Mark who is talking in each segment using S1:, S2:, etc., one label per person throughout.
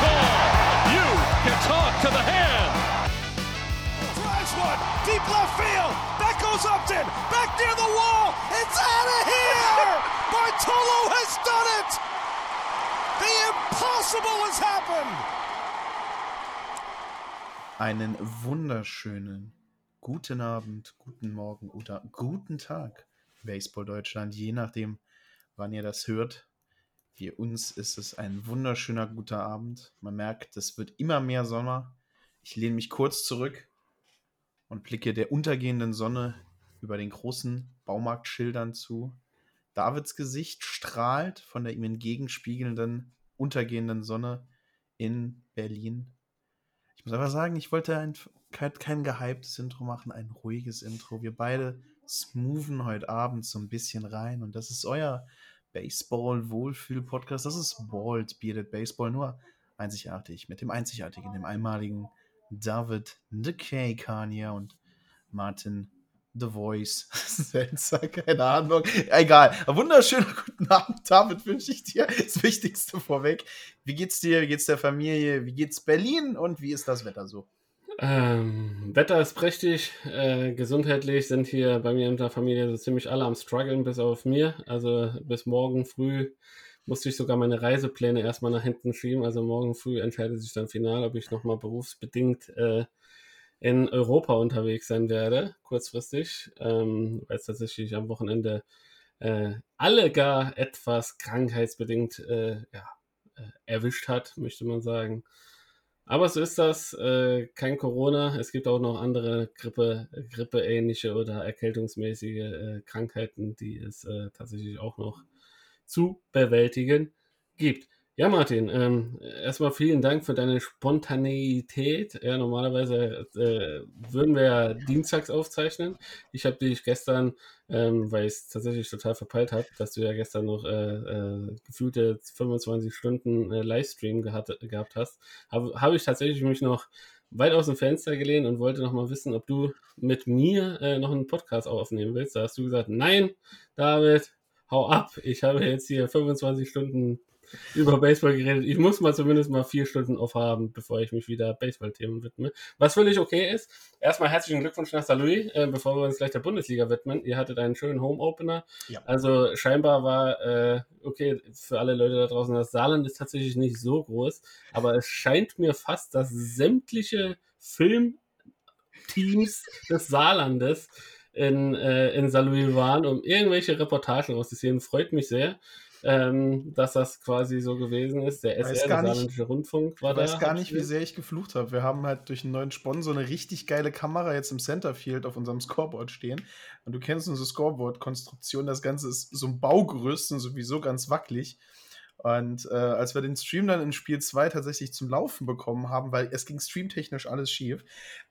S1: Call. You can talk to the hand. Drives one deep left field. That goes Upton. Back near the wall. It's out of here. Bartolo has done it. The impossible has happened.
S2: Einen wunderschönen guten Abend, guten Morgen oder guten Tag, Baseball Deutschland, je nachdem, wann ihr das hört. Für uns ist es ein wunderschöner guter Abend. Man merkt, es wird immer mehr Sommer. Ich lehne mich kurz zurück und blicke der untergehenden Sonne über den großen Baumarktschildern zu. Davids Gesicht strahlt von der ihm entgegenspiegelnden untergehenden Sonne in Berlin. Ich muss einfach sagen, ich wollte ein, kein, kein gehyptes Intro machen, ein ruhiges Intro. Wir beide smoothen heute Abend so ein bisschen rein und das ist euer Baseball-Wohlfühl-Podcast. Das ist Bald Bearded Baseball, nur einzigartig, mit dem einzigartigen, dem einmaligen David The K. Kanye und Martin The Voice. Seltsam, keine Ahnung. Egal. Wunderschöner guten Abend. David wünsche ich dir das Wichtigste vorweg. Wie geht's dir? Wie geht's der Familie? Wie geht's Berlin? Und wie ist das Wetter so?
S3: Ähm, Wetter ist prächtig. Äh, gesundheitlich sind hier bei mir in der Familie so ziemlich alle am struggeln, bis auf mir. Also bis morgen früh musste ich sogar meine Reisepläne erstmal nach hinten schieben. Also morgen früh entscheidet sich dann final, ob ich nochmal berufsbedingt äh, in Europa unterwegs sein werde, kurzfristig, ähm, weil es tatsächlich am Wochenende äh, alle gar etwas krankheitsbedingt äh, ja, äh, erwischt hat, möchte man sagen. Aber so ist das, äh, kein Corona. Es gibt auch noch andere Grippe, Grippeähnliche oder erkältungsmäßige äh, Krankheiten, die es äh, tatsächlich auch noch zu bewältigen gibt. Ja, Martin, ähm, erstmal vielen Dank für deine Spontaneität. Ja, normalerweise äh, würden wir ja dienstags aufzeichnen. Ich habe dich gestern, ähm, weil ich es tatsächlich total verpeilt habe, dass du ja gestern noch äh, äh, gefühlte 25 Stunden äh, Livestream gehabt, gehabt hast, habe hab ich tatsächlich mich noch weit aus dem Fenster gelehnt und wollte noch mal wissen, ob du mit mir äh, noch einen Podcast aufnehmen willst. Da hast du gesagt, nein, David, hau ab. Ich habe jetzt hier 25 Stunden über Baseball geredet. Ich muss mal zumindest mal vier Stunden aufhaben, bevor ich mich wieder Baseball-Themen widme. Was völlig okay ist. Erstmal herzlichen Glückwunsch nach Louis, äh, bevor wir uns gleich der Bundesliga widmen. Ihr hattet einen schönen Home-Opener. Ja. Also scheinbar war, äh, okay, für alle Leute da draußen, das Saarland ist tatsächlich nicht so groß, aber es scheint mir fast, dass sämtliche Filmteams des Saarlandes in, äh, in Saarlouis waren, um irgendwelche Reportagen rauszusehen. Freut mich sehr ähm, dass das quasi so gewesen ist. Der SR, der Saarländische Rundfunk, war
S2: da. Ich weiß gar nicht, wie sehr ich geflucht habe. Wir haben halt durch einen neuen Sponsor eine richtig geile Kamera jetzt im Centerfield auf unserem Scoreboard stehen. Und du kennst unsere Scoreboard-Konstruktion. Das Ganze ist so ein Baugerüst und sowieso ganz wackelig. Und äh, als wir den Stream dann in Spiel 2 tatsächlich zum Laufen bekommen haben, weil es ging streamtechnisch alles schief,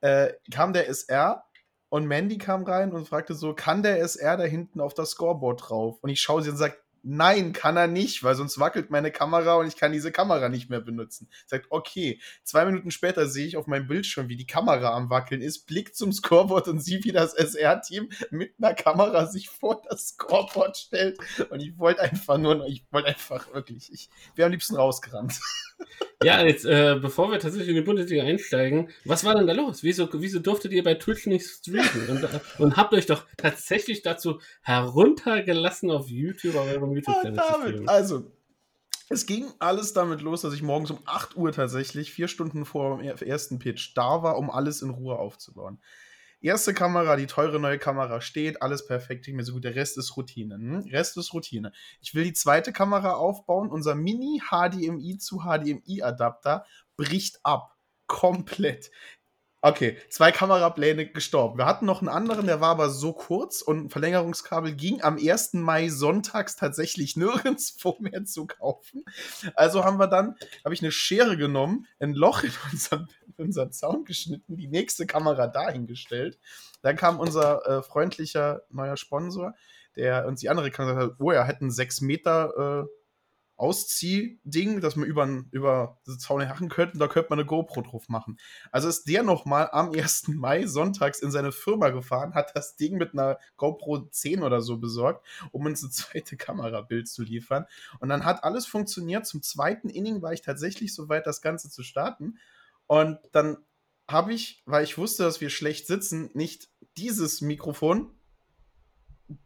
S2: äh, kam der SR und Mandy kam rein und fragte so, kann der SR da hinten auf das Scoreboard drauf? Und ich schaue sie und sage, Nein, kann er nicht, weil sonst wackelt meine Kamera und ich kann diese Kamera nicht mehr benutzen. Sagt, okay. Zwei Minuten später sehe ich auf meinem Bildschirm, wie die Kamera am Wackeln ist, blickt zum Scoreboard und sieht, wie das SR-Team mit einer Kamera sich vor das Scoreboard stellt. Und ich wollte einfach nur, ich wollte einfach wirklich, ich wäre am liebsten rausgerannt.
S3: Ja, jetzt, äh, bevor wir tatsächlich in die Bundesliga einsteigen, was war denn da los? Wieso, wieso durftet ihr bei Twitch nicht streamen? Und, äh, und habt euch doch tatsächlich dazu heruntergelassen, auf YouTube auf eurem
S2: streamen? Also, es ging alles damit los, dass ich morgens um 8 Uhr tatsächlich, vier Stunden vor dem ersten Pitch, da war, um alles in Ruhe aufzubauen. Erste Kamera, die teure neue Kamera steht, alles perfekt, ich mir so gut. Der Rest ist Routine. Hm? Rest ist Routine. Ich will die zweite Kamera aufbauen. Unser Mini-HDMI zu HDMI-Adapter bricht ab. Komplett. Okay, zwei Kamerapläne gestorben. Wir hatten noch einen anderen, der war aber so kurz und ein Verlängerungskabel ging am 1. Mai sonntags tatsächlich nirgendwo mehr zu kaufen. Also haben wir dann, habe ich eine Schere genommen, ein Loch in unseren, in unseren Zaun geschnitten, die nächste Kamera dahingestellt. Dann kam unser äh, freundlicher neuer Sponsor, der uns die andere Kamera hat, oh, er hätte einen 6 Meter äh, Ausziehding, das man über, über diese Zaun hacken könnte, da könnte man eine GoPro drauf machen. Also ist der nochmal am 1. Mai sonntags in seine Firma gefahren, hat das Ding mit einer GoPro 10 oder so besorgt, um uns eine zweite Kamerabild zu liefern. Und dann hat alles funktioniert. Zum zweiten Inning war ich tatsächlich so weit, das Ganze zu starten. Und dann habe ich, weil ich wusste, dass wir schlecht sitzen, nicht dieses Mikrofon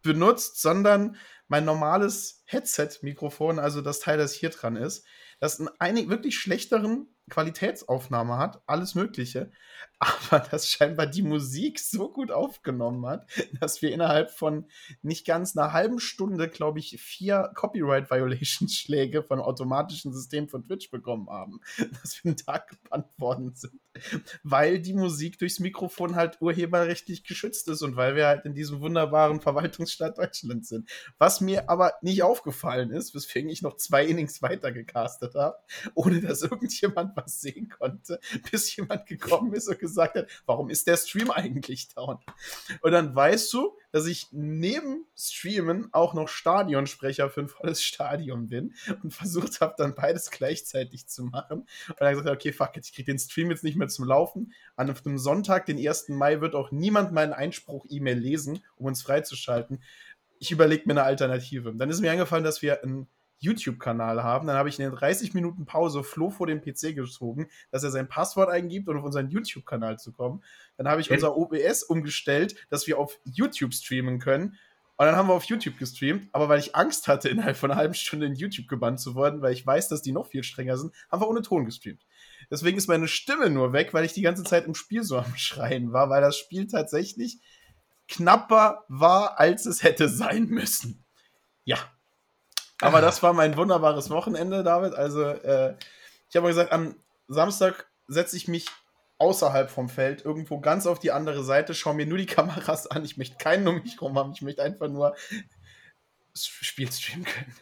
S2: benutzt, sondern mein normales Headset-Mikrofon, also das Teil, das hier dran ist, das einen wirklich schlechteren Qualitätsaufnahme hat, alles Mögliche, aber das scheinbar die Musik so gut aufgenommen hat, dass wir innerhalb von nicht ganz einer halben Stunde, glaube ich, vier Copyright-Violation-Schläge vom automatischen System von Twitch bekommen haben, dass wir einen Tag gebannt worden sind, weil die Musik durchs Mikrofon halt urheberrechtlich geschützt ist und weil wir halt in diesem wunderbaren Verwaltungsstaat Deutschland sind. Was mir aber nicht aufgefallen ist, weswegen ich noch zwei Innings weiter gecastet habe, ohne dass irgendjemand was sehen konnte, bis jemand gekommen ist und gesagt hat, warum ist der Stream eigentlich down? Und dann weißt du, dass ich neben Streamen auch noch Stadionsprecher für ein volles Stadion bin und versucht habe, dann beides gleichzeitig zu machen. Und dann gesagt, okay, fuck it, ich kriege den Stream jetzt nicht mehr zum Laufen. An einem Sonntag, den 1. Mai, wird auch niemand meinen Einspruch-E-Mail lesen, um uns freizuschalten. Ich überlege mir eine Alternative. Dann ist mir eingefallen, dass wir ein YouTube-Kanal haben. Dann habe ich in den 30 Minuten Pause Flo vor den PC gezogen, dass er sein Passwort eingibt, um auf unseren YouTube-Kanal zu kommen. Dann habe ich okay. unser OBS umgestellt, dass wir auf YouTube streamen können. Und dann haben wir auf YouTube gestreamt, aber weil ich Angst hatte, innerhalb von einer halben Stunde in YouTube gebannt zu werden, weil ich weiß, dass die noch viel strenger sind, haben wir ohne Ton gestreamt. Deswegen ist meine Stimme nur weg, weil ich die ganze Zeit im Spiel so am Schreien war, weil das Spiel tatsächlich knapper war, als es hätte sein müssen. Ja, aber das war mein wunderbares Wochenende, David. Also, äh, ich habe gesagt, am Samstag setze ich mich außerhalb vom Feld, irgendwo ganz auf die andere Seite, schaue mir nur die Kameras an. Ich möchte keinen um mich rum haben. Ich möchte einfach nur Spiel streamen können.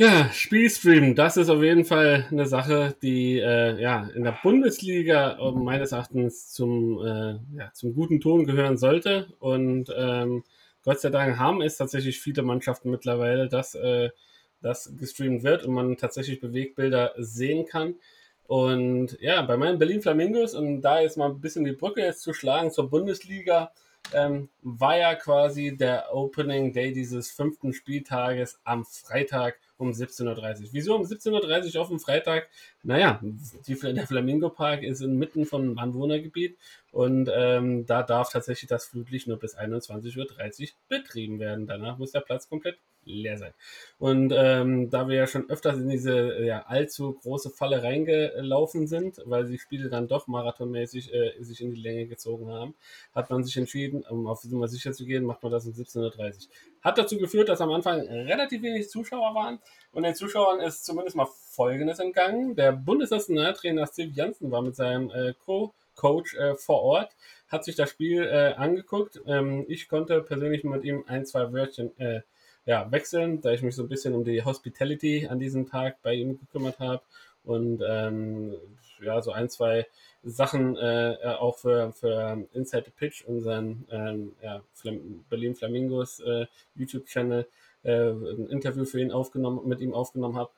S3: Ja, Spielstream, das ist auf jeden Fall eine Sache, die äh, ja in der Bundesliga meines Erachtens zum, äh, ja, zum guten Ton gehören sollte. Und ähm, Gott sei Dank haben es tatsächlich viele Mannschaften mittlerweile, dass äh, das gestreamt wird und man tatsächlich Bewegbilder sehen kann. Und ja, bei meinen Berlin Flamingos, und da jetzt mal ein bisschen die Brücke jetzt zu schlagen zur Bundesliga, ähm, war ja quasi der Opening Day dieses fünften Spieltages am Freitag um 17.30 Uhr. Wieso um 17.30 Uhr auf dem Freitag? Naja, die, der Flamingo Park ist inmitten von Anwohnergebiet und ähm, da darf tatsächlich das Flutlicht nur bis 21.30 Uhr betrieben werden. Danach muss der Platz komplett leer sein. Und ähm, da wir ja schon öfters in diese ja, allzu große Falle reingelaufen sind, weil die Spiele dann doch marathonmäßig äh, sich in die Länge gezogen haben, hat man sich entschieden, um auf Nummer sicher zu gehen, macht man das um 17.30 Uhr. Hat dazu geführt, dass am Anfang relativ wenig Zuschauer waren und den Zuschauern ist zumindest mal Folgendes entgangen. Der Bundesnationaltrainer Steve Janssen war mit seinem äh, Co-Coach äh, vor Ort, hat sich das Spiel äh, angeguckt. Ähm, ich konnte persönlich mit ihm ein, zwei Wörtchen äh, ja, wechseln, da ich mich so ein bisschen um die Hospitality an diesem Tag bei ihm gekümmert habe und ähm, ja, so ein, zwei Sachen äh, auch für, für Inside the Pitch, unseren ähm, ja, Flam Berlin Flamingos äh, YouTube-Channel, äh, ein Interview für ihn aufgenommen, mit ihm aufgenommen habe.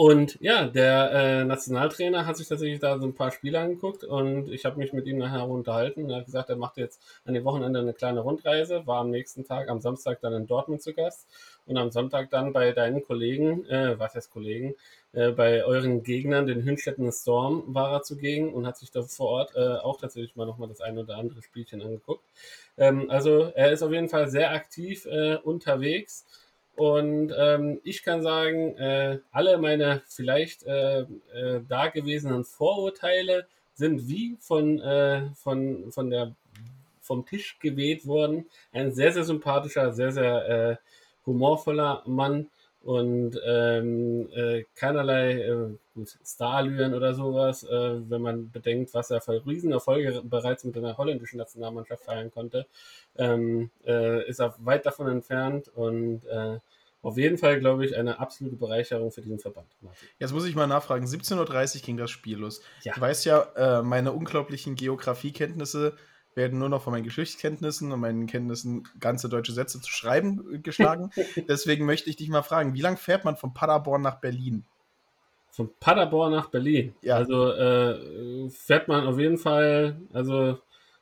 S3: Und ja, der äh, Nationaltrainer hat sich tatsächlich da so ein paar Spiele angeguckt und ich habe mich mit ihm nachher unterhalten. Er hat gesagt, er macht jetzt an dem Wochenende eine kleine Rundreise, war am nächsten Tag, am Samstag dann in Dortmund zu Gast und am Sonntag dann bei deinen Kollegen, äh, was heißt Kollegen, äh, bei euren Gegnern, den Hünstetten Storm, war er zugegen und hat sich da vor Ort äh, auch tatsächlich mal nochmal das ein oder andere Spielchen angeguckt. Ähm, also er ist auf jeden Fall sehr aktiv äh, unterwegs und ähm, ich kann sagen, äh, alle meine vielleicht äh, äh, dagewesenen Vorurteile sind wie von, äh, von, von der, vom Tisch geweht worden. Ein sehr, sehr sympathischer, sehr, sehr äh, humorvoller Mann. Und ähm, äh, keinerlei äh, Starallüren oder sowas, äh, wenn man bedenkt, was er für Riesenerfolge bereits mit einer holländischen Nationalmannschaft feiern konnte, ähm, äh, ist er weit davon entfernt und äh, auf jeden Fall, glaube ich, eine absolute Bereicherung für diesen Verband.
S2: Martin. Jetzt muss ich mal nachfragen, 17.30 Uhr ging das Spiel los.
S3: Ja.
S2: Du weißt ja, äh, meine unglaublichen Geografiekenntnisse werden nur noch von meinen Geschichtskenntnissen und meinen Kenntnissen, ganze deutsche Sätze zu schreiben, äh, geschlagen. Deswegen möchte ich dich mal fragen, wie lange fährt man von Paderborn nach Berlin?
S3: Von Paderborn nach Berlin? Ja. Also äh, fährt man auf jeden Fall, also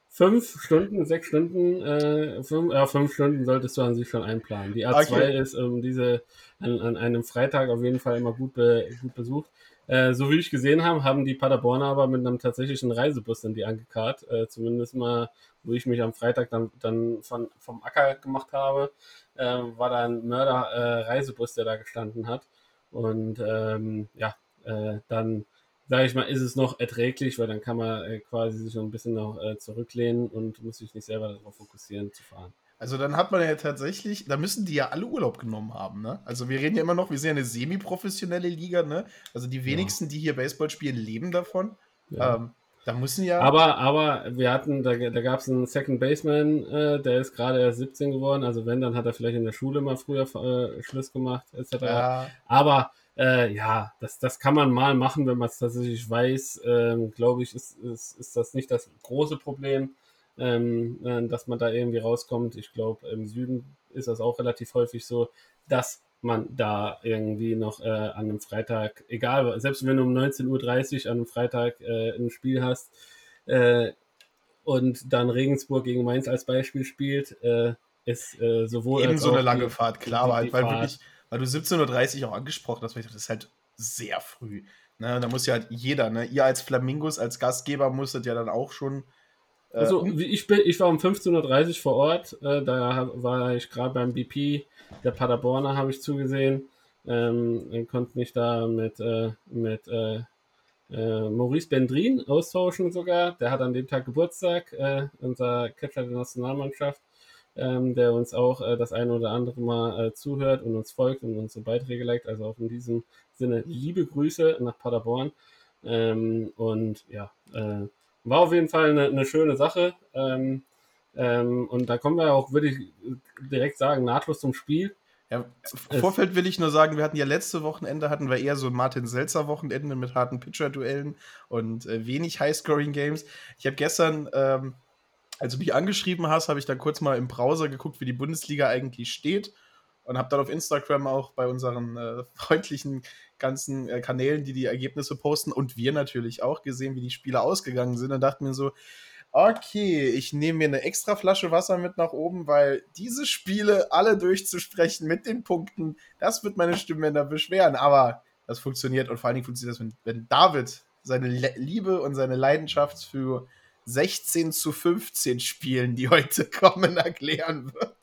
S3: fünf Stunden, sechs Stunden, äh, fünf, ja, fünf Stunden solltest du an sich schon einplanen. Die A2 okay. ist um, diese an, an, einem Freitag auf jeden Fall immer gut, be, gut besucht. Äh, so wie ich gesehen habe, haben die Paderborner aber mit einem tatsächlichen Reisebus dann die angekarrt. Äh, zumindest mal, wo ich mich am Freitag dann, dann von, vom Acker gemacht habe, äh, war da ein Mörder-Reisebus, der da gestanden hat. Und ähm, ja, äh, dann sage ich mal, ist es noch erträglich, weil dann kann man äh, quasi sich ein bisschen noch äh, zurücklehnen und muss sich nicht selber darauf fokussieren zu fahren.
S2: Also dann hat man ja tatsächlich, da müssen die ja alle Urlaub genommen haben, ne? Also wir reden ja immer noch, wir sind ja eine semi-professionelle Liga, ne? Also die wenigsten, ja. die hier Baseball spielen, leben davon. Ja. Ähm, da müssen ja.
S3: Aber, aber wir hatten, da, da gab es einen Second Baseman, äh, der ist gerade erst 17 geworden. Also wenn, dann hat er vielleicht in der Schule mal früher äh, Schluss gemacht, etc. Ja. Aber äh, ja, das, das kann man mal machen, wenn man es tatsächlich weiß. Ähm, Glaube ich, ist, ist, ist das nicht das große Problem ähm, äh, dass man da irgendwie rauskommt. Ich glaube, im Süden ist das auch relativ häufig so, dass man da irgendwie noch äh, an einem Freitag, egal, selbst wenn du um 19.30 Uhr an einem Freitag äh, ein Spiel hast äh, und dann Regensburg gegen Mainz als Beispiel spielt, äh, ist äh, sowohl.
S2: Eben so eine lange die, Fahrt, klar, die, die, weil, weil, wirklich, weil du 17.30 Uhr auch angesprochen hast, das ist halt sehr früh. Ne? Da muss ja halt jeder, ne? ihr als Flamingos, als Gastgeber musstet ja dann auch schon
S3: also äh, ich, bin, ich war um 15.30 Uhr vor Ort, äh, da war ich gerade beim BP, der Paderborner habe ich zugesehen, ähm, konnte mich da mit, äh, mit äh, äh, Maurice Bendrin austauschen sogar, der hat an dem Tag Geburtstag, äh, unser Catcher der Nationalmannschaft, ähm, der uns auch das eine oder andere Mal zuhört und uns folgt und unsere Beiträge liked, also auch in diesem Sinne liebe Grüße nach Paderborn. Ähm, und ja, war auf jeden Fall eine, eine schöne Sache. Ähm, ähm, und da kommen wir auch, würde ich direkt sagen, nahtlos zum Spiel.
S2: Ja, Im Vorfeld will ich nur sagen, wir hatten ja letzte Wochenende hatten wir eher so ein Martin Selzer Wochenende mit harten Pitcher-Duellen und äh, wenig High-Scoring-Games. Ich habe gestern, ähm, als du mich angeschrieben hast, habe ich dann kurz mal im Browser geguckt, wie die Bundesliga eigentlich steht und habe dann auf Instagram auch bei unseren äh, freundlichen ganzen äh, Kanälen, die die Ergebnisse posten und wir natürlich auch gesehen, wie die Spiele ausgegangen sind und dachte mir so, okay, ich nehme mir eine extra Flasche Wasser mit nach oben, weil diese Spiele alle durchzusprechen mit den Punkten, das wird meine Stimmbänder beschweren, aber das funktioniert und vor allen Dingen funktioniert das, wenn, wenn David seine Le Liebe und seine Leidenschaft für 16 zu 15 Spielen, die heute kommen, erklären wird.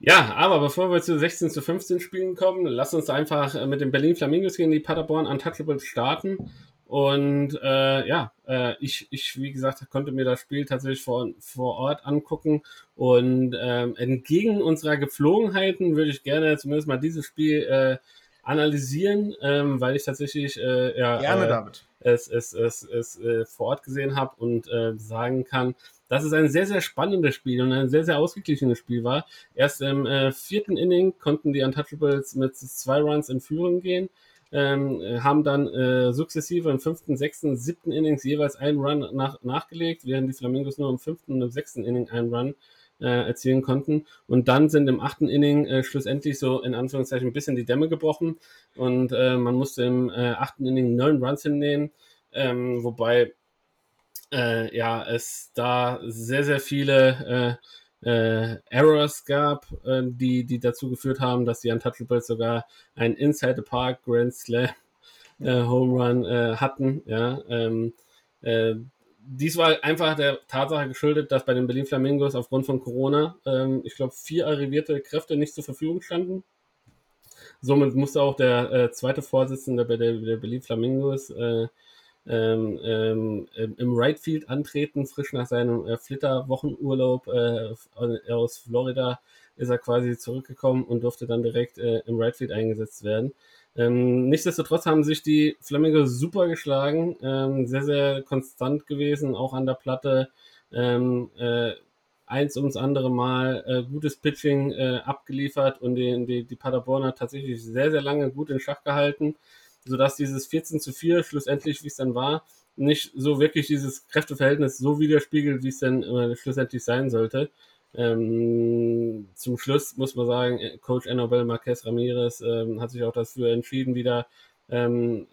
S3: Ja, aber bevor wir zu 16 zu 15 Spielen kommen, lass uns einfach äh, mit den Berlin Flamingos gegen die Paderborn Untouchables starten. Und äh, ja, äh, ich, ich, wie gesagt, konnte mir das Spiel tatsächlich vor, vor Ort angucken. Und ähm, entgegen unserer Gepflogenheiten würde ich gerne zumindest mal dieses Spiel äh, analysieren, ähm, weil ich tatsächlich äh, ja,
S2: gerne, äh, David.
S3: es, es, es, es äh, vor Ort gesehen habe und äh, sagen kann, dass es ein sehr, sehr spannendes Spiel und ein sehr, sehr ausgeglichenes Spiel war. Erst im äh, vierten Inning konnten die Untouchables mit zwei Runs in Führung gehen, ähm, haben dann äh, sukzessive im fünften, sechsten, siebten Innings jeweils einen Run nach, nachgelegt, während die Flamingos nur im fünften und im sechsten Inning einen Run äh, erzielen konnten. Und dann sind im achten Inning äh, schlussendlich so in Anführungszeichen ein bisschen die Dämme gebrochen und äh, man musste im äh, achten Inning neun Runs hinnehmen, ähm, wobei äh, ja, es da sehr, sehr viele äh, äh, Errors gab, äh, die, die dazu geführt haben, dass die Untouchables sogar einen Inside the Park Grand Slam äh, Home Run äh, hatten. Ja, ähm, äh, dies war einfach der Tatsache geschuldet, dass bei den Berlin Flamingos aufgrund von Corona, ähm, ich glaube, vier arrivierte Kräfte nicht zur Verfügung standen. Somit musste auch der äh, zweite Vorsitzende bei der, der Berlin Flamingos, äh, ähm, ähm, im Right Field antreten, frisch nach seinem äh, Flitter-Wochenurlaub äh, aus Florida, ist er quasi zurückgekommen und durfte dann direkt äh, im Right Field eingesetzt werden. Ähm, nichtsdestotrotz haben sich die Flamingos super geschlagen, ähm, sehr, sehr konstant gewesen, auch an der Platte. Ähm, äh, eins ums andere Mal äh, gutes Pitching äh, abgeliefert und die, die, die Paderborner tatsächlich sehr, sehr lange gut in Schach gehalten, sodass dieses 14 zu 4 schlussendlich, wie es dann war, nicht so wirklich dieses Kräfteverhältnis so widerspiegelt, wie es dann äh, schlussendlich sein sollte. Ähm, zum Schluss muss man sagen, Coach Annabel Marquez Ramirez ähm, hat sich auch dafür entschieden, wieder ähm,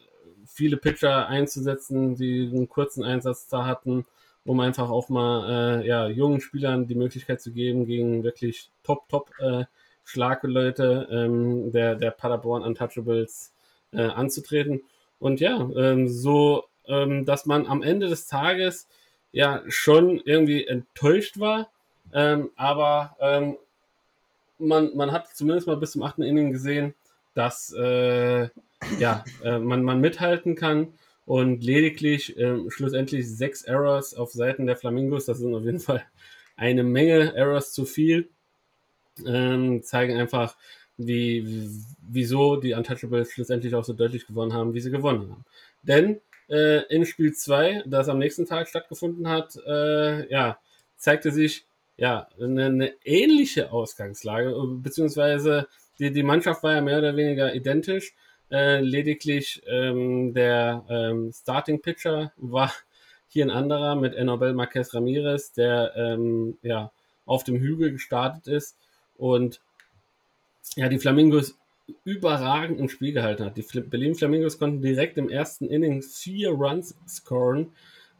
S3: viele Pitcher einzusetzen, die einen kurzen Einsatz da hatten, um einfach auch mal äh, ja, jungen Spielern die Möglichkeit zu geben, gegen wirklich top, top äh, Schlagleute ähm, der, der Paderborn Untouchables äh, anzutreten. Und ja, ähm, so, ähm, dass man am Ende des Tages ja schon irgendwie enttäuscht war, ähm, aber ähm, man, man hat zumindest mal bis zum achten Inning gesehen, dass äh, ja, äh, man, man mithalten kann und lediglich äh, schlussendlich sechs Errors auf Seiten der Flamingos, das sind auf jeden Fall eine Menge Errors zu viel, ähm, zeigen einfach, wie, wieso die Untouchables schlussendlich auch so deutlich gewonnen haben, wie sie gewonnen haben. Denn äh, in Spiel 2, das am nächsten Tag stattgefunden hat, äh, ja, zeigte sich ja eine, eine ähnliche Ausgangslage, beziehungsweise die, die Mannschaft war ja mehr oder weniger identisch. Äh, lediglich ähm, der ähm, Starting Pitcher war hier ein anderer mit Enobel Marquez Ramirez, der ähm, ja auf dem Hügel gestartet ist und ja die Flamingos überragend im Spiel gehalten hat. Die Berlin Flamingos konnten direkt im ersten Inning vier Runs scoren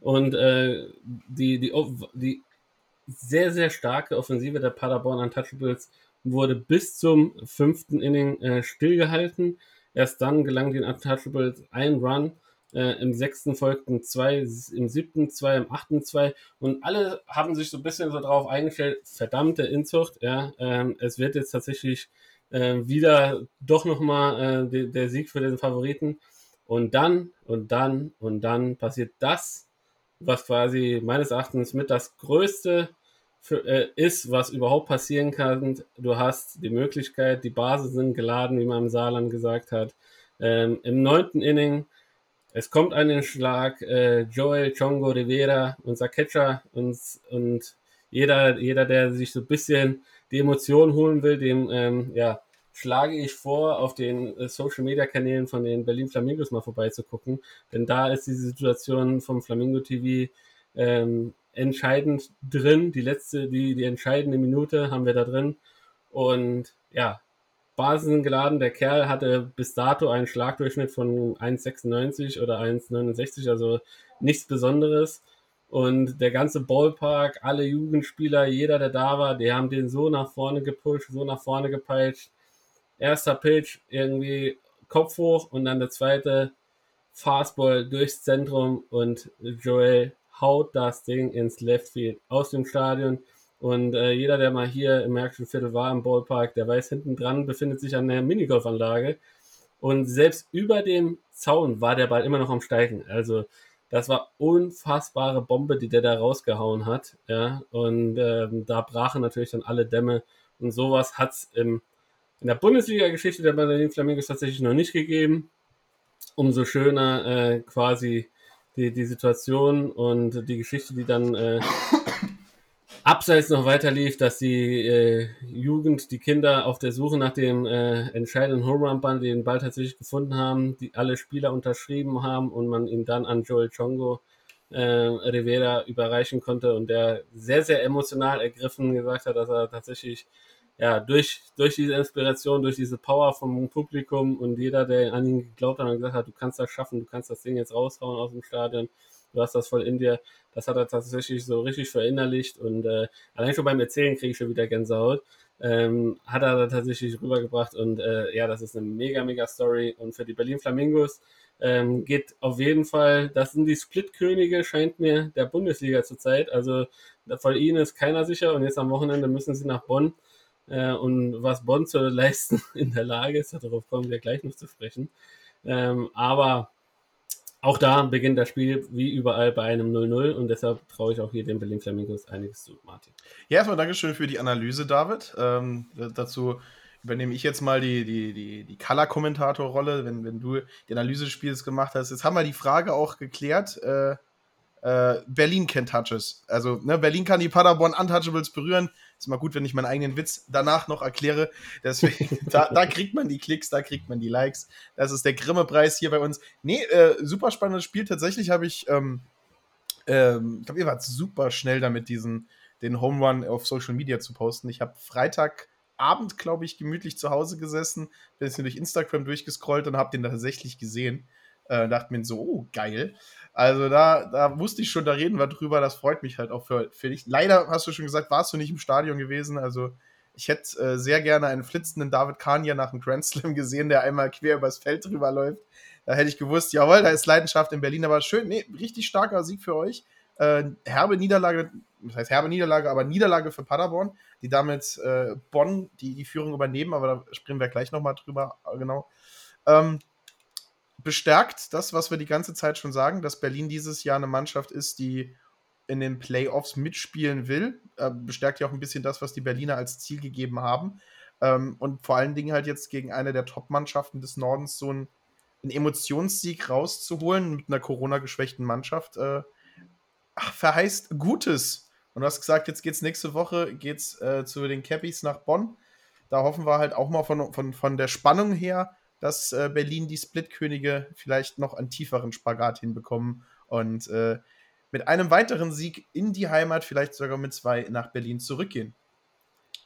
S3: und äh, die, die, die sehr, sehr starke Offensive der Paderborn Untouchables wurde bis zum fünften Inning äh, stillgehalten. Erst dann gelang den Untouchables ein Run. Äh, Im sechsten folgten zwei, im siebten zwei, im achten zwei. Und alle haben sich so ein bisschen so drauf eingestellt, verdammte Inzucht, ja, ähm, es wird jetzt tatsächlich äh, wieder doch nochmal äh, de, der Sieg für den Favoriten. Und dann, und dann, und dann passiert das, was quasi meines Erachtens mit das Größte für, äh, ist, was überhaupt passieren kann. Du hast die Möglichkeit, die Basen sind geladen, wie man im Saarland gesagt hat. Ähm, Im neunten Inning, es kommt einen Schlag, äh, Joel Chongo Rivera, unser Catcher, und, und jeder, jeder, der sich so ein bisschen die Emotionen holen will, dem ähm, ja, schlage ich vor, auf den äh, Social Media Kanälen von den Berlin Flamingos mal vorbeizugucken. Denn da ist diese Situation vom Flamingo TV ähm, entscheidend drin. Die letzte, die, die entscheidende Minute haben wir da drin. Und ja, Basen geladen. Der Kerl hatte bis dato einen Schlagdurchschnitt von 1,96 oder 1,69, also nichts Besonderes. Und der ganze Ballpark, alle Jugendspieler, jeder, der da war, die haben den so nach vorne gepusht, so nach vorne gepeitscht. Erster Pitch, irgendwie Kopf hoch und dann der zweite Fastball durchs Zentrum und Joel haut das Ding ins Left Field aus dem Stadion. Und äh, jeder, der mal hier im Märkischen Viertel war, im Ballpark, der weiß, hinten dran befindet sich eine Minigolfanlage. Und selbst über dem Zaun war der Ball immer noch am Steigen. Also das war unfassbare Bombe, die der da rausgehauen hat. Ja, und ähm, da brachen natürlich dann alle Dämme. Und sowas hat es in der Bundesliga-Geschichte der Berlin Flamingos tatsächlich noch nicht gegeben. Umso schöner äh, quasi die, die Situation und die Geschichte, die dann äh, abseits noch weiter lief, dass die äh, Jugend, die Kinder auf der Suche nach dem äh, entscheidenden Home Run Band den Ball tatsächlich gefunden haben, die alle Spieler unterschrieben haben und man ihn dann an Joel Chongo äh, Rivera überreichen konnte und der sehr, sehr emotional ergriffen gesagt hat, dass er tatsächlich ja, durch, durch diese Inspiration, durch diese Power vom Publikum und jeder, der an ihn geglaubt hat und gesagt hat, du kannst das schaffen, du kannst das Ding jetzt raushauen aus dem Stadion, du hast das voll in dir, das hat er tatsächlich so richtig verinnerlicht und äh, allein schon beim Erzählen kriege ich schon wieder Gänsehaut. Ähm, hat er tatsächlich rübergebracht und äh, ja, das ist eine mega, mega Story und für die Berlin Flamingos ähm, geht auf jeden Fall, das sind die Split-Könige, scheint mir, der Bundesliga zurzeit, also von ihnen ist keiner sicher und jetzt am Wochenende müssen sie nach Bonn äh, und was Bonn zu leisten in der Lage ist, darauf kommen wir gleich noch zu sprechen. Ähm, aber auch da beginnt das Spiel wie überall bei einem 0-0 und deshalb traue ich auch hier den Berlin Flamingos einiges zu, Martin.
S2: Ja, erstmal Dankeschön für die Analyse, David. Ähm, dazu übernehme ich jetzt mal die, die, die, die Color-Kommentator-Rolle, wenn, wenn du die Analyse des Spiels gemacht hast. Jetzt haben wir die Frage auch geklärt. Äh, äh, Berlin kennt Touches. Also, ne, Berlin kann die Paderborn Untouchables berühren. Ist mal gut, wenn ich meinen eigenen Witz danach noch erkläre. Deswegen, da, da, kriegt man die Klicks, da kriegt man die Likes. Das ist der Grimme-Preis hier bei uns. Nee, äh, super spannendes Spiel. Tatsächlich habe ich, ähm, ähm, ich glaube, ihr wart super schnell damit, diesen, den Home Run auf Social Media zu posten. Ich habe Freitagabend, glaube ich, gemütlich zu Hause gesessen, bin jetzt durch Instagram durchgescrollt und habe den tatsächlich gesehen. Äh, dachte mir so, oh, geil. Also da, da wusste ich schon, da reden wir drüber. Das freut mich halt auch für, für dich. Leider hast du schon gesagt, warst du nicht im Stadion gewesen. Also ich hätte äh, sehr gerne einen flitzenden David Kania nach dem Grand Slam gesehen, der einmal quer übers Feld drüber läuft. Da hätte ich gewusst, jawohl, da ist Leidenschaft in Berlin. Aber schön, nee, richtig starker Sieg für euch. Äh, herbe Niederlage, das heißt herbe Niederlage, aber Niederlage für Paderborn, die damit äh, Bonn die, die Führung übernehmen. Aber da springen wir gleich nochmal drüber, genau. Ähm, bestärkt das, was wir die ganze Zeit schon sagen, dass Berlin dieses Jahr eine Mannschaft ist, die in den Playoffs mitspielen will. Äh, bestärkt ja auch ein bisschen das, was die Berliner als Ziel gegeben haben. Ähm, und vor allen Dingen halt jetzt gegen eine der Top-Mannschaften des Nordens so einen, einen, Emotionssieg rauszuholen mit einer Corona-geschwächten Mannschaft, äh, verheißt Gutes. Und du hast gesagt, jetzt geht's nächste Woche geht's äh, zu den Cappies nach Bonn. Da hoffen wir halt auch mal von, von, von der Spannung her, dass äh, Berlin die Splitkönige vielleicht noch einen tieferen Spagat hinbekommen und äh, mit einem weiteren Sieg in die Heimat, vielleicht sogar mit zwei nach Berlin zurückgehen.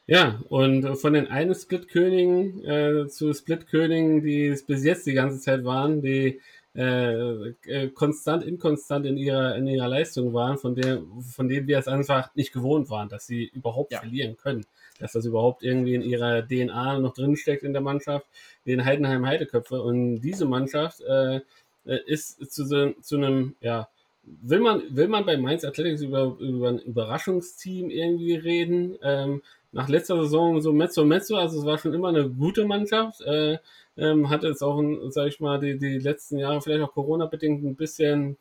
S3: Ja, und von den einen Splitkönigen äh, zu Splitkönigen, die es bis jetzt die ganze Zeit waren, die äh, äh, konstant, inkonstant in ihrer, in ihrer Leistung waren, von, der, von denen wir es einfach nicht gewohnt waren, dass sie überhaupt ja. verlieren können dass das überhaupt irgendwie in ihrer DNA noch drinsteckt in der Mannschaft, den Heidenheim Heideköpfe. Und diese Mannschaft äh, äh ist zu, zu einem, ja, will man, will man bei Mainz Athletics über, über ein Überraschungsteam irgendwie reden? Ähm, nach letzter Saison so Mezzo Mezzo, also es war schon immer eine gute Mannschaft, äh, ähm, hatte jetzt auch, sag ich mal, die, die letzten Jahre vielleicht auch Corona-bedingt ein bisschen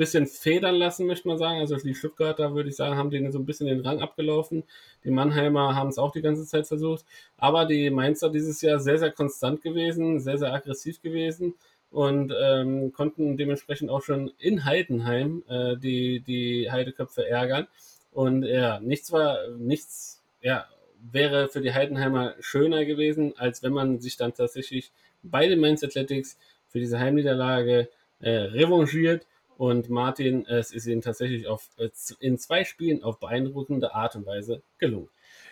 S3: bisschen federn lassen, möchte man sagen. Also die Stuttgarter, würde ich sagen, haben denen so ein bisschen den Rang abgelaufen. Die Mannheimer haben es auch die ganze Zeit versucht. Aber die Mainzer dieses Jahr sehr, sehr konstant gewesen, sehr, sehr aggressiv gewesen und ähm, konnten dementsprechend auch schon in Heidenheim äh, die, die Heideköpfe ärgern. Und ja, nichts war, nichts, ja, wäre für die Heidenheimer schöner gewesen, als wenn man sich dann tatsächlich bei den Mainz Athletics für diese Heimniederlage äh, revanchiert und Martin, es ist ihnen tatsächlich auf, äh, in zwei Spielen auf beeindruckende Art und Weise gelungen.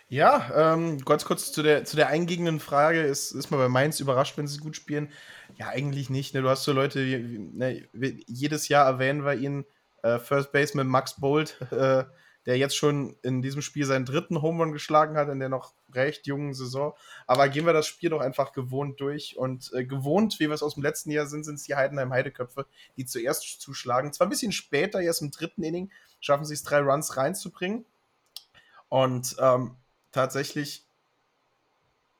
S2: Ja, ähm, ganz kurz zu der, zu der eingehenden Frage. Ist, ist man bei Mainz überrascht, wenn sie gut spielen? Ja, eigentlich nicht. Ne? Du hast so Leute, wie, ne, jedes Jahr erwähnen wir ihn, äh, First Baseman Max Bolt, äh, der jetzt schon in diesem Spiel seinen dritten Home Run geschlagen hat in der noch recht jungen Saison. Aber gehen wir das Spiel doch einfach gewohnt durch. Und äh, gewohnt, wie wir es aus dem letzten Jahr sind, sind es die Heidenheim Heideköpfe, die zuerst zuschlagen. Zwar ein bisschen später, erst im dritten Inning, schaffen sie es, drei Runs reinzubringen. Und ähm, tatsächlich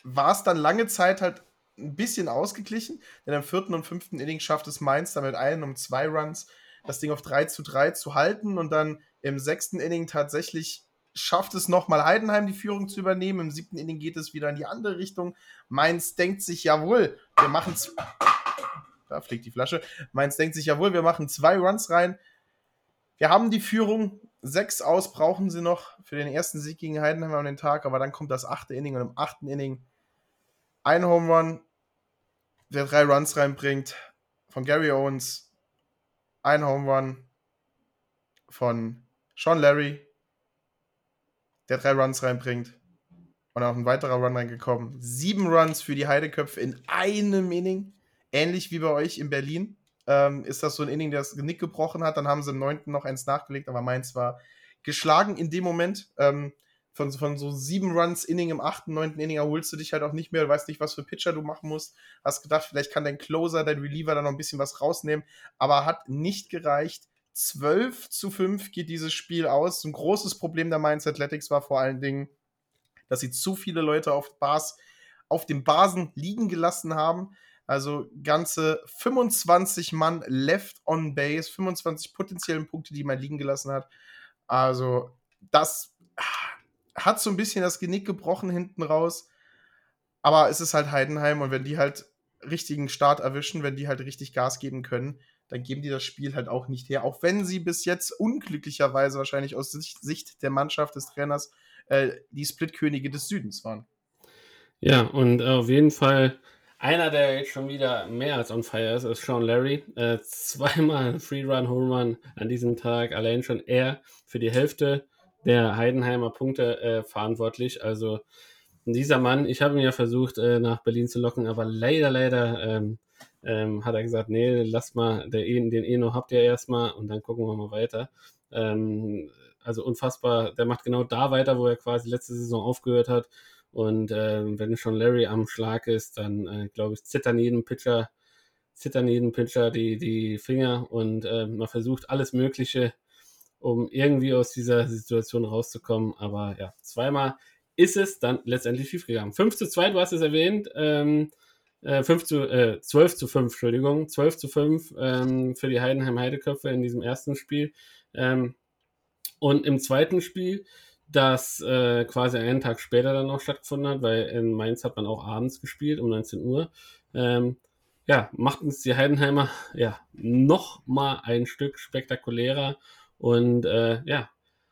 S2: war es dann lange Zeit halt ein bisschen ausgeglichen, denn im vierten und fünften Inning schafft es Mainz damit einen um zwei Runs das Ding auf 3 zu 3 zu halten und dann im sechsten Inning tatsächlich schafft es nochmal Heidenheim die Führung zu übernehmen. Im siebten Inning geht es wieder in die andere Richtung. Mainz denkt sich, jawohl, wir machen da fliegt die Flasche. Mainz denkt sich, jawohl, wir machen zwei Runs rein. Wir haben die Führung. Sechs aus brauchen sie noch für den ersten Sieg gegen Heidenheim an den Tag, aber dann kommt das achte Inning und im achten Inning ein Home Run, der drei Runs reinbringt von Gary Owens, ein Home Run von Sean Larry, der drei Runs reinbringt. Und auch ein weiterer Run reingekommen. Sieben Runs für die Heideköpfe in einem Inning. Ähnlich wie bei euch in Berlin. Ähm, ist das so ein Inning, der das Genick gebrochen hat. Dann haben sie im neunten noch eins nachgelegt, aber meins war geschlagen in dem Moment. Ähm, von, von so sieben Runs Inning im achten, neunten Inning erholst du dich halt auch nicht mehr. Du weißt nicht, was für Pitcher du machen musst. Hast gedacht, vielleicht kann dein Closer, dein Reliever da noch ein bisschen was rausnehmen. Aber hat nicht gereicht. 12 zu 5 geht dieses Spiel aus. Ein großes Problem der Mainz Athletics war vor allen Dingen, dass sie zu viele Leute auf, Bars, auf den Basen liegen gelassen haben. Also ganze 25 Mann left on base, 25 potenziellen Punkte, die man liegen gelassen hat. Also das hat so ein bisschen das Genick gebrochen hinten raus. Aber es ist halt Heidenheim und wenn die halt richtigen Start erwischen, wenn die halt richtig Gas geben können, dann geben die das Spiel halt auch nicht her. Auch wenn sie bis jetzt unglücklicherweise wahrscheinlich aus Sicht der Mannschaft des Trainers äh, die Splitkönige des Südens waren.
S3: Ja, und auf jeden Fall einer, der jetzt schon wieder mehr als on fire ist, ist Sean Larry. Äh, zweimal Free Run, Home Run an diesem Tag. Allein schon er für die Hälfte der Heidenheimer Punkte äh, verantwortlich. Also dieser Mann, ich habe ihn ja versucht, äh, nach Berlin zu locken, aber leider, leider ähm, ähm, hat er gesagt, nee, lasst mal, der, e, den Eno habt ihr erstmal und dann gucken wir mal weiter. Ähm, also unfassbar, der macht genau da weiter, wo er quasi letzte Saison aufgehört hat. Und äh, wenn schon Larry am Schlag ist, dann äh, glaube ich, zittern jedem Pitcher, zittern jedem Pitcher die, die Finger und äh, man versucht alles Mögliche, um irgendwie aus dieser Situation rauszukommen. Aber ja, zweimal ist es dann letztendlich schiefgegangen. 5 zu 2, du hast es erwähnt, ähm, äh, 5 zu, äh, 12 zu 5, Entschuldigung, 12 zu 5 ähm, für die Heidenheim Heideköpfe in diesem ersten Spiel. Ähm, und im zweiten Spiel das äh, quasi einen Tag später dann noch stattgefunden hat, weil in Mainz hat man auch abends gespielt, um 19 Uhr. Ähm, ja, machten es die Heidenheimer ja noch mal ein Stück spektakulärer und äh, ja,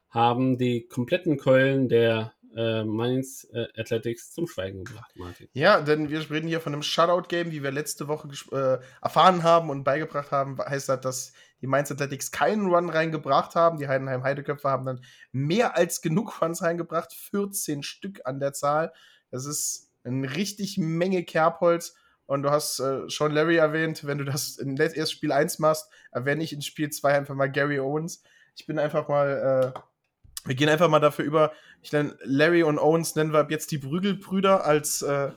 S3: haben die kompletten Keulen der äh, Mainz äh, Athletics zum Schweigen gebracht, Martin.
S2: Ja, denn wir reden hier von einem Shutout-Game, wie wir letzte Woche äh, erfahren haben und beigebracht haben. Heißt das, dass die Mainz Athletics keinen Run reingebracht haben. Die Heidenheim Heideköpfe haben dann mehr als genug Runs reingebracht, 14 Stück an der Zahl. Das ist eine richtig Menge Kerbholz. Und du hast äh, schon Larry erwähnt, wenn du das in erst Spiel 1 machst, erwähne ich in Spiel 2 einfach mal Gary Owens. Ich bin einfach mal äh, wir gehen einfach mal dafür über. Ich nenne Larry und Owens nennen wir ab jetzt die Brügelbrüder als äh,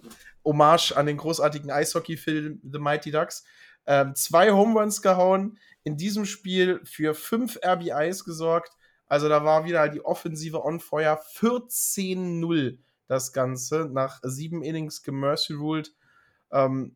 S2: Hommage an den großartigen Eishockey-Film The Mighty Ducks. Ähm, zwei Home Runs gehauen, in diesem Spiel für fünf RBIs gesorgt. Also da war wieder die Offensive on fire. 14-0 das Ganze nach sieben Innings gemercy ruled. Ähm,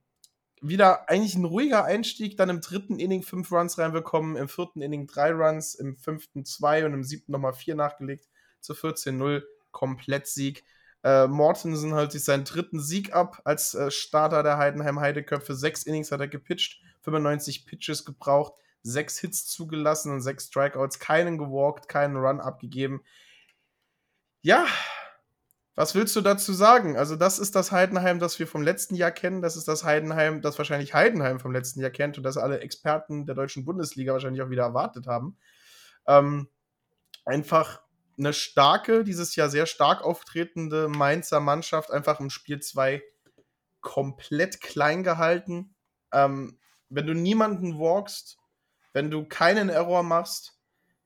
S2: wieder eigentlich ein ruhiger Einstieg, dann im dritten Inning fünf Runs reinbekommen, im vierten Inning drei Runs, im fünften zwei und im siebten nochmal vier nachgelegt zu 14-0, Komplettsieg. Äh, Mortensen hält sich seinen dritten Sieg ab als äh, Starter der Heidenheim Heideköpfe. Sechs Innings hat er gepitcht, 95 Pitches gebraucht, sechs Hits zugelassen und sechs Strikeouts, keinen gewalkt, keinen Run abgegeben. Ja, was willst du dazu sagen? Also, das ist das Heidenheim, das wir vom letzten Jahr kennen. Das ist das Heidenheim, das wahrscheinlich Heidenheim vom letzten Jahr kennt und das alle Experten der deutschen Bundesliga wahrscheinlich auch wieder erwartet haben. Ähm, einfach eine starke, dieses Jahr sehr stark auftretende Mainzer Mannschaft, einfach im Spiel 2 komplett klein gehalten. Ähm, wenn du niemanden walkst, wenn du keinen Error machst,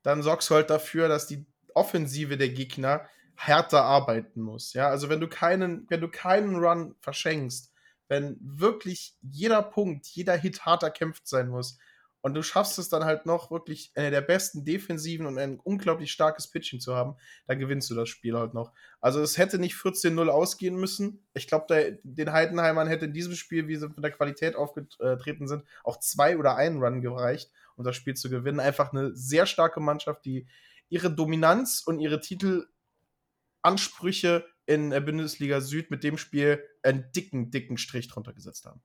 S2: dann sorgst du halt dafür, dass die Offensive der Gegner härter arbeiten muss. Ja, also wenn du keinen, wenn du keinen Run verschenkst, wenn wirklich jeder Punkt, jeder Hit hart erkämpft sein muss und du schaffst es dann halt noch wirklich eine der besten Defensiven und ein unglaublich starkes Pitching zu haben, dann gewinnst du das Spiel halt noch. Also es hätte nicht 14-0 ausgehen müssen. Ich glaube, den Heidenheimern hätte in diesem Spiel, wie sie von der Qualität aufgetreten sind, auch zwei oder einen Run gereicht, um das Spiel zu gewinnen. Einfach eine sehr starke Mannschaft, die ihre Dominanz und ihre Titel Ansprüche in der Bundesliga Süd mit dem Spiel einen dicken, dicken Strich drunter gesetzt haben.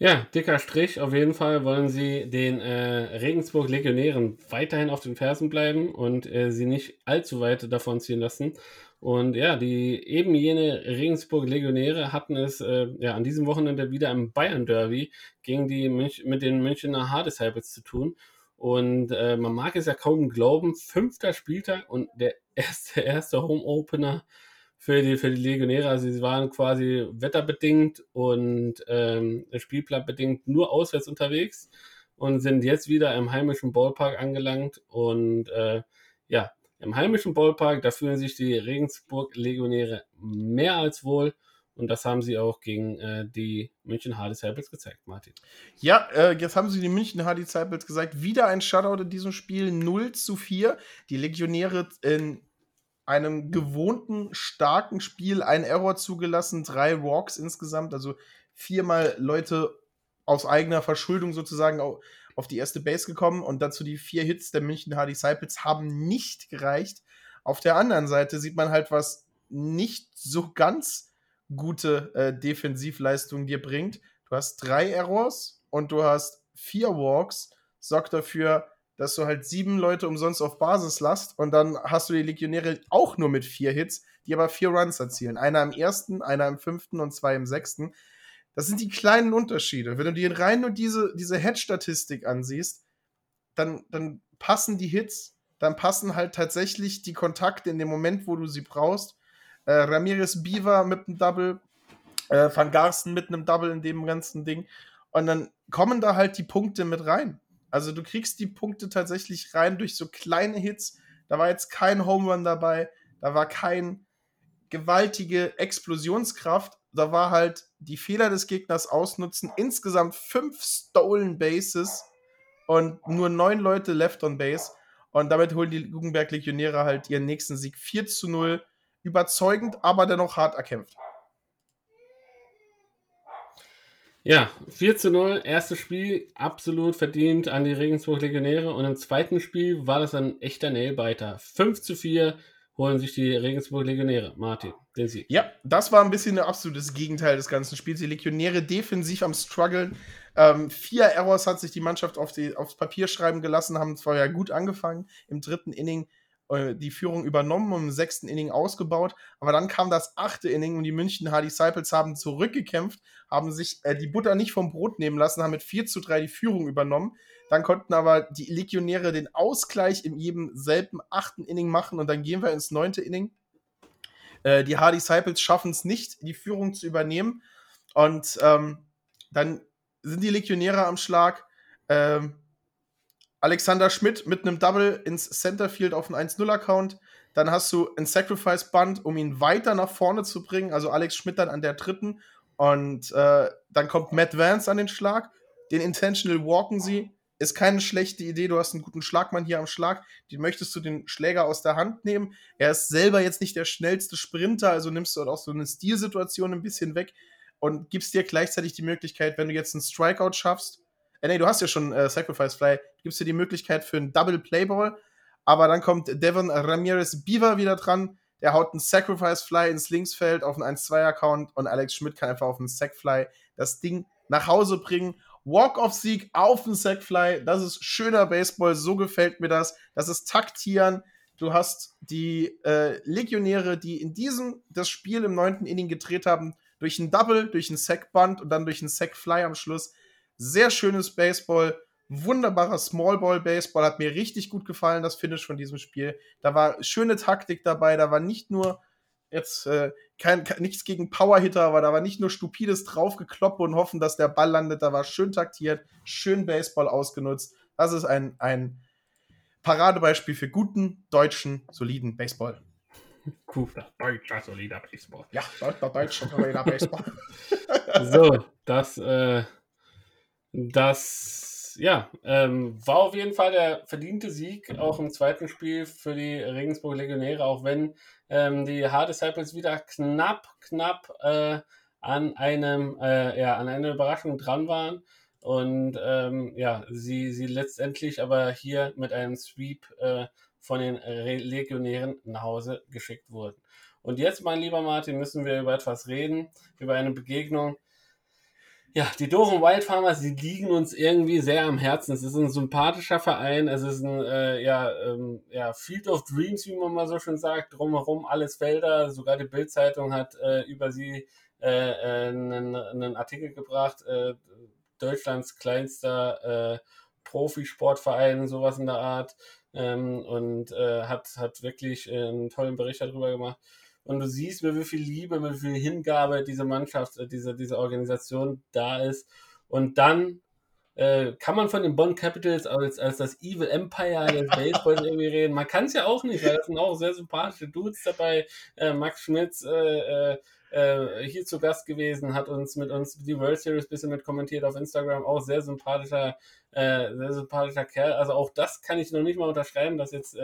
S3: Ja, dicker Strich. Auf jeden Fall wollen sie den äh, Regensburg Legionären weiterhin auf den Fersen bleiben und äh, sie nicht allzu weit davon ziehen lassen. Und ja, die eben jene Regensburg Legionäre hatten es äh, ja an diesem Wochenende wieder im Bayern Derby gegen die Münch mit den Münchner Hardesheibels zu tun. Und äh, man mag es ja kaum glauben, fünfter Spieltag und der erste, erste Home-Opener für die, für die Legionäre. Also sie waren quasi wetterbedingt und ähm, spielplanbedingt nur auswärts unterwegs und sind jetzt wieder im heimischen Ballpark angelangt. Und äh, ja, im heimischen Ballpark, da fühlen sich die Regensburg-Legionäre mehr als wohl. Und das haben sie auch gegen äh, die München Hardy Disciples gezeigt, Martin.
S2: Ja, äh, jetzt haben sie die München Hardy Disciples gesagt. Wieder ein Shutout in diesem Spiel, 0 zu 4. Die Legionäre in einem gewohnten, starken Spiel ein Error zugelassen, drei Walks insgesamt, also viermal Leute aus eigener Verschuldung sozusagen auf die erste Base gekommen und dazu die vier Hits der München Hard Disciples haben nicht gereicht. Auf der anderen Seite sieht man halt, was nicht so ganz gute äh, Defensivleistung dir bringt. Du hast drei Errors und du hast vier Walks, sorgt dafür, dass du halt sieben Leute umsonst auf Basis lasst und dann hast du die Legionäre auch nur mit vier Hits, die aber vier Runs erzielen. Einer im ersten, einer im fünften und zwei im sechsten. Das sind die kleinen Unterschiede. Wenn du dir rein nur diese, diese Head-Statistik ansiehst, dann, dann passen die Hits, dann passen halt tatsächlich die Kontakte in dem Moment, wo du sie brauchst. Äh, Ramirez Beaver mit einem Double, äh, Van Garsten mit einem Double in dem ganzen Ding. Und dann kommen da halt die Punkte mit rein. Also du kriegst die Punkte tatsächlich rein durch so kleine Hits. Da war jetzt kein Home Run dabei, da war kein gewaltige Explosionskraft, da war halt die Fehler des Gegners ausnutzen. Insgesamt fünf Stolen Bases und nur neun Leute left on base. Und damit holen die Guggenberg Legionäre halt ihren nächsten Sieg 4 zu 0. Überzeugend, aber dennoch hart erkämpft.
S3: Ja, 4 zu 0, erstes Spiel absolut verdient an die Regensburg Legionäre und im zweiten Spiel war das ein echter Nailbiter. 5 zu 4 holen sich die Regensburg Legionäre. Martin, den Sieg.
S2: Ja, das war ein bisschen ein absolutes Gegenteil des ganzen Spiels. Die Legionäre defensiv am struggeln. Ähm, vier Errors hat sich die Mannschaft auf die, aufs Papier schreiben gelassen, haben ja gut angefangen. Im dritten Inning äh, die Führung übernommen und im sechsten Inning ausgebaut. Aber dann kam das achte Inning und die München Hard Disciples haben zurückgekämpft, haben sich äh, die Butter nicht vom Brot nehmen lassen, haben mit 4 zu 3 die Führung übernommen. Dann konnten aber die Legionäre den Ausgleich in jedem selben achten Inning machen und dann gehen wir ins neunte Inning. Äh, die Hard Disciples schaffen es nicht, die Führung zu übernehmen. Und ähm, dann sind die Legionäre am Schlag. Ähm, Alexander Schmidt mit einem Double ins Centerfield auf einen 1-0-Account. Dann hast du ein Sacrifice-Band, um ihn weiter nach vorne zu bringen. Also Alex Schmidt dann an der dritten. Und äh, dann kommt Matt Vance an den Schlag. Den Intentional walken sie. Ist keine schlechte Idee. Du hast einen guten Schlagmann hier am Schlag. Den möchtest du den Schläger aus der Hand nehmen. Er ist selber jetzt nicht der schnellste Sprinter, also nimmst du auch so eine Stilsituation ein bisschen weg und gibst dir gleichzeitig die Möglichkeit, wenn du jetzt einen Strikeout schaffst, äh, nee, du hast ja schon äh, Sacrifice Fly. Gibst dir die Möglichkeit für einen Double Playball. Aber dann kommt Devon Ramirez Beaver wieder dran. Der haut einen Sacrifice Fly ins Linksfeld auf einen 1-2-Account und Alex Schmidt kann einfach auf einen Sack Fly das Ding nach Hause bringen. Walk-off-Sieg auf den Sackfly. Das ist schöner Baseball. So gefällt mir das. Das ist Taktieren. Du hast die äh, Legionäre, die in diesem das Spiel im neunten Inning gedreht haben, durch ein Double, durch ein Sackband und dann durch ein Sackfly am Schluss. Sehr schönes Baseball, wunderbarer Smallball Baseball, hat mir richtig gut gefallen, das Finish von diesem Spiel. Da war schöne Taktik dabei, da war nicht nur jetzt äh, kein, kein, nichts gegen Powerhitter, aber da war nicht nur stupides draufgekloppe und hoffen, dass der Ball landet, da war schön taktiert, schön Baseball ausgenutzt. Das ist ein, ein Paradebeispiel für guten, deutschen, soliden Baseball.
S3: Guter, deutscher, solider Baseball.
S2: Ja, deutscher, deutscher, solider Baseball.
S3: so, das äh, das ja, ähm, war auf jeden Fall der verdiente Sieg, auch im zweiten Spiel für die Regensburg Legionäre, auch wenn ähm, die Hard Disciples wieder knapp, knapp äh, an einem, äh, ja, an einer Überraschung dran waren. Und ähm, ja, sie, sie letztendlich aber hier mit einem Sweep äh, von den Legionären nach Hause geschickt wurden. Und jetzt, mein lieber Martin, müssen wir über etwas reden, über eine Begegnung, ja, die Doren Wild Farmers, die liegen uns irgendwie sehr am Herzen. Es ist ein sympathischer Verein, es ist ein äh, ja, ähm, ja, Field of Dreams, wie man mal so schön sagt, drumherum alles Felder. Sogar die Bildzeitung hat äh, über sie äh, einen, äh, einen, Artikel gebracht, äh, Deutschlands kleinster äh, Profisportverein, sowas in der Art. Ähm, und hat, hat wirklich einen tollen Bericht darüber gemacht und du siehst, mit wie viel Liebe, mit wie viel Hingabe diese Mannschaft, äh, diese, diese Organisation da ist. Und dann äh, kann man von den Bond Capitals als, als das Evil Empire des Baseballs irgendwie reden. Man kann es ja auch nicht, weil es sind auch sehr sympathische Dudes dabei. Äh, Max Schmitz äh, äh, äh, hier zu Gast gewesen, hat uns mit uns die World Series ein bisschen mit kommentiert auf Instagram. Auch sehr sympathischer, sehr sympathischer Kerl. Also auch das kann ich noch nicht mal unterschreiben, dass jetzt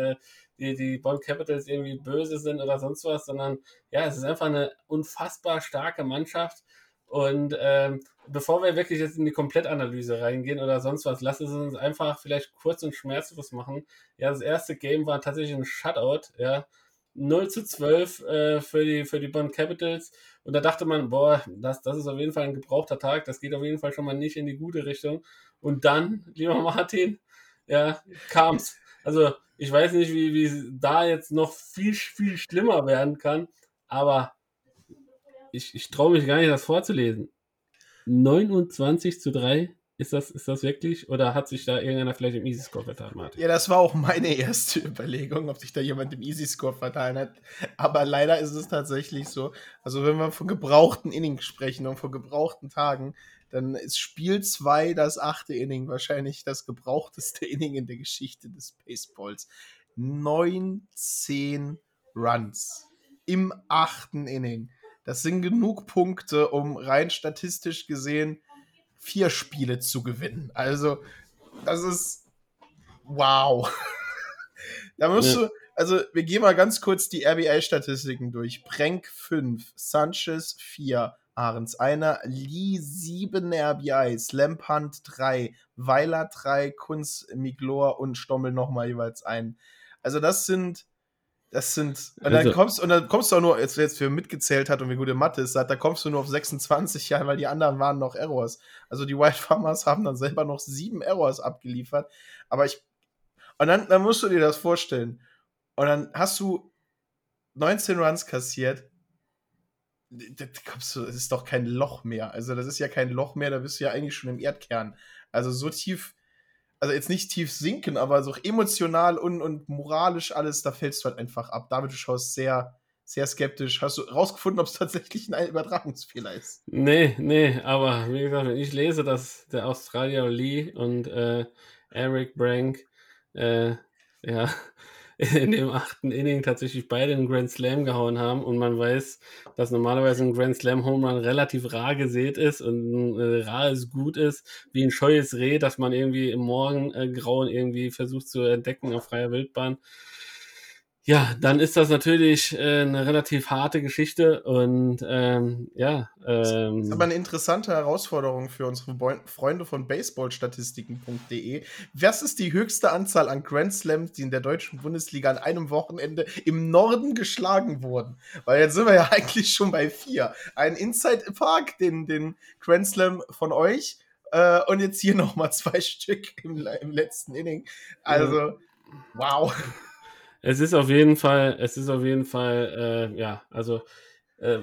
S3: die, die Bond Capitals irgendwie böse sind oder sonst was, sondern ja, es ist einfach eine unfassbar starke Mannschaft. Und ähm, bevor wir wirklich jetzt in die Komplettanalyse reingehen oder sonst was, lass es uns einfach vielleicht kurz und schmerzlos machen. Ja, das erste Game war tatsächlich ein Shutout, ja. 0 zu 12 äh, für, die, für die Bond Capitals. Und da dachte man, boah, das, das ist auf jeden Fall ein gebrauchter Tag, das geht auf jeden Fall schon mal nicht in die gute Richtung. Und dann, lieber Martin, ja, kam's. Also, ich weiß nicht, wie, wie da jetzt noch viel, viel schlimmer werden kann, aber ich, ich traue mich gar nicht, das vorzulesen. 29 zu 3 ist das, ist das wirklich? Oder hat sich da irgendeiner vielleicht im Easy-Score vertan, Martin?
S2: Ja, das war auch meine erste Überlegung, ob sich da jemand im Easy-Score vertan hat. Aber leider ist es tatsächlich so. Also, wenn wir von gebrauchten Innings sprechen und von gebrauchten Tagen, dann ist Spiel 2 das achte Inning wahrscheinlich das gebrauchteste Inning in der Geschichte des Baseballs. 19 Runs im achten Inning. Das sind genug Punkte, um rein statistisch gesehen vier Spiele zu gewinnen. Also, das ist wow. da musst ja. du, also wir gehen mal ganz kurz die RBI-Statistiken durch. Brenk 5, Sanchez 4, Ahrens 1, Lee 7 RBIs, Lampant 3, Weiler 3, Kunz, Miglor und Stommel nochmal jeweils ein. Also das sind das sind, und dann also, kommst, und dann kommst du auch nur, jetzt, jetzt für mitgezählt hat und wie gute Mathe ist, da kommst du nur auf 26, ja, weil die anderen waren noch Errors. Also die White Farmers haben dann selber noch sieben Errors abgeliefert. Aber ich, und dann, dann musst du dir das vorstellen. Und dann hast du 19 Runs kassiert. Da kommst du, das ist doch kein Loch mehr. Also, das ist ja kein Loch mehr, da bist du ja eigentlich schon im Erdkern. Also, so tief also jetzt nicht tief sinken, aber so emotional und, und moralisch alles, da fällst du halt einfach ab. David, du schaust sehr, sehr skeptisch. Hast du rausgefunden, ob es tatsächlich ein Übertragungsfehler ist?
S3: Nee, nee, aber wie gesagt, wenn ich lese, dass der Australier Lee und äh, Eric Brank äh, ja, in dem achten Inning tatsächlich beide einen Grand Slam gehauen haben und man weiß, dass normalerweise ein Grand Slam Home Run relativ rar gesät ist und äh, rares Gut ist, wie ein scheues Reh, das man irgendwie im Morgengrauen irgendwie versucht zu entdecken auf freier Wildbahn ja, dann ist das natürlich äh, eine relativ harte Geschichte und ähm, ja. Ähm,
S2: das ist aber eine interessante Herausforderung für unsere Bo Freunde von baseballstatistiken.de. Was ist die höchste Anzahl an Grand Slams, die in der deutschen Bundesliga an einem Wochenende im Norden geschlagen wurden? Weil jetzt sind wir ja eigentlich schon bei vier. Ein Inside Park, den, den Grand Slam von euch äh, und jetzt hier nochmal zwei Stück im, im letzten Inning. Also, wow
S3: es ist auf jeden Fall, es ist auf jeden Fall, äh, ja, also äh,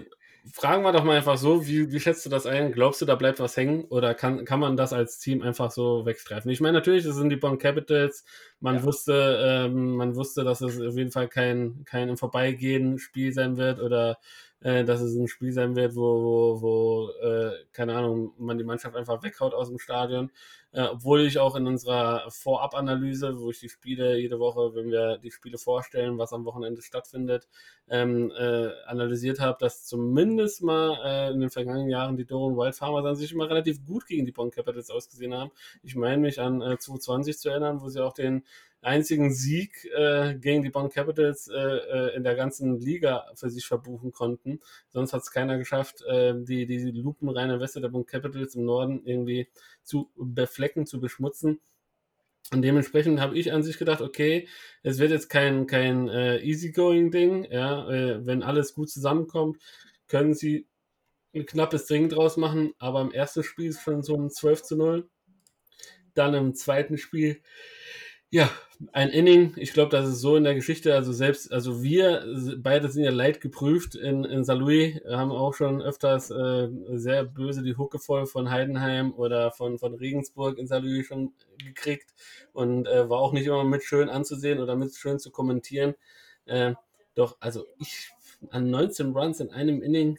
S3: fragen wir doch mal einfach so, wie, wie schätzt du das ein? Glaubst du, da bleibt was hängen oder kann, kann man das als Team einfach so wegstreifen? Ich meine, natürlich, das sind die Bonn Capitals. Man ja. wusste, ähm, man wusste, dass es auf jeden Fall kein, kein im Vorbeigehen Spiel sein wird oder äh, dass es ein Spiel sein wird, wo, wo, wo äh, keine Ahnung, man die Mannschaft einfach weghaut aus dem Stadion. Äh, obwohl ich auch in unserer Vorab-Analyse, wo ich die Spiele jede Woche, wenn wir die Spiele vorstellen, was am Wochenende stattfindet, ähm, äh, analysiert habe, dass zumindest mal äh, in den vergangenen Jahren die Doran Wild Farmers an sich immer relativ gut gegen die Bond Capitals ausgesehen haben. Ich meine mich an äh, 2020 zu erinnern, wo sie auch den einzigen Sieg äh, gegen die Bonn Capitals äh, äh, in der ganzen Liga für sich verbuchen konnten. Sonst hat es keiner geschafft, äh, die, die lupenreine Weste der Bonn Capitals im Norden irgendwie zu beflecken, zu beschmutzen. Und dementsprechend habe ich an sich gedacht, okay, es wird jetzt kein, kein äh, Easygoing-Ding. Ja, äh, wenn alles gut zusammenkommt, können sie ein knappes Ding draus machen. Aber im ersten Spiel ist schon so ein 12 zu 0. Dann im zweiten Spiel ja, ein Inning. Ich glaube, das ist so in der Geschichte. Also selbst, also wir beide sind ja leid geprüft in, in St. Louis, haben auch schon öfters äh, sehr böse die Hucke voll von Heidenheim oder von, von Regensburg in St. Louis schon gekriegt und äh, war auch nicht immer mit schön anzusehen oder mit schön zu kommentieren. Äh, doch, also ich an 19 Runs in einem Inning,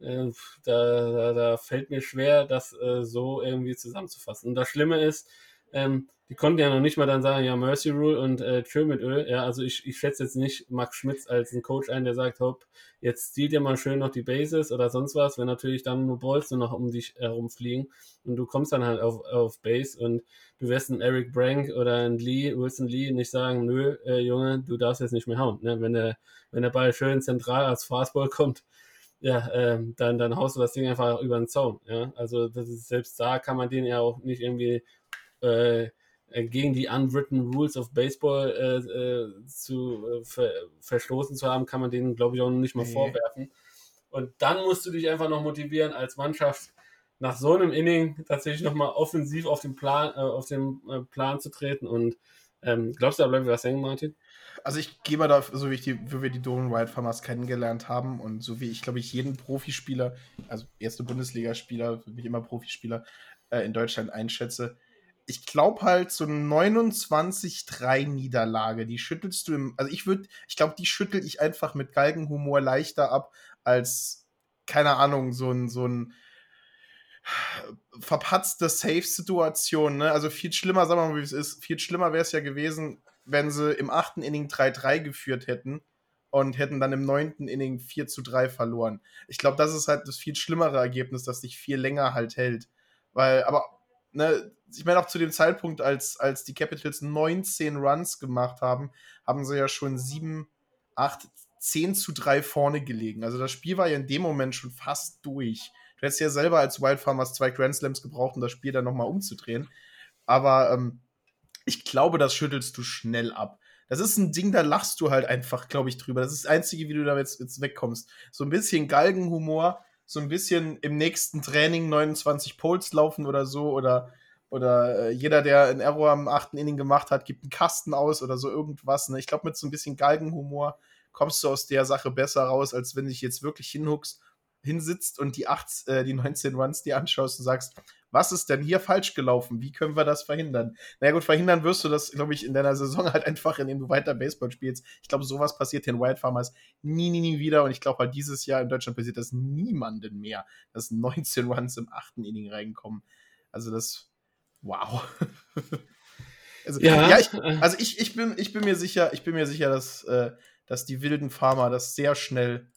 S3: äh, da, da, da, fällt mir schwer, das äh, so irgendwie zusammenzufassen. Und das Schlimme ist, ähm, die konnten ja noch nicht mal dann sagen, ja, Mercy Rule und äh, Chill mit Öl. Ja, also ich, ich schätze jetzt nicht Max Schmitz als einen Coach ein, der sagt, hopp, jetzt zielt ihr mal schön noch die Bases oder sonst was, wenn natürlich dann nur Balls nur noch um dich herumfliegen und du kommst dann halt auf, auf Base und du wirst einen Eric Brank oder einen Lee, Wilson Lee nicht sagen, nö, äh, Junge, du darfst jetzt nicht mehr hauen. Ne? Wenn, der, wenn der Ball schön zentral als Fastball kommt, ja, ähm, dann, dann haust du das Ding einfach über den Zaun. Ja? Also das ist, selbst da kann man den ja auch nicht irgendwie äh gegen die unwritten Rules of Baseball äh, äh, zu äh, ver verstoßen zu haben, kann man denen, glaube ich, auch nicht mal nee. vorwerfen. Und dann musst du dich einfach noch motivieren, als Mannschaft nach so einem Inning tatsächlich nochmal offensiv auf den Plan, äh, auf den äh, Plan zu treten. Und ähm, glaubst du, da bleibt was hängen, Martin?
S2: Also ich gehe mal da, so wie, ich die, wie wir die Dolan White Farmers kennengelernt haben und so wie ich, glaube ich, jeden Profispieler, also erste Bundesligaspieler, wie ich immer Profispieler äh, in Deutschland einschätze, ich glaube halt so 29-3 Niederlage, die schüttelst du im, also ich würde, ich glaube, die schüttel ich einfach mit Galgenhumor leichter ab als, keine Ahnung, so ein, so ein verpatzte Safe-Situation, ne? Also viel schlimmer, sagen wir mal, wie es ist, viel schlimmer wäre es ja gewesen, wenn sie im achten Inning 3-3 geführt hätten und hätten dann im neunten Inning 4 zu 3 verloren. Ich glaube, das ist halt das viel schlimmere Ergebnis, das sich viel länger halt hält. Weil, aber, ne, ich meine auch zu dem Zeitpunkt, als, als die Capitals 19 Runs gemacht haben, haben sie ja schon 7, 8, 10 zu 3 vorne gelegen. Also das Spiel war ja in dem Moment schon fast durch. Du hättest ja selber als Wild Farmers zwei Grand Slams gebraucht, um das Spiel dann nochmal umzudrehen. Aber ähm, ich glaube, das schüttelst du schnell ab. Das ist ein Ding, da lachst du halt einfach, glaube ich, drüber. Das ist das Einzige, wie du da jetzt, jetzt wegkommst. So ein bisschen Galgenhumor, so ein bisschen im nächsten Training 29 Poles laufen oder so oder oder äh, jeder, der einen Error am achten Inning gemacht hat, gibt einen Kasten aus oder so irgendwas. Ne? Ich glaube, mit so ein bisschen Galgenhumor kommst du aus der Sache besser raus, als wenn du dich jetzt wirklich hinhuckst, hinsitzt und die, acht, äh, die 19 Runs dir anschaust und sagst, was ist denn hier falsch gelaufen? Wie können wir das verhindern? Na naja, gut, verhindern wirst du das, glaube ich, in deiner Saison halt einfach, indem du weiter Baseball spielst. Ich glaube, sowas passiert den Wild Farmers nie, nie, nie wieder. Und ich glaube halt, dieses Jahr in Deutschland passiert das niemanden mehr, dass 19 Runs im achten Inning reinkommen. Also das, wow. also, ja, ja ich, also ich, ich, bin, ich bin mir sicher, ich bin mir sicher, dass, äh, dass die wilden Farmer das sehr schnell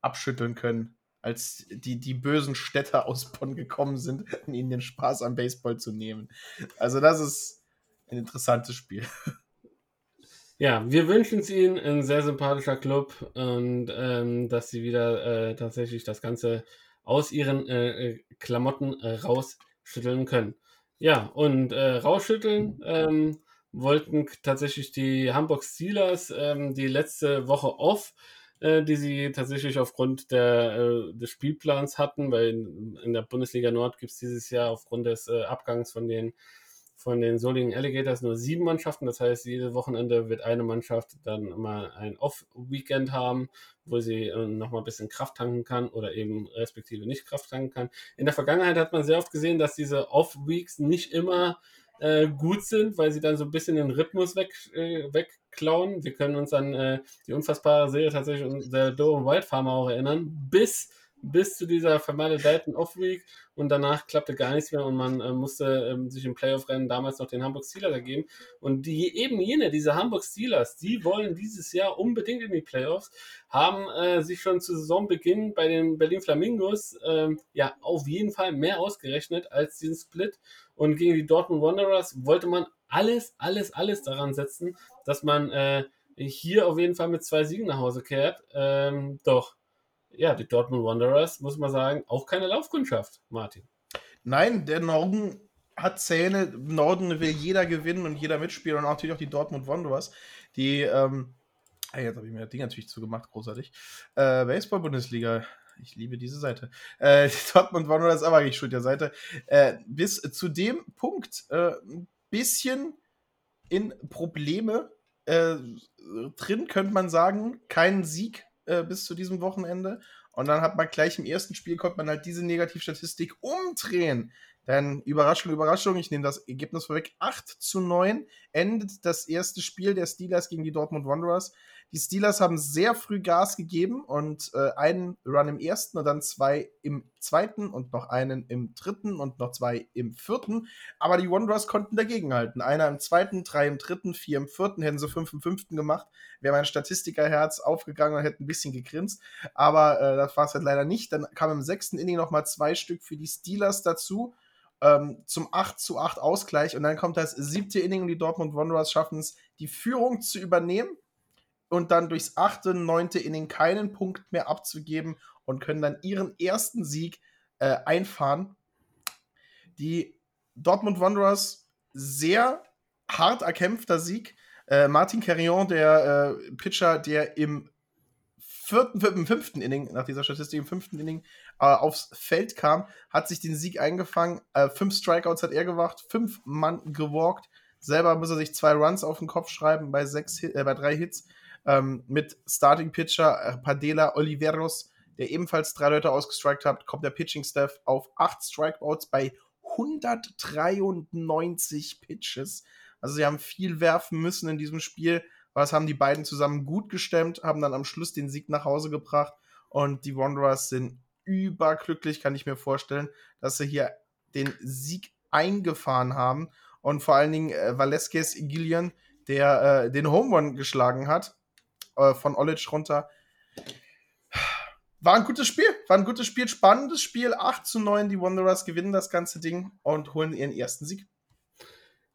S2: abschütteln können als die, die bösen Städter aus Bonn gekommen sind, um ihnen den Spaß am Baseball zu nehmen. Also, das ist ein interessantes Spiel.
S3: Ja, wir wünschen es Ihnen, ein sehr sympathischer Club und ähm, dass Sie wieder äh, tatsächlich das Ganze aus Ihren äh, äh Klamotten äh, rausschütteln können. Ja, und äh, rausschütteln ähm, wollten tatsächlich die Hamburg Steelers ähm, die letzte Woche off äh, die sie tatsächlich aufgrund der, äh, des Spielplans hatten, weil in, in der Bundesliga Nord gibt es dieses Jahr aufgrund des äh, Abgangs von den von den Solingen Alligators nur sieben Mannschaften. Das heißt, jedes Wochenende wird eine Mannschaft dann mal ein Off-Weekend haben, wo sie äh, nochmal ein bisschen Kraft tanken kann oder eben respektive nicht Kraft tanken kann. In der Vergangenheit hat man sehr oft gesehen, dass diese Off-Weeks nicht immer äh, gut sind, weil sie dann so ein bisschen den Rhythmus weg, äh, wegklauen. Wir können uns an äh, die unfassbare Serie tatsächlich der Doe White Farmer auch erinnern, bis bis zu dieser vermaledeiten Off-Week und danach klappte gar nichts mehr und man äh, musste ähm, sich im Playoff-Rennen damals noch den Hamburg Steelers ergeben. Und die eben jene, diese Hamburg Steelers, die wollen dieses Jahr unbedingt in die Playoffs, haben äh, sich schon zu Saisonbeginn bei den Berlin Flamingos ähm, ja auf jeden Fall mehr ausgerechnet als diesen Split. Und gegen die Dortmund Wanderers wollte man alles, alles, alles daran setzen, dass man äh, hier auf jeden Fall mit zwei Siegen nach Hause kehrt. Ähm, doch ja, die Dortmund Wanderers, muss man sagen, auch keine Laufkundschaft, Martin.
S2: Nein, der Norden hat Zähne. Norden will jeder gewinnen und jeder mitspielen und natürlich auch die Dortmund Wanderers, die, ähm, jetzt habe ich mir das Ding natürlich zugemacht, großartig. Äh, Baseball-Bundesliga, ich liebe diese Seite. Äh, die Dortmund Wanderers, aber ich schuld der Seite. Äh, bis zu dem Punkt äh, ein bisschen in Probleme äh, drin, könnte man sagen. Kein Sieg äh, bis zu diesem Wochenende. Und dann hat man gleich im ersten Spiel, konnte man halt diese Negativstatistik umdrehen. Denn Überraschung, Überraschung, ich nehme das Ergebnis vorweg, 8 zu 9 endet das erste Spiel der Steelers gegen die Dortmund Wanderers. Die Steelers haben sehr früh Gas gegeben und äh, einen Run im ersten und dann zwei im zweiten und noch einen im dritten und noch zwei im vierten. Aber die Wanderers konnten dagegenhalten. Einer im zweiten, drei im dritten, vier im vierten, hätten sie fünf im fünften gemacht. Wäre mein Statistikerherz aufgegangen und hätte ein bisschen gegrinst. Aber äh, das war es halt leider nicht. Dann kam im sechsten Inning noch mal zwei Stück für die Steelers dazu ähm, zum 8 zu 8 Ausgleich und dann kommt das siebte Inning und die Dortmund Wanderers schaffen es, die Führung zu übernehmen und dann durchs achte, neunte Inning keinen Punkt mehr abzugeben und können dann ihren ersten Sieg äh, einfahren. Die Dortmund Wanderers sehr hart erkämpfter Sieg. Äh, Martin Carrion, der äh, Pitcher, der im vierten, im fünften Inning, nach dieser Statistik im fünften Inning, äh, aufs Feld kam, hat sich den Sieg eingefangen. Äh, fünf Strikeouts hat er gemacht, fünf Mann gewalkt. Selber muss er sich zwei Runs auf den Kopf schreiben bei, sechs, äh, bei drei Hits. Ähm, mit Starting Pitcher äh, Padela Oliveros, der ebenfalls drei Leute ausgestrikt hat, kommt der Pitching Staff auf acht Strikeouts bei 193 Pitches. Also sie haben viel werfen müssen in diesem Spiel. Was haben die beiden zusammen gut gestemmt, haben dann am Schluss den Sieg nach Hause gebracht. Und die Wanderers sind überglücklich, kann ich mir vorstellen, dass sie hier den Sieg eingefahren haben. Und vor allen Dingen äh, Valesquez Gillian, der äh, den Home Run geschlagen hat, äh, von Olic runter. War ein gutes Spiel, war ein gutes Spiel, spannendes Spiel. 8 zu 9, die Wanderers gewinnen das ganze Ding und holen ihren ersten Sieg.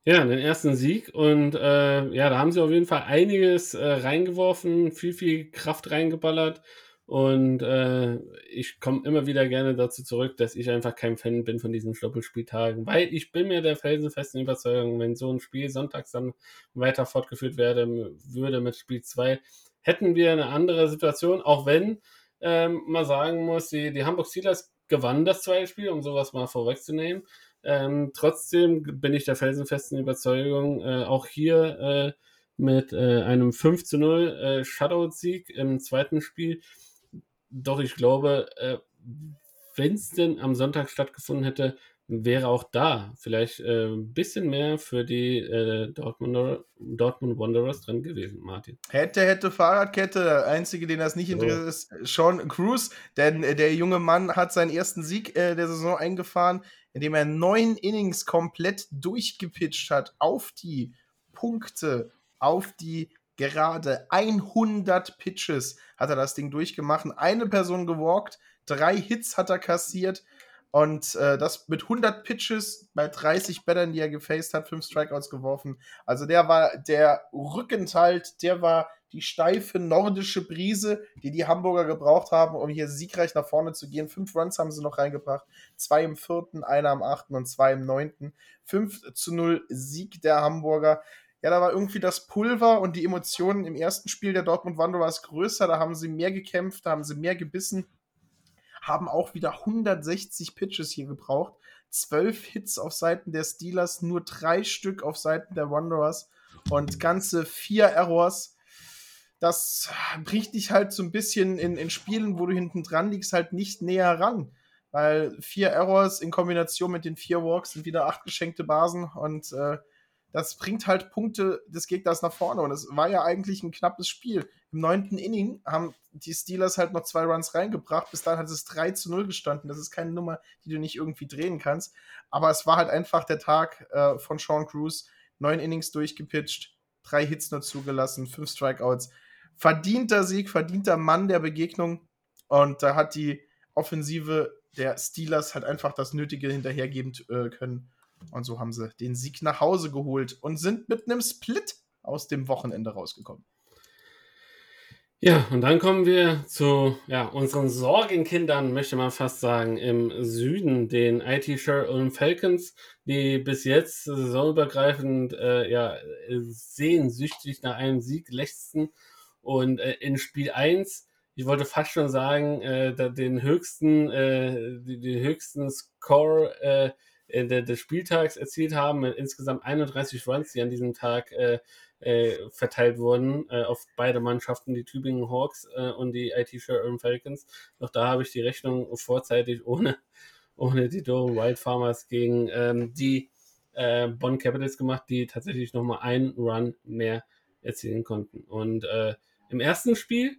S3: Ja, den ersten Sieg. Und äh, ja, da haben sie auf jeden Fall einiges äh, reingeworfen, viel, viel Kraft reingeballert. Und äh, ich komme immer wieder gerne dazu zurück, dass ich einfach kein Fan bin von diesen Doppelspieltagen, weil ich bin mir der felsenfesten Überzeugung, wenn so ein Spiel sonntags dann weiter fortgeführt werden würde mit Spiel 2, hätten wir eine andere Situation, auch wenn ähm, man sagen muss, die, die Hamburg Steelers gewannen das zweite Spiel, um sowas mal vorwegzunehmen. Ähm, trotzdem bin ich der felsenfesten Überzeugung, äh, auch hier äh, mit äh, einem 5 zu 0 äh, Shutout-Sieg im zweiten Spiel. Doch ich glaube, äh, wenn es denn am Sonntag stattgefunden hätte, wäre auch da vielleicht äh, ein bisschen mehr für die äh, Dortmunder, Dortmund Wanderers drin gewesen, Martin.
S2: Hätte, hätte Fahrradkette. Der Einzige, den das nicht interessiert, ist Sean Cruz. Denn äh, der junge Mann hat seinen ersten Sieg äh, der Saison eingefahren, indem er neun Innings komplett durchgepitcht hat auf die Punkte, auf die gerade 100 Pitches hat er das Ding durchgemacht. Eine Person gewalkt, drei Hits hat er kassiert und äh, das mit 100 Pitches bei 30 Battern, die er gefaced hat, fünf Strikeouts geworfen. Also der war der Rückenthalt, der war die steife nordische Brise, die die Hamburger gebraucht haben, um hier siegreich nach vorne zu gehen. Fünf Runs haben sie noch reingebracht. Zwei im vierten, einer am achten und zwei im neunten. 5 zu 0 Sieg der Hamburger. Ja, da war irgendwie das Pulver und die Emotionen im ersten Spiel der Dortmund Wanderers größer. Da haben sie mehr gekämpft, da haben sie mehr gebissen haben auch wieder 160 Pitches hier gebraucht. Zwölf Hits auf Seiten der Steelers, nur drei Stück auf Seiten der Wanderers und ganze vier Errors. Das bringt dich halt so ein bisschen in, in Spielen, wo du hinten dran liegst, halt nicht näher ran. Weil vier Errors in Kombination mit den vier Walks sind wieder acht geschenkte Basen und äh, das bringt halt Punkte des Gegners nach vorne. Und es war ja eigentlich ein knappes Spiel. Im neunten Inning haben die Steelers halt noch zwei Runs reingebracht. Bis dahin hat es 3 zu 0 gestanden. Das ist keine Nummer, die du nicht irgendwie drehen kannst. Aber es war halt einfach der Tag äh, von Sean Cruz. Neun Innings durchgepitcht, drei Hits nur zugelassen, fünf Strikeouts. Verdienter Sieg, verdienter Mann der Begegnung. Und da hat die Offensive der Steelers halt einfach das Nötige hinterhergeben äh, können. Und so haben sie den Sieg nach Hause geholt und sind mit einem Split aus dem Wochenende rausgekommen.
S3: Ja, und dann kommen wir zu ja, unseren Sorgenkindern, möchte man fast sagen, im Süden, den IT Sherwood Falcons, die bis jetzt saisonübergreifend äh, ja, sehnsüchtig nach einem Sieg lechzten. Und äh, in Spiel 1, ich wollte fast schon sagen, äh, den höchsten, äh, den höchsten Score äh, des Spieltags erzielt haben, mit insgesamt 31 Runs, die an diesem Tag äh, äh, verteilt wurden äh, auf beide Mannschaften, die Tübingen Hawks äh, und die IT Sherman Falcons. Doch da habe ich die Rechnung vorzeitig ohne, ohne die Durham Wild Farmers gegen ähm, die äh, Bonn Capitals gemacht, die tatsächlich nochmal einen Run mehr erzielen konnten. Und äh, im ersten Spiel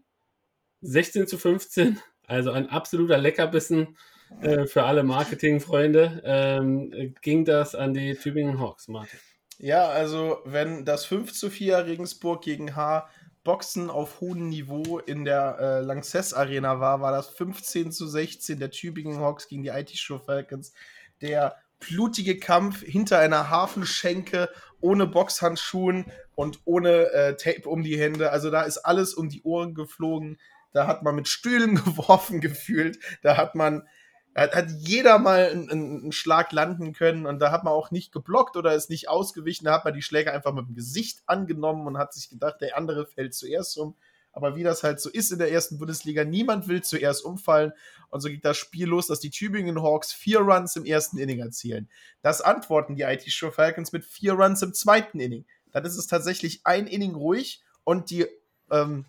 S3: 16 zu 15, also ein absoluter Leckerbissen äh, für alle Marketingfreunde, ähm, ging das an die Tübingen Hawks, Martin.
S2: Ja, also wenn das 5 zu 4 Regensburg gegen H Boxen auf hohem Niveau in der äh, Lanxess Arena war, war das 15 zu 16 der Tübingen Hawks gegen die IT Show Falcons. Der blutige Kampf hinter einer Hafenschenke ohne Boxhandschuhen und ohne äh, Tape um die Hände. Also da ist alles um die Ohren geflogen. Da hat man mit Stühlen geworfen gefühlt. Da hat man, hat, hat jeder mal einen, einen Schlag landen können und da hat man auch nicht geblockt oder ist nicht ausgewichen. Da hat man die Schläge einfach mit dem Gesicht angenommen und hat sich gedacht, der andere fällt zuerst um. Aber wie das halt so ist in der ersten Bundesliga, niemand will zuerst umfallen. Und so geht das Spiel los, dass die Tübingen Hawks vier Runs im ersten Inning erzielen. Das antworten die IT Show Falcons mit vier Runs im zweiten Inning. Dann ist es tatsächlich ein Inning ruhig und die ähm,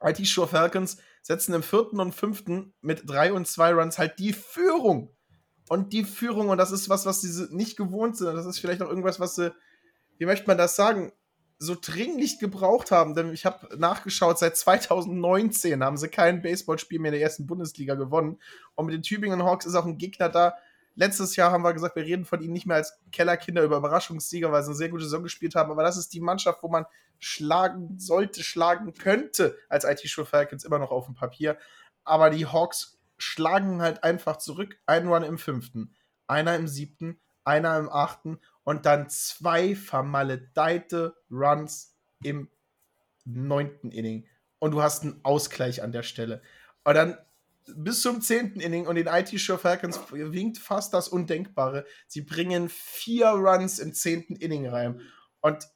S2: IT Show Falcons setzen im vierten und fünften mit drei und zwei Runs halt die Führung. Und die Führung, und das ist was, was sie nicht gewohnt sind. Das ist vielleicht auch irgendwas, was sie, wie möchte man das sagen? so dringlich gebraucht haben, denn ich habe nachgeschaut, seit 2019 haben sie kein Baseballspiel mehr in der ersten Bundesliga gewonnen. Und mit den Tübingen Hawks ist auch ein Gegner da. Letztes Jahr haben wir gesagt, wir reden von ihnen nicht mehr als Kellerkinder über Überraschungssieger, weil sie eine sehr gute Saison gespielt haben. Aber das ist die Mannschaft, wo man schlagen sollte, schlagen könnte, als IT-Show Falcons immer noch auf dem Papier. Aber die Hawks schlagen halt einfach zurück. Ein Run im fünften, einer im siebten, einer im achten und dann zwei vermaledeite Runs im neunten Inning. Und du hast einen Ausgleich an der Stelle. Und dann bis zum zehnten Inning und den IT Show Falcons winkt fast das Undenkbare. Sie bringen vier Runs im zehnten Inning rein. Und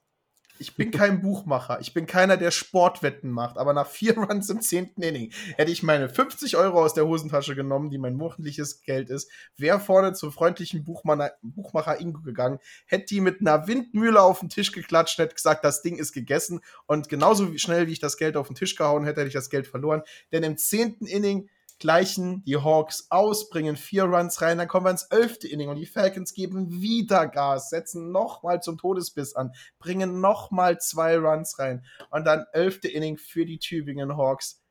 S2: ich bin kein Buchmacher. Ich bin keiner, der Sportwetten macht. Aber nach vier Runs im zehnten Inning hätte ich meine 50 Euro aus der Hosentasche genommen, die mein wöchentliches Geld ist, wäre vorne zum freundlichen Buchmacher, Buchmacher Ingo gegangen, hätte die mit einer Windmühle auf den Tisch geklatscht, hätte gesagt, das Ding ist gegessen. Und genauso schnell, wie ich das Geld auf den Tisch gehauen hätte, hätte ich das Geld verloren. Denn im zehnten Inning gleichen die Hawks aus, bringen vier Runs rein, dann kommen wir ins elfte Inning und die Falcons geben wieder Gas, setzen nochmal zum Todesbiss an, bringen nochmal zwei Runs rein und dann elfte Inning für die Tübingen Hawks,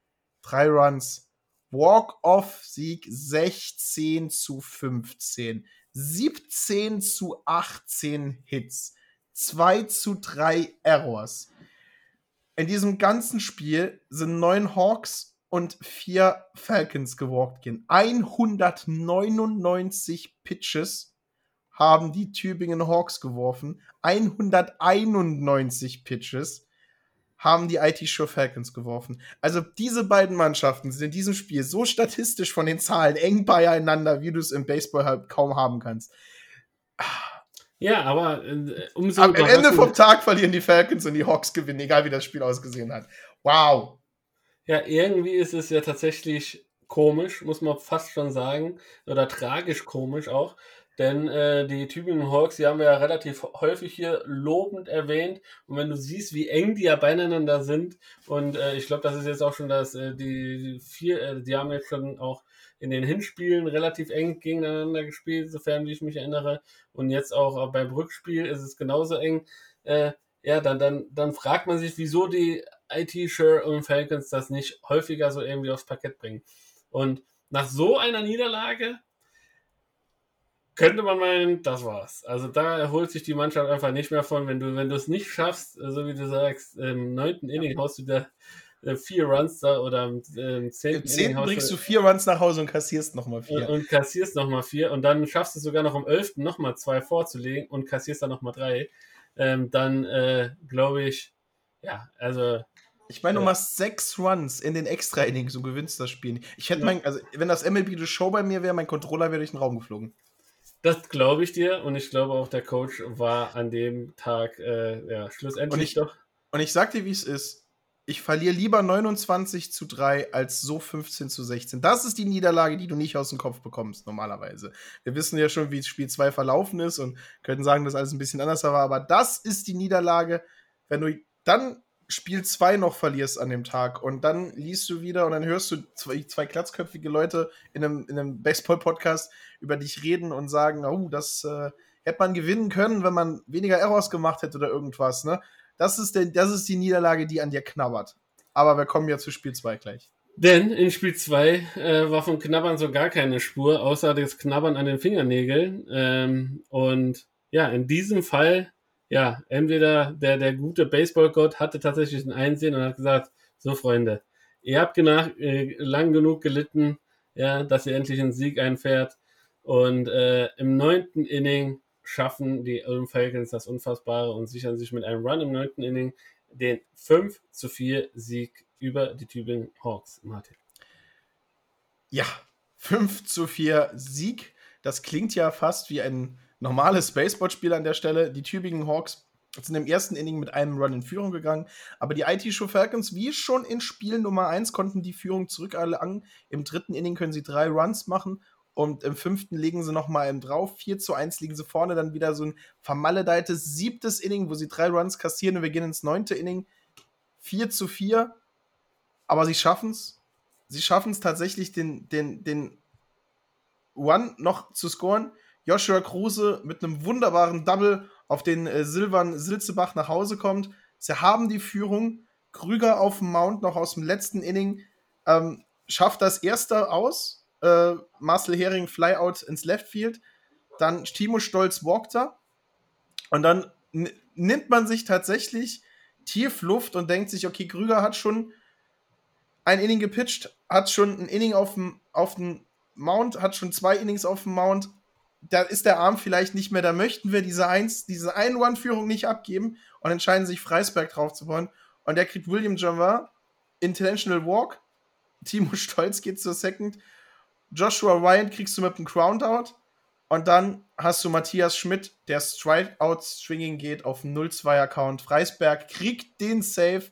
S2: drei Runs, Walk-off-Sieg 16 zu 15, 17 zu 18 Hits, 2 zu 3 Errors. In diesem ganzen Spiel sind neun Hawks und vier Falcons gewalkt gehen. 199 Pitches haben die Tübingen Hawks geworfen. 191 Pitches haben die IT Show Falcons geworfen. Also diese beiden Mannschaften sind in diesem Spiel so statistisch von den Zahlen eng beieinander, wie du es im Baseball halt kaum haben kannst.
S3: Ja, aber
S2: äh, umso Am Ende vom Tag verlieren die Falcons und die Hawks gewinnen, egal wie das Spiel ausgesehen hat. Wow.
S3: Ja, irgendwie ist es ja tatsächlich komisch, muss man fast schon sagen, oder tragisch komisch auch, denn äh, die Tübingen Hawks, die haben wir ja relativ häufig hier lobend erwähnt. Und wenn du siehst, wie eng die ja beieinander sind, und äh, ich glaube, das ist jetzt auch schon das, äh, die, vier, äh, die haben jetzt schon auch in den Hinspielen relativ eng gegeneinander gespielt, sofern wie ich mich erinnere. Und jetzt auch beim Rückspiel ist es genauso eng. Äh, ja, dann, dann, dann fragt man sich, wieso die IT Sure und Falcons das nicht häufiger so irgendwie aufs Parkett bringen. Und nach so einer Niederlage könnte man meinen, das war's. Also da erholt sich die Mannschaft einfach nicht mehr von, wenn du, wenn du es nicht schaffst, so wie du sagst, im neunten Inning haust du da äh, vier Runs da oder im
S2: äh, zehnten, Im zehnten bringst du vier Runs nach Hause und kassierst nochmal vier.
S3: Und, und kassierst nochmal vier und dann schaffst du es sogar noch im elften nochmal zwei vorzulegen und kassierst dann nochmal drei. Ähm, dann äh, glaube ich, ja, also
S2: ich meine, du machst sechs Runs in den Extra-Innings und gewinnst das Spiel. Ich hätte ja. mein, also wenn das MLB The Show bei mir wäre, mein Controller wäre durch den Raum geflogen.
S3: Das glaube ich dir und ich glaube auch, der Coach war an dem Tag äh, ja, schlussendlich
S2: und ich,
S3: doch.
S2: Und ich sag dir, wie es ist. Ich verliere lieber 29 zu 3 als so 15 zu 16. Das ist die Niederlage, die du nicht aus dem Kopf bekommst, normalerweise. Wir wissen ja schon, wie Spiel 2 verlaufen ist und können sagen, dass alles ein bisschen anders war, aber das ist die Niederlage, wenn du dann Spiel 2 noch verlierst an dem Tag und dann liest du wieder und dann hörst du zwei, zwei glatzköpfige Leute in einem, in einem Baseball-Podcast über dich reden und sagen, oh, das äh, hätte man gewinnen können, wenn man weniger Errors gemacht hätte oder irgendwas, ne? Das ist, der, das ist die Niederlage, die an dir knabbert. Aber wir kommen ja zu Spiel 2 gleich.
S3: Denn in Spiel 2 äh, war vom Knabbern so gar keine Spur, außer das Knabbern an den Fingernägeln. Ähm, und ja, in diesem Fall ja, entweder der, der gute Baseballgott hatte tatsächlich ein Einsehen und hat gesagt, so Freunde, ihr habt genach, äh, lang genug gelitten, ja, dass ihr endlich einen Sieg einfährt. Und äh, im neunten Inning schaffen die Ulm Falcons das Unfassbare und sichern sich mit einem Run im neunten Inning den 5 zu 4 Sieg über die Tübingen Hawks, Martin.
S2: Ja, 5 zu 4 Sieg. Das klingt ja fast wie ein normales Baseballspiel an der Stelle. Die Tübingen Hawks sind im ersten Inning mit einem Run in Führung gegangen. Aber die IT-Show Falcons, wie schon in Spiel Nummer 1, konnten die Führung zurückerlangen. Im dritten Inning können sie drei Runs machen. Und im fünften legen sie nochmal im drauf. 4 zu 1 liegen sie vorne. Dann wieder so ein vermaledeites siebtes Inning, wo sie drei Runs kassieren. Und wir gehen ins neunte Inning. 4 zu 4. Aber sie schaffen es. Sie schaffen es tatsächlich, den, den, den One noch zu scoren. Joshua Kruse mit einem wunderbaren Double auf den äh, Silvan Silzebach nach Hause kommt. Sie haben die Führung. Krüger auf dem Mount noch aus dem letzten Inning ähm, schafft das erste aus. Äh, Marcel Hering Flyout ins Left Field. Dann Timo Stolz walkt er. Und dann nimmt man sich tatsächlich tief Luft und denkt sich, okay, Krüger hat schon ein Inning gepitcht, hat schon ein Inning auf dem, auf dem Mount, hat schon zwei Innings auf dem Mount, da ist der Arm vielleicht nicht mehr, da möchten wir diese, Eins, diese Ein-One-Führung nicht abgeben und entscheiden sich, Freisberg drauf zu wollen. Und der kriegt William Javin, Intentional Walk, Timo Stolz geht zur Second, Joshua Ryan kriegst du mit dem Groundout und dann hast du Matthias Schmidt, der Strikeout-Stringing geht auf 0-2-Account. Freisberg kriegt den Save.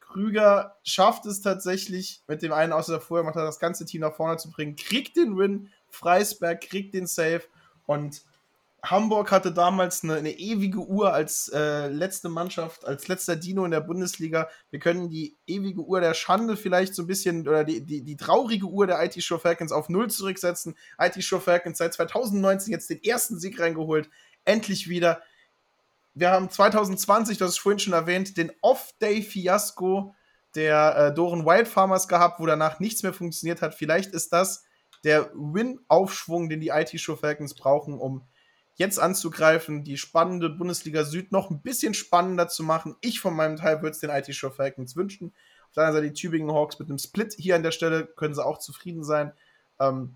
S2: Krüger schafft es tatsächlich, mit dem einen außer vorher macht er das ganze Team nach vorne zu bringen, kriegt den Win. Freisberg kriegt den Save und Hamburg hatte damals eine, eine ewige Uhr als äh, letzte Mannschaft, als letzter Dino in der Bundesliga. Wir können die ewige Uhr der Schande vielleicht so ein bisschen oder die, die, die traurige Uhr der IT Show Falcons auf Null zurücksetzen. IT Show Falcons seit 2019 jetzt den ersten Sieg reingeholt. Endlich wieder. Wir haben 2020, das ist vorhin schon erwähnt, den Off-Day-Fiasko der äh, Doren Wild Farmers gehabt, wo danach nichts mehr funktioniert hat. Vielleicht ist das der Win-Aufschwung, den die IT-Show Falcons brauchen, um jetzt anzugreifen, die spannende Bundesliga Süd noch ein bisschen spannender zu machen. Ich von meinem Teil würde es den IT-Show Falcons wünschen. Auf der anderen Seite die Tübingen Hawks mit einem Split hier an der Stelle können sie auch zufrieden sein. Ähm,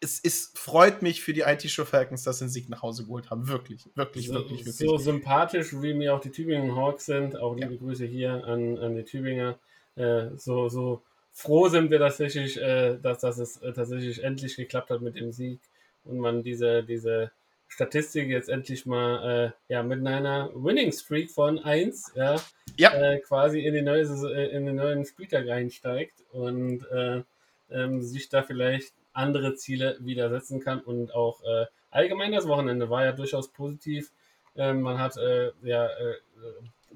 S2: es, es, freut mich für die IT-Show Falcons, dass sie den Sieg nach Hause geholt haben. Wirklich, wirklich,
S3: so,
S2: wirklich, wirklich.
S3: So sympathisch, wie mir auch die Tübingen Hawks sind. Auch liebe ja. Grüße hier an, an die Tübinger. Äh, so, so froh sind wir tatsächlich, äh, dass, dass es äh, tatsächlich endlich geklappt hat mit dem Sieg und man diese, diese Statistik jetzt endlich mal äh, ja, mit einer Winning Streak von 1 ja, ja. Äh, quasi in, die neue, äh, in den neuen Spieltag reinsteigt und äh, ähm, sich da vielleicht andere Ziele widersetzen kann und auch allgemein das Wochenende war ja durchaus positiv. Ähm, man hat ja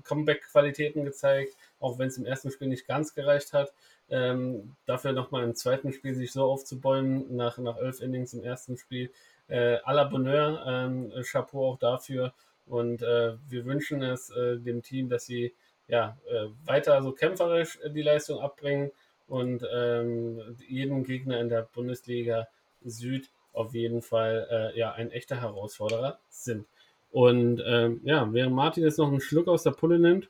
S3: Comeback-Qualitäten gezeigt, auch wenn es im ersten Spiel nicht ganz gereicht hat. Ähm, dafür nochmal im zweiten Spiel sich so aufzubäumen, nach, nach elf Innings im ersten Spiel. Äh, à la Bonheur, ähm, Chapeau auch dafür. Und äh, wir wünschen es äh, dem Team, dass sie ja, äh, weiter so kämpferisch die Leistung abbringen und ähm, jeden Gegner in der Bundesliga Süd auf jeden Fall äh, ja, ein echter Herausforderer sind. Und ähm, ja, während Martin jetzt noch einen Schluck aus der Pulle nimmt,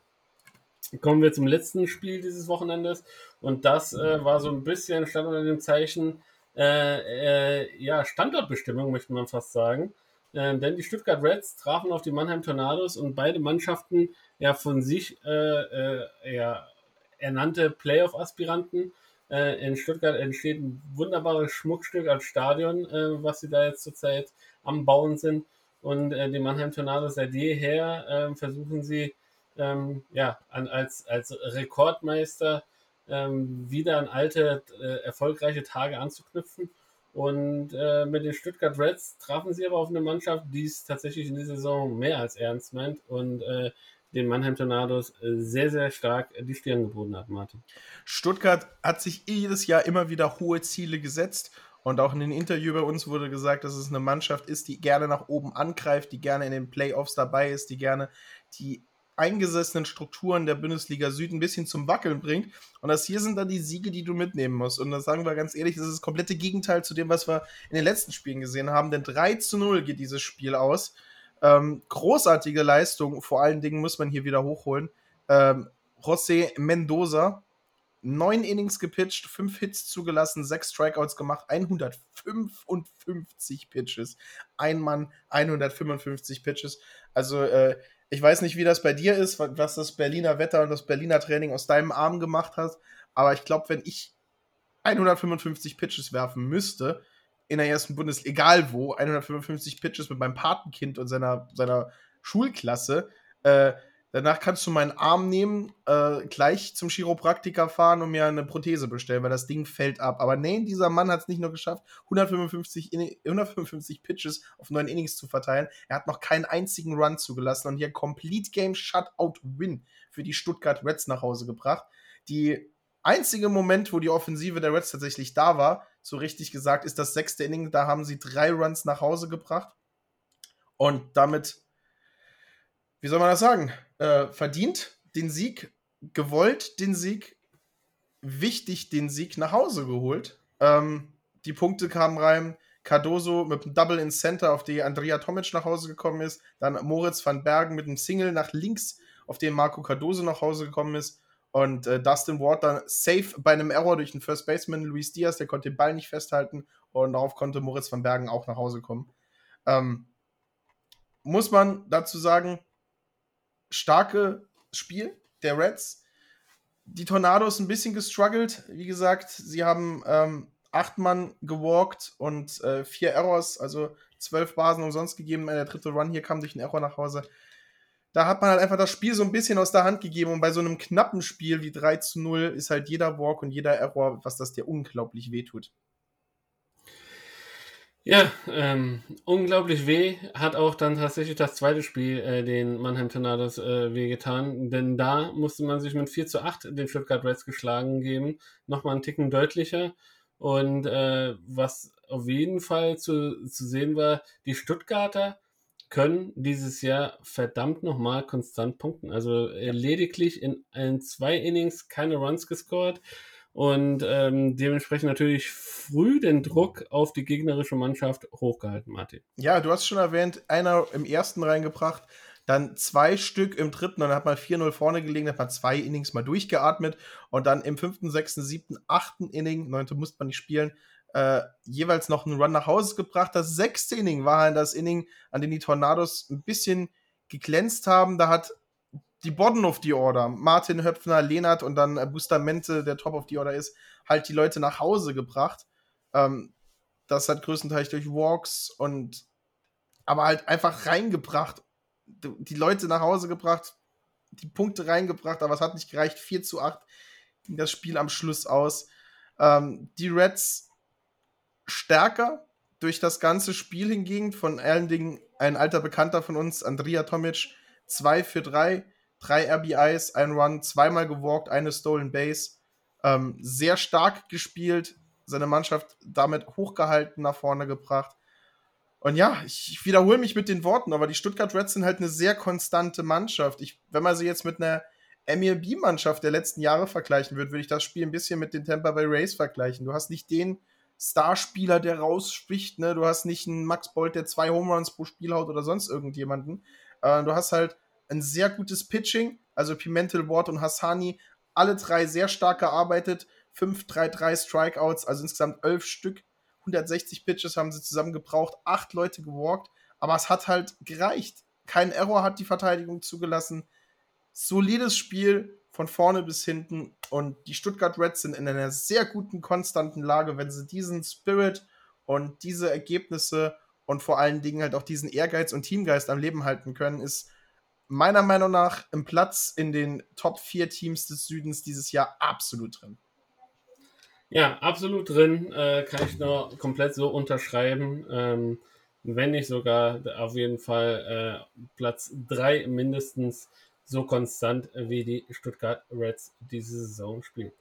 S3: kommen wir zum letzten Spiel dieses Wochenendes. Und das äh, war so ein bisschen, stand unter dem Zeichen, äh, äh, ja, Standortbestimmung, möchte man fast sagen. Äh, denn die Stuttgart Reds trafen auf die Mannheim Tornados und beide Mannschaften ja von sich äh, äh, ja, ernannte Playoff-Aspiranten. in Stuttgart entsteht ein wunderbares Schmuckstück als Stadion, was sie da jetzt zurzeit am Bauen sind. Und die Mannheim Tornados seit jeher versuchen sie ähm, ja, an, als, als Rekordmeister ähm, wieder an alte, äh, erfolgreiche Tage anzuknüpfen. Und äh, mit den Stuttgart Reds trafen sie aber auf eine Mannschaft, die es tatsächlich in dieser Saison mehr als ernst meint und äh, den Mannheim Tornados äh, sehr, sehr stark die Stirn geboten hat, Martin.
S2: Stuttgart hat sich jedes Jahr immer wieder hohe Ziele gesetzt. Und auch in den Interview bei uns wurde gesagt, dass es eine Mannschaft ist, die gerne nach oben angreift, die gerne in den Playoffs dabei ist, die gerne die eingesessenen Strukturen der Bundesliga Süd ein bisschen zum Wackeln bringt. Und das hier sind dann die Siege, die du mitnehmen musst. Und das sagen wir ganz ehrlich, das ist das komplette Gegenteil zu dem, was wir in den letzten Spielen gesehen haben. Denn 3 zu 0 geht dieses Spiel aus. Ähm, großartige Leistung, vor allen Dingen muss man hier wieder hochholen. Ähm, José Mendoza, neun Innings gepitcht, fünf Hits zugelassen, sechs Strikeouts gemacht, 155 Pitches. Ein Mann, 155 Pitches. Also, äh, ich weiß nicht, wie das bei dir ist, was das Berliner Wetter und das Berliner Training aus deinem Arm gemacht hat, aber ich glaube, wenn ich 155 Pitches werfen müsste, in der ersten Bundesliga, egal wo, 155 Pitches mit meinem Patenkind und seiner, seiner Schulklasse, äh, Danach kannst du meinen Arm nehmen, äh, gleich zum Chiropraktiker fahren und mir eine Prothese bestellen, weil das Ding fällt ab. Aber nee, dieser Mann hat es nicht nur geschafft, 155, 155 Pitches auf neun Innings zu verteilen. Er hat noch keinen einzigen Run zugelassen und hier Complete Game Shutout Win für die Stuttgart Reds nach Hause gebracht. Die einzige Moment, wo die Offensive der Reds tatsächlich da war, so richtig gesagt, ist das sechste Inning. Da haben sie drei Runs nach Hause gebracht. Und damit, wie soll man das sagen? Äh, verdient den Sieg, gewollt den Sieg, wichtig den Sieg nach Hause geholt. Ähm, die Punkte kamen rein. Cardoso mit einem Double in Center, auf die Andrea Tomic nach Hause gekommen ist. Dann Moritz van Bergen mit einem Single nach links, auf den Marco Cardoso nach Hause gekommen ist. Und äh, Dustin Ward dann safe bei einem Error durch den First Baseman Luis Diaz, der konnte den Ball nicht festhalten. Und darauf konnte Moritz van Bergen auch nach Hause kommen. Ähm, muss man dazu sagen, starke Spiel der Reds. Die Tornados ein bisschen gestruggelt. Wie gesagt, sie haben ähm, acht Mann gewalkt und äh, vier Errors, also zwölf Basen umsonst gegeben. Der dritte Run hier kam durch einen Error nach Hause. Da hat man halt einfach das Spiel so ein bisschen aus der Hand gegeben und bei so einem knappen Spiel wie 3 zu 0 ist halt jeder Walk und jeder Error, was das dir unglaublich wehtut.
S3: Ja, ähm, unglaublich weh. Hat auch dann tatsächlich das zweite Spiel äh, den Mannheim Tornados äh, wehgetan, denn da musste man sich mit 4 zu 8 den Stuttgart Reds geschlagen geben, nochmal einen Ticken deutlicher. Und äh, was auf jeden Fall zu, zu sehen war, die Stuttgarter können dieses Jahr verdammt nochmal konstant punkten. Also äh, lediglich in, in zwei Innings keine Runs gescored und ähm, dementsprechend natürlich früh den Druck auf die gegnerische Mannschaft hochgehalten, Martin.
S2: Ja, du hast schon erwähnt, einer im ersten reingebracht, dann zwei Stück im dritten, dann hat man 4-0 vorne gelegen, dann hat man zwei Innings mal durchgeatmet und dann im fünften, sechsten, siebten, achten Inning, neunte musste man nicht spielen, äh, jeweils noch einen Run nach Hause gebracht. Das sechste Inning war halt das Inning, an dem die Tornados ein bisschen geglänzt haben. Da hat die Bottom of the Order, Martin Höpfner, Lenart und dann Bustamante, der Top of the Order ist, halt die Leute nach Hause gebracht. Ähm, das hat größtenteils durch Walks und aber halt einfach reingebracht. Die Leute nach Hause gebracht, die Punkte reingebracht, aber es hat nicht gereicht. 4 zu 8 ging das Spiel am Schluss aus. Ähm, die Reds stärker durch das ganze Spiel hingegen, von allen Dingen ein alter Bekannter von uns, Andrea Tomic, 2 für 3 drei RBIs, ein Run, zweimal gewalkt, eine Stolen Base. Ähm, sehr stark gespielt, seine Mannschaft damit hochgehalten, nach vorne gebracht. Und ja, ich, wiederhole mich mit den Worten, aber die Stuttgart Reds sind halt eine sehr konstante Mannschaft. Ich, wenn man sie jetzt mit einer MLB-Mannschaft der letzten Jahre vergleichen würde, würde ich das Spiel ein bisschen mit den Tampa Bay Rays vergleichen. Du hast nicht den Starspieler, der rausspicht, ne? Du hast nicht einen Max Bolt, der zwei Home Runs pro Spiel haut oder sonst irgendjemanden. Äh, du hast halt ein sehr gutes Pitching. Also Pimentel, Ward und Hassani, alle drei sehr stark gearbeitet. 5-3-3 Strikeouts, also insgesamt 11 Stück. 160 Pitches haben sie zusammen gebraucht, acht Leute gewalkt, aber es hat halt gereicht. Kein Error hat die Verteidigung zugelassen. Solides Spiel von vorne bis hinten und die Stuttgart Reds sind in einer sehr guten, konstanten Lage, wenn sie diesen Spirit und diese Ergebnisse und vor allen Dingen halt auch diesen Ehrgeiz und Teamgeist am Leben halten können, ist meiner Meinung nach im Platz in den Top 4 Teams des Südens dieses Jahr absolut drin.
S3: Ja, absolut drin. Äh, kann ich noch komplett so unterschreiben. Ähm, wenn nicht sogar auf jeden Fall äh, Platz 3 mindestens so konstant wie die Stuttgart Reds diese Saison spielen.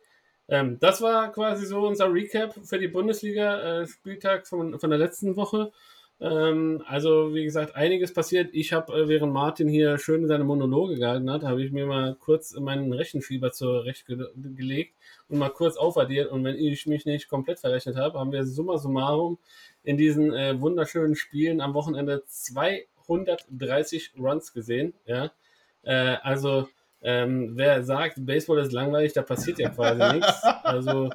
S3: Ähm, das war quasi so unser Recap für die Bundesliga-Spieltag äh, von, von der letzten Woche. Ähm, also, wie gesagt, einiges passiert. Ich habe, äh, während Martin hier schön seine Monologe gehalten hat, habe ich mir mal kurz meinen Rechenschieber zurechtgelegt und mal kurz aufaddiert. Und wenn ich mich nicht komplett verrechnet habe, haben wir summa summarum in diesen äh, wunderschönen Spielen am Wochenende 230 Runs gesehen. Ja, äh, also Ähm, wer sagt, Baseball ist langweilig, da passiert ja quasi nichts. Also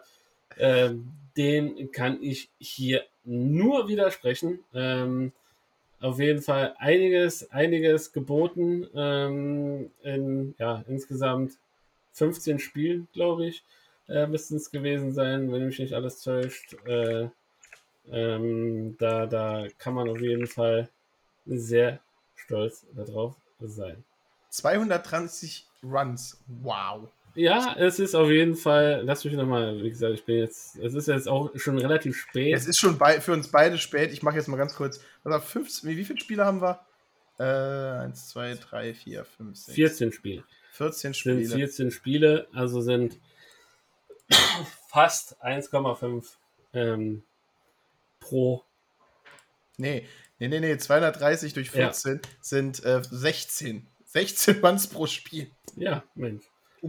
S3: ähm, den kann ich hier nur widersprechen. Ähm, auf jeden Fall einiges, einiges geboten. Ähm, in, ja, insgesamt 15 Spielen, glaube ich, äh, müssten es gewesen sein, wenn mich nicht alles täuscht. Äh, ähm, da, da kann man auf jeden Fall sehr stolz darauf sein.
S2: 230 Runs. Wow.
S3: Ja, es ist auf jeden Fall, lass mich nochmal, wie gesagt, ich bin jetzt, es ist jetzt auch schon relativ spät.
S2: Es ist schon bei, für uns beide spät. Ich mache jetzt mal ganz kurz. Also 15, wie, wie viele Spiele haben wir? Äh, 1, 2, 3, 4, 5, 6.
S3: 14 Spiele.
S2: 14
S3: Sind
S2: Spiele.
S3: 14 Spiele, also sind fast 1,5 ähm, pro.
S2: Nee, nee, nee, nee. 230 durch
S3: Ja.
S2: 14 sind äh, 16. 16 Runs pro Spiel.
S3: Ja, Mensch.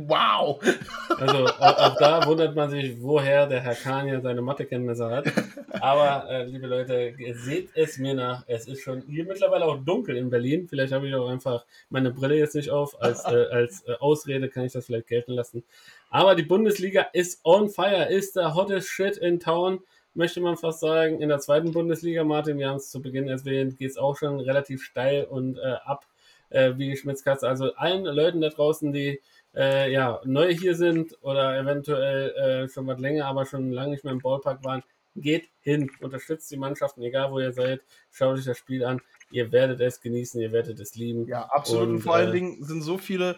S2: Wow.
S3: Also auch, auch da wundert man sich, woher der Herr Kahn ja seine Mathekenntnisse hat. Aber äh, liebe Leute, seht es mir nach. Es ist schon hier mittlerweile auch dunkel in Berlin. Vielleicht habe ich auch einfach meine Brille jetzt nicht auf. Als, äh, als äh, Ausrede kann ich das vielleicht gelten lassen. Aber die Bundesliga ist on fire, ist der hottest shit in town, möchte man fast sagen. In der zweiten Bundesliga, Martin, wir haben es zu Beginn erwähnt, geht es auch schon relativ steil und äh, ab äh, wie Schmitzkatze. Also allen Leuten da draußen, die äh, ja, neu hier sind oder eventuell äh, schon was länger, aber schon lange nicht mehr im Ballpark waren, geht hin, unterstützt die Mannschaften, egal wo ihr seid, schaut euch das Spiel an. Ihr werdet es genießen, ihr werdet es lieben.
S2: Ja, absolut. Und,
S3: Und,
S2: vor allen
S3: äh,
S2: Dingen sind so viele,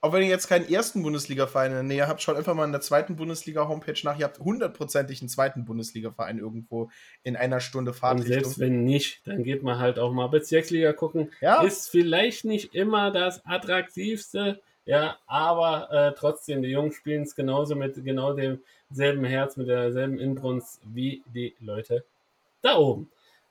S2: auch wenn ihr jetzt keinen ersten Bundesliga-Verein in der Nähe habt, schaut einfach mal in der zweiten Bundesliga-Homepage nach. Ihr habt hundertprozentig einen zweiten Bundesliga-Verein irgendwo in einer Stunde
S3: Und
S2: Fahrtrichtung.
S3: selbst wenn nicht, dann geht man halt auch mal Bezirksliga gucken.
S2: Ja.
S3: Ist vielleicht nicht immer das attraktivste, ja, aber äh, trotzdem, die Jungs spielen es genauso mit genau demselben Herz, mit derselben Inbrunst wie die Leute da oben.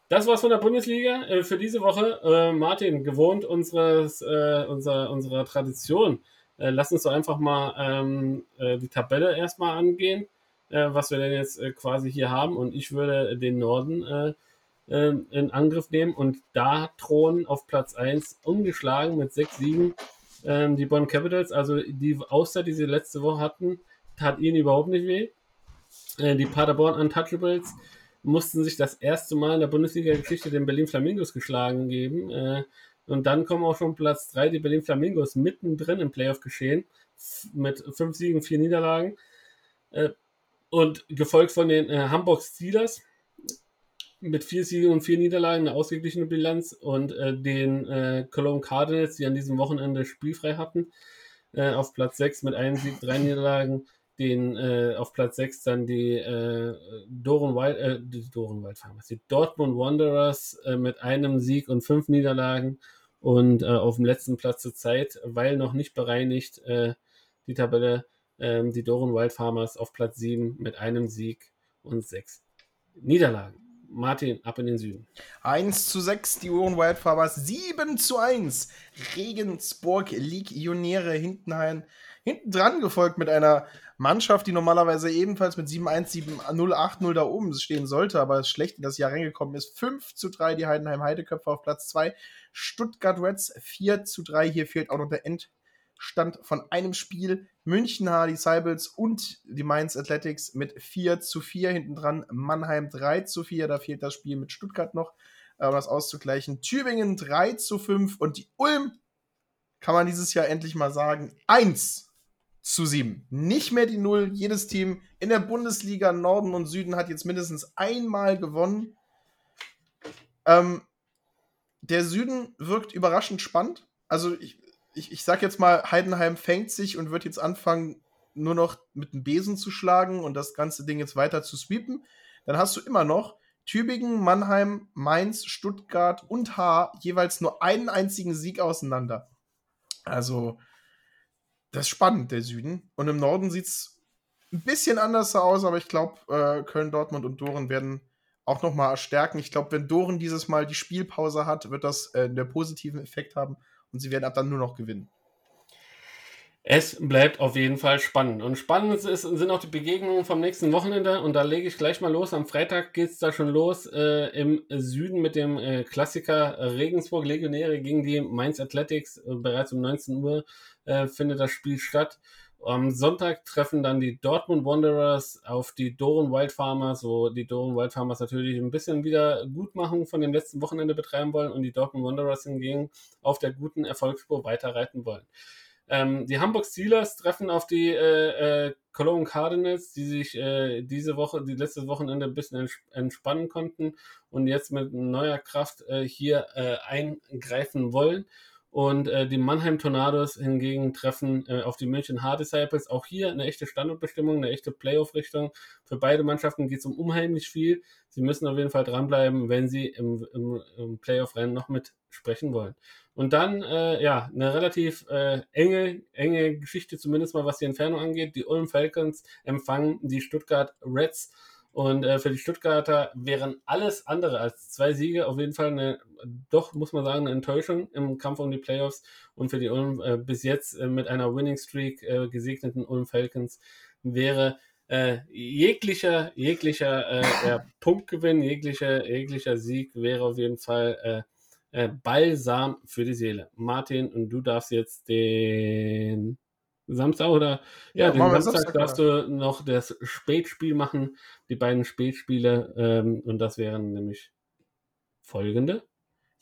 S3: Das war's von der Bundesliga äh, für diese Woche. Äh, Martin, gewohnt unseres, äh, unserer, unserer Tradition. Äh, lass uns doch einfach mal ähm, äh, die Tabelle erstmal angehen, was wir denn jetzt quasi hier haben. Und ich würde den Norden äh, äh, in Angriff nehmen und da thronen auf Platz 1 ungeschlagen mit sechs Siegen ähm, die Bonn Capitals. Also die Auszeit, die sie letzte Woche hatten, tat ihnen überhaupt nicht weh. Äh, die Paderborn Untouchables mussten sich das erste Mal in der Bundesliga-Geschichte den Berlin Flamingos geschlagen geben. Äh, und dann kommen auch schon Platz 3 die Berlin Flamingos mittendrin im Playoff-Geschehen mit fünf Siegen, vier Niederlagen. Äh, und gefolgt von den äh, Hamburg Steelers mit vier Siegen und vier Niederlagen, eine ausgeglichene Bilanz und äh, den äh, Cologne Cardinals, die an diesem Wochenende spielfrei hatten, äh, auf Platz 6 mit einem Sieg, drei Niederlagen, den äh, auf Platz 6 dann die äh, Doren Wild, äh, die Doren Wild die Dortmund Wanderers äh, mit einem Sieg und fünf Niederlagen und äh, auf dem letzten Platz zur Zeit, weil noch nicht bereinigt, äh, die Tabelle, ähm, die Doren Wild Farmers auf Platz 7 mit einem Sieg und sechs Niederlagen. Martin, ab in den Süden.
S2: 1 zu 6, die Ohren Wildfarmers. 7 zu 1, Regensburg Legionäre Hintenhain. Hinten dran gefolgt mit einer Mannschaft, die normalerweise ebenfalls mit 7-1, 7-0, 8-0 da oben stehen sollte, aber es schlecht in das Jahr reingekommen ist. 5 zu 3, die Heidenheim Heideköpfe auf Platz 2. Stuttgart Reds 4 zu 3. Hier fehlt auch noch der Endstand von einem Spiel. München Hardy Seibels und die Mainz Athletics mit 4 zu 4 hinten dran. Mannheim 3 zu 4, da fehlt das Spiel mit Stuttgart noch, äh, um das auszugleichen. Tübingen 3 zu 5 und die Ulm, kann man dieses Jahr endlich mal sagen, 1 zu 7. Nicht mehr die Null. Jedes Team in der Bundesliga Norden und Süden hat jetzt mindestens einmal gewonnen. Ähm, der Süden wirkt überraschend spannend. Also ich, ich, ich sag jetzt mal, Heidenheim fängt sich und wird jetzt anfangen, nur noch mit dem Besen zu schlagen und das ganze Ding jetzt weiter zu sweepen. Dann hast du immer noch Tübingen, Mannheim, Mainz, Stuttgart und Haar jeweils nur einen einzigen Sieg auseinander. Also, das ist spannend, der Süden. Und im Norden sieht es ein bisschen anders aus, aber ich glaube, äh, Köln, Dortmund und Doren werden auch noch mal erstärken. Ich glaube, wenn Doren dieses Mal die Spielpause hat, wird das äh, einen positiven Effekt haben und sie werden ab dann nur noch gewinnen.
S3: Es bleibt auf jeden Fall spannend. Und spannend ist, sind auch die Begegnungen vom nächsten Wochenende. Und da lege ich gleich mal los. Am Freitag geht es da schon los äh, im Süden mit dem äh, Klassiker Regensburg Legionäre gegen die Mainz Athletics. Äh, bereits um 19 Uhr äh, findet das Spiel statt. Am Sonntag treffen dann die Dortmund Wanderers auf die Doren Wild Farmers, wo die Doren Wild Farmers natürlich ein bisschen wieder Gutmachung von dem letzten Wochenende betreiben wollen und die Dortmund Wanderers hingegen auf der guten Erfolgsspur weiterreiten wollen. Ähm, die Hamburg Steelers treffen auf die äh, äh, Cologne Cardinals, die sich äh, diese Woche, die letzte Wochenende ein bisschen entspannen konnten und jetzt mit neuer Kraft äh, hier äh, eingreifen wollen. Und äh, die Mannheim Tornados hingegen treffen äh, auf die München Hard Disciples. Auch hier eine echte Standortbestimmung, eine echte Playoff-Richtung. Für beide Mannschaften geht es um unheimlich viel. Sie müssen auf jeden Fall dranbleiben, wenn sie im, im, im Playoff-Rennen noch mitsprechen wollen. Und dann, äh, ja, eine relativ äh, enge, enge Geschichte, zumindest mal was die Entfernung angeht. Die Ulm Falcons empfangen die Stuttgart Reds. Und äh, für die Stuttgarter wären alles andere als zwei Siege auf jeden Fall eine, doch muss man sagen, eine Enttäuschung im Kampf um die Playoffs. Und für die Ulm äh, bis jetzt äh, mit einer Winning Streak äh, gesegneten Ulm Falcons wäre äh, jeglicher, jeglicher äh, Punktgewinn, jeglicher, jeglicher Sieg wäre auf jeden Fall äh, Balsam für die Seele. Martin, und du darfst jetzt den Samstag oder ja, ja den Samstag, Samstag darfst du noch das Spätspiel machen, die beiden Spätspiele, ähm, und das wären nämlich folgende.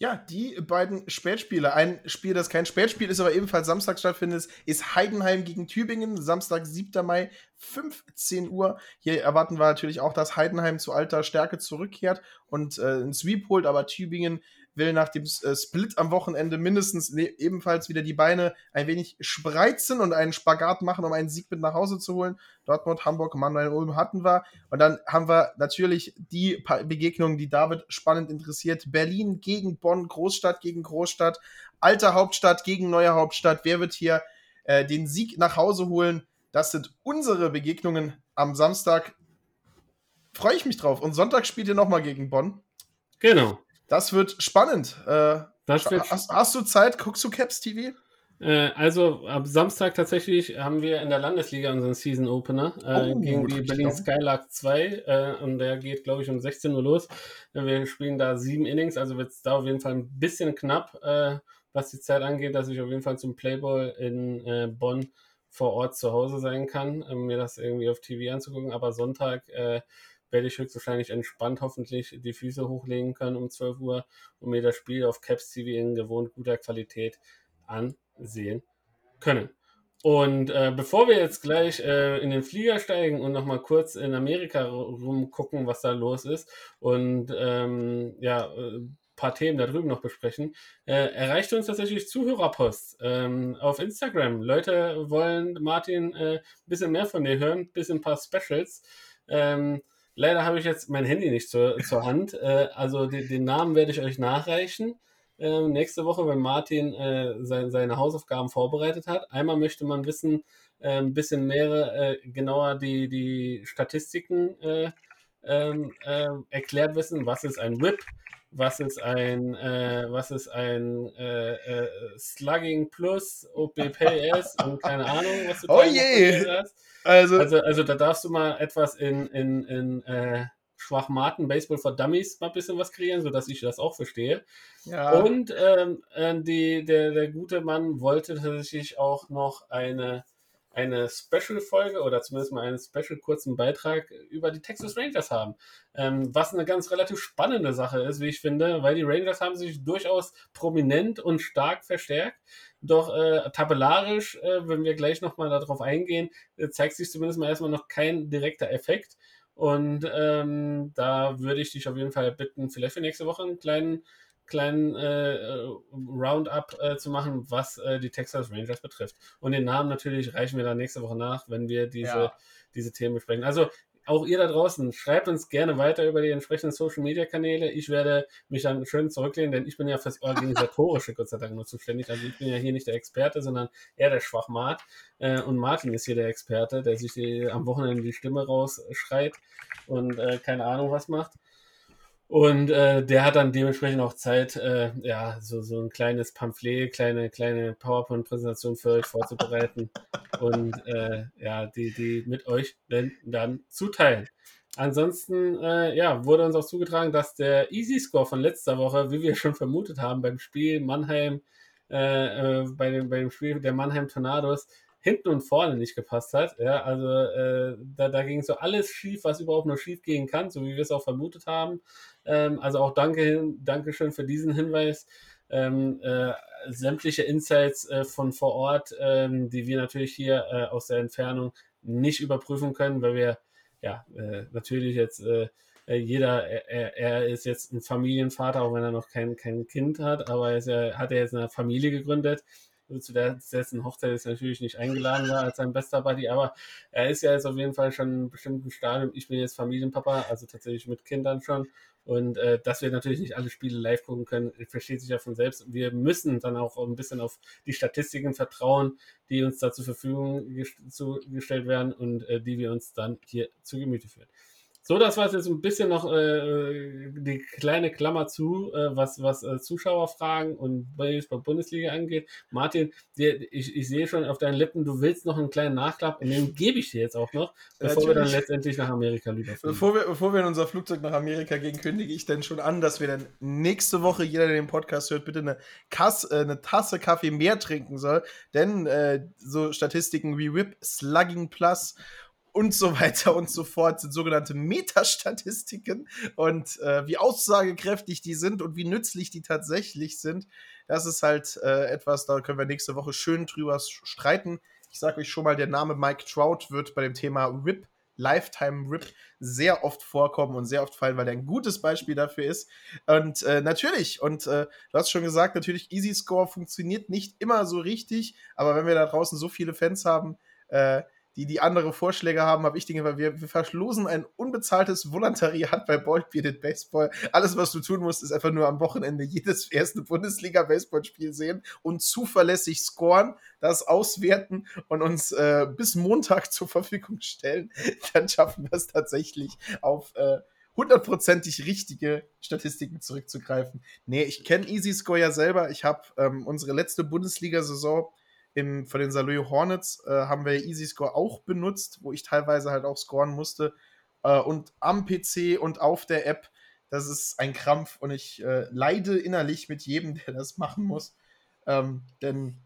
S2: Ja, die beiden Spätspiele. Ein Spiel, das kein Spätspiel ist, aber ebenfalls Samstag stattfindet, ist Heidenheim gegen Tübingen. Samstag, 7. Mai, 15 Uhr. Hier erwarten wir natürlich auch, dass Heidenheim zu alter Stärke zurückkehrt und äh, einen Sweep holt, aber Tübingen will nach dem äh, Split am Wochenende mindestens ebenfalls wieder die Beine ein wenig spreizen und einen Spagat machen, um einen Sieg mit nach Hause zu holen. Dortmund, Hamburg, Mannheim, Ulm hatten wir. Und dann haben wir natürlich die Begegnungen, die David spannend interessiert. Berlin gegen Bonn, Großstadt gegen Großstadt, alte Hauptstadt gegen neue Hauptstadt. Wer wird hier äh, den Sieg nach Hause holen? Das sind unsere Begegnungen am Samstag. Freue ich mich drauf. Und Sonntag spielt ihr nochmal gegen Bonn.
S3: Genau.
S2: Das wird spannend. Äh, das wird hast, hast, du Zeit? Guckst du Caps TV?
S3: Äh, also am Samstag tatsächlich haben wir in der Landesliga unseren Season Opener äh, oh, gegen die Berlin Skylark 2 äh, und der geht, glaube ich, um 16 Uhr los. Wir spielen da sieben Innings, also wird es da auf jeden Fall ein bisschen knapp, äh, was die Zeit angeht, dass ich auf jeden Fall zum Playball in äh, Bonn vor Ort zu Hause sein kann, mir das irgendwie auf TV anzugucken. Aber Sonntag werde ich höchstwahrscheinlich entspannt hoffentlich die Füße hochlegen können um 12 Uhr und mir das Spiel auf Caps TV in gewohnt guter Qualität ansehen können. Und äh, bevor wir jetzt gleich äh, in den Flieger steigen und nochmal kurz in Amerika rumgucken, was da los ist und ähm, ja, ein äh, paar Themen da drüben noch besprechen, äh, erreicht uns tatsächlich Zuhörerpost ähm, auf Instagram. Leute wollen Martin ein äh, bisschen mehr von dir hören, ein bisschen ein paar Specials. Ähm, Leider habe ich jetzt mein Handy nicht zur, zur Hand. Äh, also den, den, Namen werde ich euch nachreichen. Äh, nächste Woche, wenn Martin äh, sein, seine Hausaufgaben vorbereitet hat. Einmal möchte man wissen, äh, ein bisschen mehr äh, genauer die, die Statistiken äh, ähm, erklärt wissen. Was ist ein Whip? was ist ein, äh, was ist ein äh, äh, Slugging Plus, OPPS und keine Ahnung, was du
S2: oh je.
S3: hast. Also, also, also da darfst du mal etwas in, in, in äh, Schwachmaten, Baseball for Dummies mal ein bisschen was kreieren, sodass ich das auch verstehe. Ja. Und ähm, äh, die, der, der gute Mann wollte tatsächlich auch noch eine, eine Special-Folge oder zumindest mal einen Special-kurzen Beitrag über die Texas Rangers haben. Ähm, was eine ganz relativ spannende Sache ist, wie ich finde, weil die Rangers haben sich durchaus prominent und stark verstärkt. Doch äh, tabellarisch, äh, wenn wir gleich nochmal darauf eingehen, äh, zeigt sich zumindest mal erstmal noch kein direkter Effekt. Und ähm, da würde ich dich auf jeden Fall bitten, vielleicht für nächste Woche einen kleinen, kleinen äh, Roundup äh, zu machen, was äh, die Texas Rangers betrifft. Und den Namen natürlich reichen wir dann nächste Woche nach, wenn wir diese, ja. diese Themen besprechen. Also auch ihr da draußen, schreibt uns gerne weiter über die entsprechenden Social Media Kanäle. Ich werde mich dann schön zurücklehnen, denn ich bin ja fürs Organisatorische Gott sei Dank nur zuständig. Also ich bin ja hier nicht der Experte, sondern eher der Schwachmat. Äh, und Martin ist hier der Experte, der sich die, am Wochenende die Stimme rausschreit und äh, keine Ahnung was macht. Und äh, der hat dann dementsprechend auch Zeit, äh, ja, so, so ein kleines Pamphlet, kleine, kleine PowerPoint-Präsentation für euch vorzubereiten und äh, ja, die, die mit euch dann, dann zuteilen. Ansonsten, äh, ja, wurde uns auch zugetragen, dass der Easy Score von letzter Woche, wie wir schon vermutet haben, beim Spiel Mannheim, äh, äh, bei, dem, bei dem Spiel der Mannheim Tornados, hinten und vorne nicht gepasst hat. Ja, also äh, da, da ging so alles schief, was überhaupt nur schief gehen kann, so wie wir es auch vermutet haben. Ähm, also auch danke, Dankeschön für diesen Hinweis. Ähm, äh, sämtliche Insights äh, von vor Ort, ähm, die wir natürlich hier äh, aus der Entfernung nicht überprüfen können, weil wir ja äh, natürlich jetzt äh, äh, jeder, er, er, ist jetzt ein Familienvater, auch wenn er noch kein, kein Kind hat, aber er ja, hat er jetzt eine Familie gegründet zu der dessen Hochzeit ist natürlich nicht eingeladen war als sein bester Buddy, aber er ist ja jetzt auf jeden Fall schon in einem bestimmten Stadium. Ich bin jetzt Familienpapa, also tatsächlich mit Kindern schon. Und äh, dass wir natürlich nicht alle Spiele live gucken können, versteht sich ja von selbst. Wir müssen dann auch ein bisschen auf die Statistiken vertrauen, die uns da zur Verfügung gest zu, gestellt werden und äh, die wir uns dann hier zu Gemüte führen. So, das war jetzt ein bisschen noch äh, die kleine Klammer zu, äh, was, was äh, Zuschauerfragen und Bundesliga angeht. Martin, dir, ich, ich sehe schon auf deinen Lippen, du willst noch einen kleinen Nachklapp und den gebe ich dir jetzt auch noch, bevor Natürlich. wir dann letztendlich nach Amerika lieber
S2: Bevor wir, bevor wir in unser Flugzeug nach Amerika gehen, kündige ich dann schon an, dass wir dann nächste Woche, jeder, der den Podcast hört, bitte eine, Kass, äh, eine Tasse Kaffee mehr trinken soll. Denn äh, so Statistiken wie Whip, Slugging Plus und so weiter und so fort sind sogenannte Metastatistiken und äh, wie aussagekräftig die sind und wie nützlich die tatsächlich sind, das ist halt äh, etwas, da können wir nächste Woche schön drüber streiten. Ich sage euch schon mal, der Name Mike Trout wird bei dem Thema RIP, Lifetime RIP, sehr oft vorkommen und sehr oft fallen, weil er ein gutes Beispiel dafür ist. Und äh, natürlich, und äh, du hast schon gesagt, natürlich, Easy Score funktioniert nicht immer so richtig, aber wenn wir da draußen so viele Fans haben, äh, die die andere Vorschläge haben, habe ich Dinge, weil wir, wir verschlosen ein unbezahltes Volontariat bei Bald Bearded Baseball. Alles, was du tun musst, ist einfach nur am Wochenende jedes erste Bundesliga-Baseballspiel sehen und zuverlässig scoren, das auswerten und uns äh, bis Montag zur Verfügung stellen. Dann schaffen wir es tatsächlich auf äh, hundertprozentig richtige Statistiken zurückzugreifen. Nee, ich kenne Easy Score ja selber. Ich habe ähm, unsere letzte Bundesliga-Saison im, von den Saloy Hornets äh, haben wir Easy Score auch benutzt, wo ich teilweise halt auch scoren musste. Äh, und am PC und auf der App, das ist ein Krampf und ich äh, leide innerlich mit jedem, der das machen muss. Ähm, denn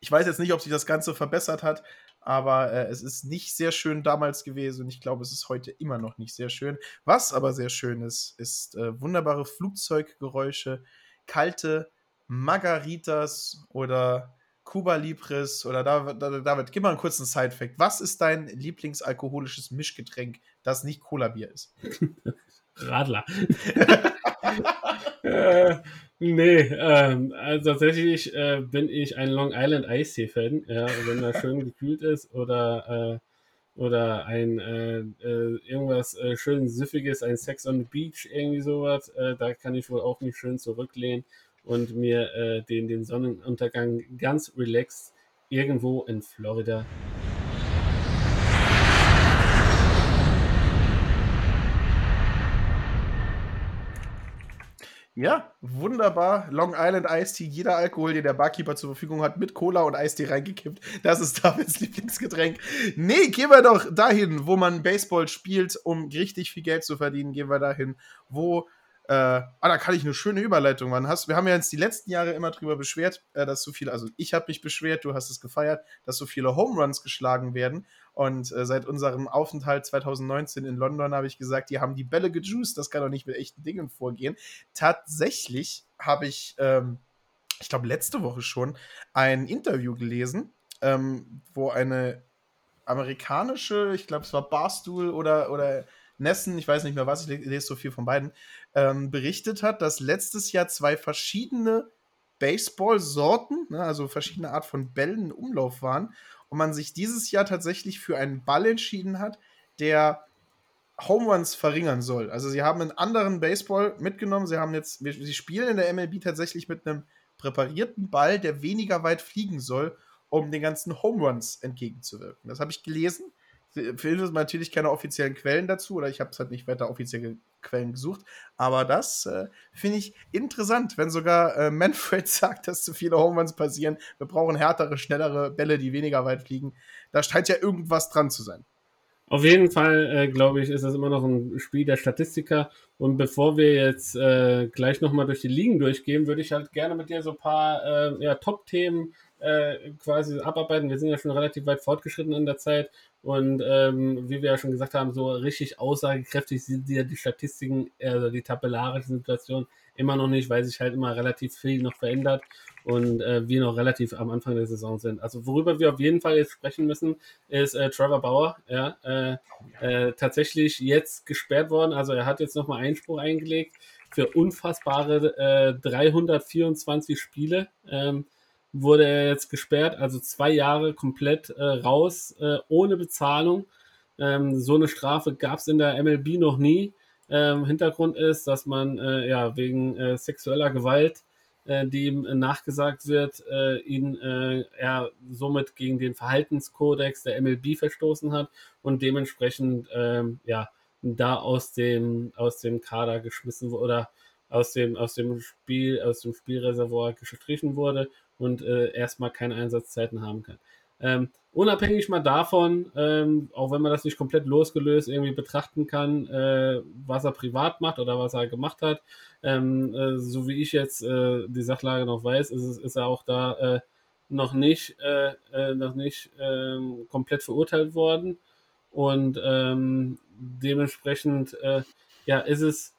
S2: ich weiß jetzt nicht, ob sich das Ganze verbessert hat, aber äh, es ist nicht sehr schön damals gewesen und ich glaube, es ist heute immer noch nicht sehr schön. Was aber sehr schön ist, ist äh, wunderbare Flugzeuggeräusche, kalte Margaritas oder Cuba Libris oder David, David, gib mal einen kurzen Side-Fact. Was ist dein Lieblingsalkoholisches Mischgetränk, das nicht Cola-Bier ist?
S3: Radler. äh, nee, ähm, also tatsächlich äh, bin ich ein Long Island Iced-Fan, ja, wenn er schön gekühlt ist oder, äh, oder ein äh, äh, irgendwas äh, schön Süffiges, ein Sex on the Beach, irgendwie sowas, da kann ich wohl auch mich schön zurücklehnen und mir äh, den, den Sonnenuntergang ganz relaxed irgendwo in Florida
S2: Ja, wunderbar. Long Island Tea, jeder Alkohol, den der Barkeeper zur Verfügung hat, mit Cola und Eistee reingekippt. Das ist Davids Lieblingsgetränk. Nee, gehen wir doch dahin, wo man Baseball spielt, um richtig viel Geld zu verdienen. Gehen wir dahin, wo äh, ah, da kann ich eine schöne Überleitung machen. Hast, wir haben ja jetzt die letzten Jahre immer drüber beschwert, äh, dass so viele, also ich habe mich beschwert, du hast es gefeiert, dass so viele Home Runs geschlagen werden. Und äh, seit unserem Aufenthalt 2019 in London habe ich gesagt, die haben die Bälle gejuiced, das kann doch nicht mit echten Dingen vorgehen. Tatsächlich habe ich, ähm, ich glaube, letzte Woche schon ein Interview gelesen, ähm, wo eine amerikanische, ich glaube, es war Barstool oder, oder Nessen, ich weiß nicht mehr was, ich lese so viel von beiden, ähm, berichtet hat, dass letztes Jahr zwei verschiedene Baseball-Sorten, ne, also verschiedene Art von Bällen in Umlauf waren und man sich dieses Jahr tatsächlich für einen Ball entschieden hat, der Home Runs verringern soll. Also sie haben einen anderen Baseball mitgenommen, sie haben jetzt, sie spielen in der MLB tatsächlich mit einem präparierten Ball, der weniger weit fliegen soll, um den ganzen Home Runs entgegenzuwirken. Das habe ich gelesen findet natürlich keine offiziellen Quellen dazu oder ich habe es halt nicht weiter offizielle Quellen gesucht. Aber das äh, finde ich interessant, wenn sogar äh, Manfred sagt, dass zu viele Home Runs passieren. Wir brauchen härtere, schnellere Bälle, die weniger weit fliegen. Da scheint ja irgendwas dran zu sein.
S3: Auf jeden Fall, äh, glaube ich, ist das immer noch ein Spiel der Statistiker. Und bevor wir jetzt äh, gleich nochmal durch die Ligen durchgehen, würde ich halt gerne mit dir so ein paar äh, ja, Top-Themen äh, quasi abarbeiten. Wir sind ja schon relativ weit fortgeschritten in der Zeit und ähm, wie wir ja schon gesagt haben, so richtig aussagekräftig sind ja die Statistiken, also die tabellarische Situation immer noch nicht, weil sich halt immer relativ viel noch verändert und äh, wir noch relativ am Anfang der Saison sind. Also worüber wir auf jeden Fall jetzt sprechen müssen, ist äh, Trevor Bauer, ja, äh, äh, tatsächlich jetzt gesperrt worden. Also er hat jetzt nochmal Einspruch eingelegt für unfassbare 324 äh, Spiele. Ähm, wurde er jetzt gesperrt, also zwei Jahre komplett äh, raus, äh, ohne Bezahlung. Ähm, so eine Strafe gab es in der MLB noch nie. Ähm, Hintergrund ist, dass man äh, ja wegen äh, sexueller Gewalt, äh, die ihm nachgesagt wird, äh, ihn er somit gegen den Verhaltenskodex der MLB verstoßen hat und dementsprechend ähm, ja da aus dem aus dem Kader geschmissen wurde oder aus dem aus dem Spiel aus dem Spielreservoir gestrichen wurde und äh, erstmal keine Einsatzzeiten haben kann. Ähm, unabhängig mal davon, ähm, auch wenn man das nicht komplett losgelöst irgendwie betrachten kann, äh, was er privat macht oder was er gemacht hat, ähm, äh, so wie ich jetzt äh, die Sachlage noch weiß, ist, ist er auch da äh, noch nicht, äh, äh, noch nicht ähm, komplett verurteilt worden und ähm, dementsprechend ja, ist es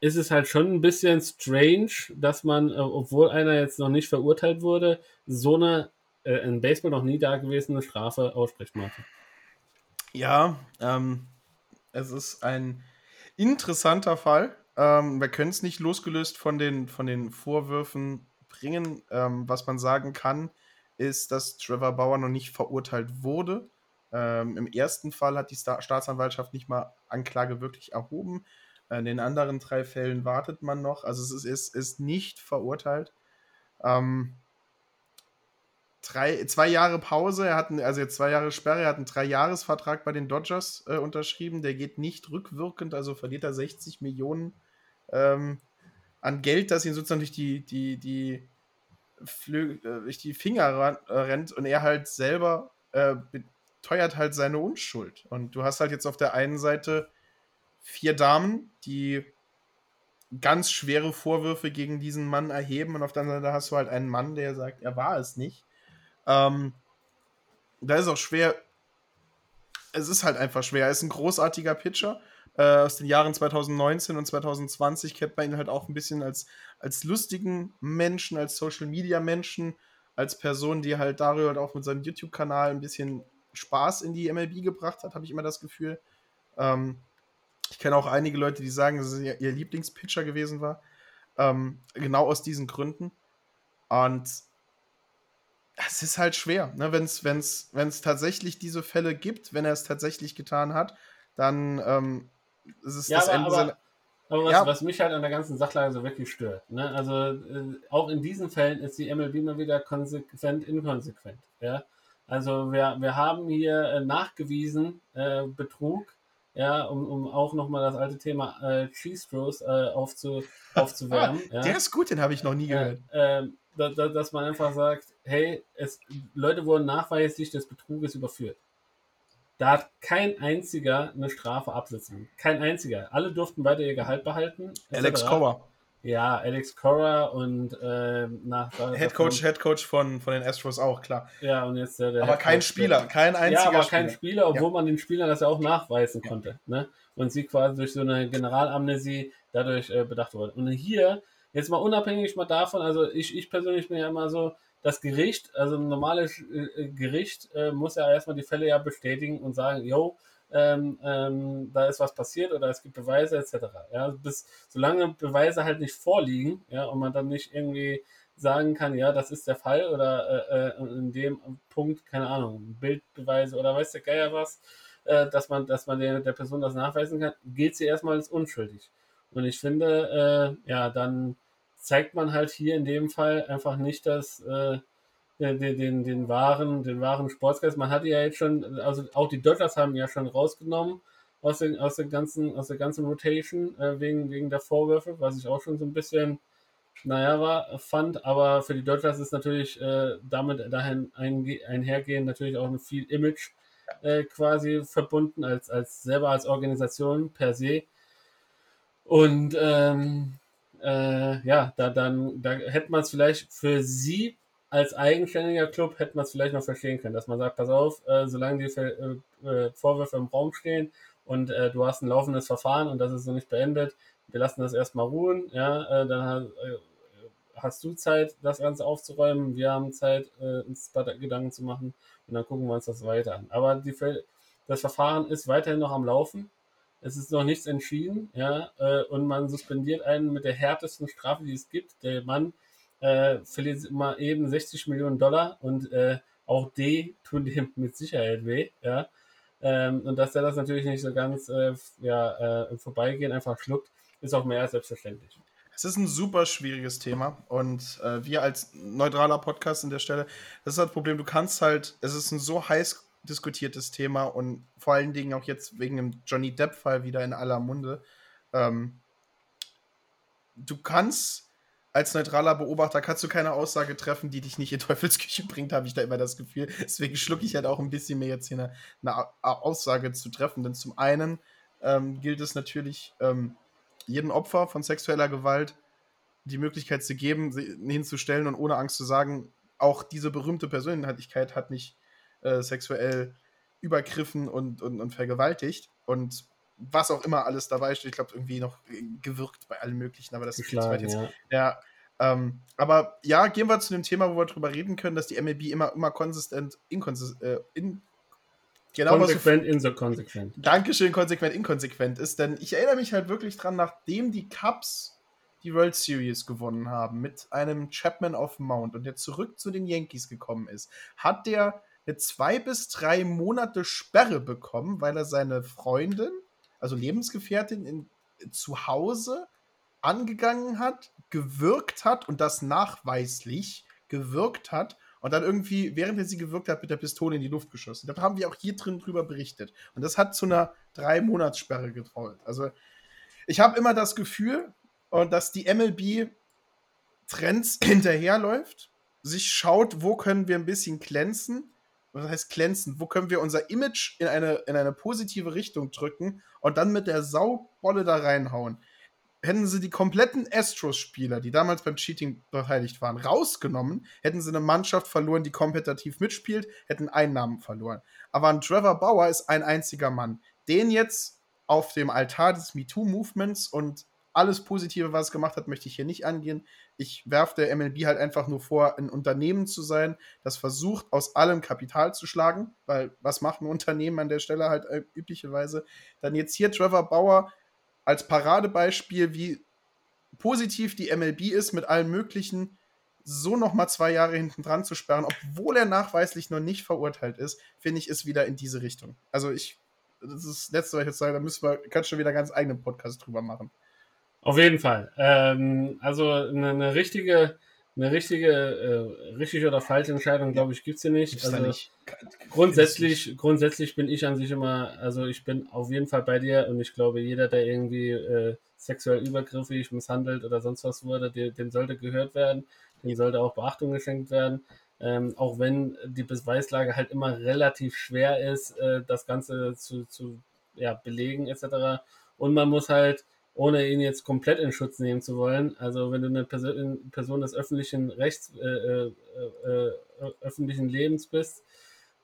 S3: ist es halt schon ein bisschen strange, dass man, äh, obwohl einer jetzt noch nicht verurteilt wurde, so eine äh, in Baseball noch nie dagewesene Strafe ausspricht, Martin.
S2: Ja, ähm, es ist ein interessanter Fall. Ähm, wir können es nicht losgelöst von den, von den Vorwürfen bringen. Ähm, was man sagen kann, ist, dass Trevor Bauer noch nicht verurteilt wurde. Ähm, Im ersten Fall hat die Sta Staatsanwaltschaft nicht mal Anklage wirklich erhoben. In den anderen drei Fällen wartet man noch. Also es ist, ist, ist nicht verurteilt. Ähm, drei, zwei Jahre Pause, er hat einen, also jetzt zwei Jahre Sperre, er hat einen Dreijahresvertrag bei den Dodgers äh, unterschrieben, der geht nicht rückwirkend, also verliert er 60 Millionen ähm, an Geld, das ihn sozusagen durch die, die, die, Flü äh, durch die Finger äh, rennt und er halt selber äh, beteuert halt seine Unschuld. Und du hast halt jetzt auf der einen Seite vier Damen, die ganz schwere Vorwürfe gegen diesen Mann erheben und auf der anderen Seite hast du halt einen Mann, der sagt, er war es nicht. Ähm, da ist auch schwer, es ist halt einfach schwer. Er ist ein großartiger Pitcher. Äh, aus den Jahren 2019 und 2020 kennt man ihn halt auch ein bisschen als, als lustigen Menschen, als Social Media Menschen, als Person, die halt darüber halt auch mit seinem YouTube-Kanal ein bisschen Spaß in die MLB gebracht hat, habe ich immer das Gefühl. Ähm, ich kenne auch einige Leute, die sagen, dass es ihr Lieblingspitcher gewesen war. Ähm, genau aus diesen Gründen. Und es ist halt schwer, ne? wenn es wenn's, wenn's tatsächlich diese Fälle gibt, wenn er es tatsächlich getan hat, dann ähm, ist es
S3: ja,
S2: das
S3: aber,
S2: Ende
S3: aber,
S2: seiner.
S3: Aber was,
S2: Ja.
S3: was mich halt an der ganzen Sachlage so wirklich stört, ne? also äh, auch in diesen Fällen ist die MLB mal wieder konsequent inkonsequent. Ja? Also wir, wir haben hier äh, nachgewiesen äh, Betrug, ja, um, um auch nochmal das alte Thema äh, Cheese Throws äh, aufzu, aufzuwärmen. ja?
S2: Der ist gut, den habe ich noch nie gehört.
S3: ähm, da, da, dass man einfach sagt, hey, es, Leute wurden nachweislich des Betruges überführt. Da hat kein einziger eine Strafe absitzen. Kein einziger. Alle durften weiter ihr Gehalt behalten.
S2: Alex. Cora,
S3: Ja, Alex Cora und ähm, nach
S2: Head Coach, Head Coach von, von den Astros auch, klar.
S3: Ja, und jetzt der, der
S2: Aber
S3: Head
S2: kein
S3: Coach,
S2: Spieler, kein
S3: ja,
S2: einziger
S3: aber
S2: Spieler.
S3: kein Spieler, obwohl man den Spielern das ja auch nachweisen konnte. Ne? Und sie quasi durch so eine Generalamnesie dadurch äh, bedacht wurde. Und hier, jetzt mal unabhängig mal davon, also ich, ich persönlich bin ja immer so, das Gericht, also ein normales äh, Gericht, äh, muss ja erstmal die Fälle ja bestätigen und sagen, yo, ähm, ähm, da ist was passiert oder es gibt Beweise etc. Ja, bis solange Beweise halt nicht vorliegen, ja, und man dann nicht irgendwie sagen kann, ja, das ist der Fall oder äh, äh, in dem Punkt, keine Ahnung, Bildbeweise oder weiß der Geier was, äh, dass man, dass man der, der Person das nachweisen kann, gilt sie erstmal als unschuldig. Und ich finde, äh, ja, dann zeigt man halt hier in dem Fall einfach nicht, dass, äh, den, den, den wahren, den wahren Sportsgeist. Man hatte ja jetzt schon, also auch die Dodgers haben ja schon rausgenommen aus, den, aus, der ganzen, aus der ganzen Rotation äh, wegen, wegen der Vorwürfe, was ich auch schon so ein bisschen, naja, war, fand. Aber für die Dodgers ist natürlich äh, damit dahin einhergehend natürlich auch ein viel Image äh, quasi verbunden, als, als selber als Organisation per se. Und ähm, äh, ja, da dann, da hätte man es vielleicht für sie als eigenständiger Club hätte man es vielleicht noch verstehen können, dass man sagt, pass auf, äh, solange die äh, äh, Vorwürfe im Raum stehen und äh, du hast ein laufendes Verfahren und das ist noch nicht beendet, wir lassen das erstmal ruhen, ja, äh, dann äh, hast du Zeit, das Ganze aufzuräumen, wir haben Zeit, uns Gedanken zu machen und dann gucken wir uns das weiter an. Aber die, das Verfahren ist weiterhin noch am Laufen. Es ist noch nichts entschieden, ja, und man suspendiert einen mit der härtesten Strafe, die es gibt. Der Mann äh, verliert mal eben 60 Millionen Dollar und äh, auch D tun dem mit Sicherheit weh, ja. Ähm, und dass er das natürlich nicht so ganz äh, ja, äh, vorbeigehen einfach schluckt, ist auch mehr als selbstverständlich.
S2: Es ist ein super schwieriges Thema und äh, wir als neutraler Podcast an der Stelle, das ist halt das Problem, du kannst halt, es ist ein so heiß diskutiertes Thema und vor allen Dingen auch jetzt wegen dem Johnny Depp-Fall wieder in aller Munde. Ähm, du kannst als neutraler Beobachter kannst du keine Aussage treffen, die dich nicht in Teufelsküche bringt, habe ich da immer das Gefühl. Deswegen schlucke ich halt auch ein bisschen mehr jetzt hier eine, eine Aussage zu treffen. Denn zum einen ähm, gilt es natürlich, ähm, jedem Opfer von sexueller Gewalt die Möglichkeit zu geben, hinzustellen und ohne Angst zu sagen, auch diese berühmte Persönlichkeit hat nicht äh, sexuell übergriffen und, und, und vergewaltigt. Und was auch immer alles dabei steht. Ich glaube, irgendwie noch gewirkt bei allen möglichen, aber das ist
S3: weit jetzt. Ja.
S2: ja ähm, aber ja, gehen wir zu dem Thema, wo wir drüber reden können, dass die MLB immer, immer konsistent, inkonsistent, äh, in,
S3: genau konsequent, inkonsequent.
S2: Dankeschön, konsequent, inkonsequent ist, denn ich erinnere mich halt wirklich dran, nachdem die Cubs die World Series gewonnen haben mit einem Chapman auf Mount und der zurück zu den Yankees gekommen ist, hat der eine zwei bis drei Monate Sperre bekommen, weil er seine Freundin also Lebensgefährtin, in, zu Hause angegangen hat, gewirkt hat und das nachweislich gewirkt hat und dann irgendwie, während er sie gewirkt hat, mit der Pistole in die Luft geschossen. Da haben wir auch hier drin drüber berichtet. Und das hat zu einer drei Monatssperre gefolgt. Also ich habe immer das Gefühl, dass die MLB Trends hinterherläuft, sich schaut, wo können wir ein bisschen glänzen was heißt glänzend, wo können wir unser Image in eine, in eine positive Richtung drücken und dann mit der Saubolle da reinhauen. Hätten sie die kompletten Astros-Spieler, die damals beim Cheating beteiligt waren, rausgenommen, hätten sie eine Mannschaft verloren, die kompetitiv mitspielt, hätten Einnahmen verloren. Aber ein Trevor Bauer ist ein einziger Mann. Den jetzt auf dem Altar des MeToo-Movements und alles Positive, was es gemacht hat, möchte ich hier nicht angehen. Ich werfe der MLB halt einfach nur vor, ein Unternehmen zu sein, das versucht, aus allem Kapital zu schlagen, weil was macht ein Unternehmen an der Stelle halt äh, üblicherweise? Dann jetzt hier Trevor Bauer als Paradebeispiel, wie positiv die MLB ist, mit allen möglichen so noch mal zwei Jahre hinten dran zu sperren, obwohl er nachweislich noch nicht verurteilt ist, finde ich, ist wieder in diese Richtung. Also ich, das ist das Letzte, was ich jetzt sage, da müssen wir, kannst schon wieder ganz eigenen Podcast drüber machen.
S3: Auf jeden Fall. Ähm, also eine, eine, richtige, eine richtige, äh, richtige oder falsche Entscheidung, glaube ich, gibt es hier nicht. Also nicht. Grundsätzlich, grundsätzlich bin ich an sich immer, also ich bin auf jeden Fall bei dir und ich glaube, jeder, der irgendwie äh, sexuell übergriffig misshandelt oder sonst was wurde, dem, dem sollte gehört werden, dem sollte auch Beachtung geschenkt werden. Ähm, auch wenn die Beweislage halt immer relativ schwer ist, äh, das Ganze zu, zu ja, belegen etc. Und man muss halt ohne ihn jetzt komplett in Schutz nehmen zu wollen. Also wenn du eine Person, Person des öffentlichen Rechts, äh, äh, äh, öffentlichen Lebens bist,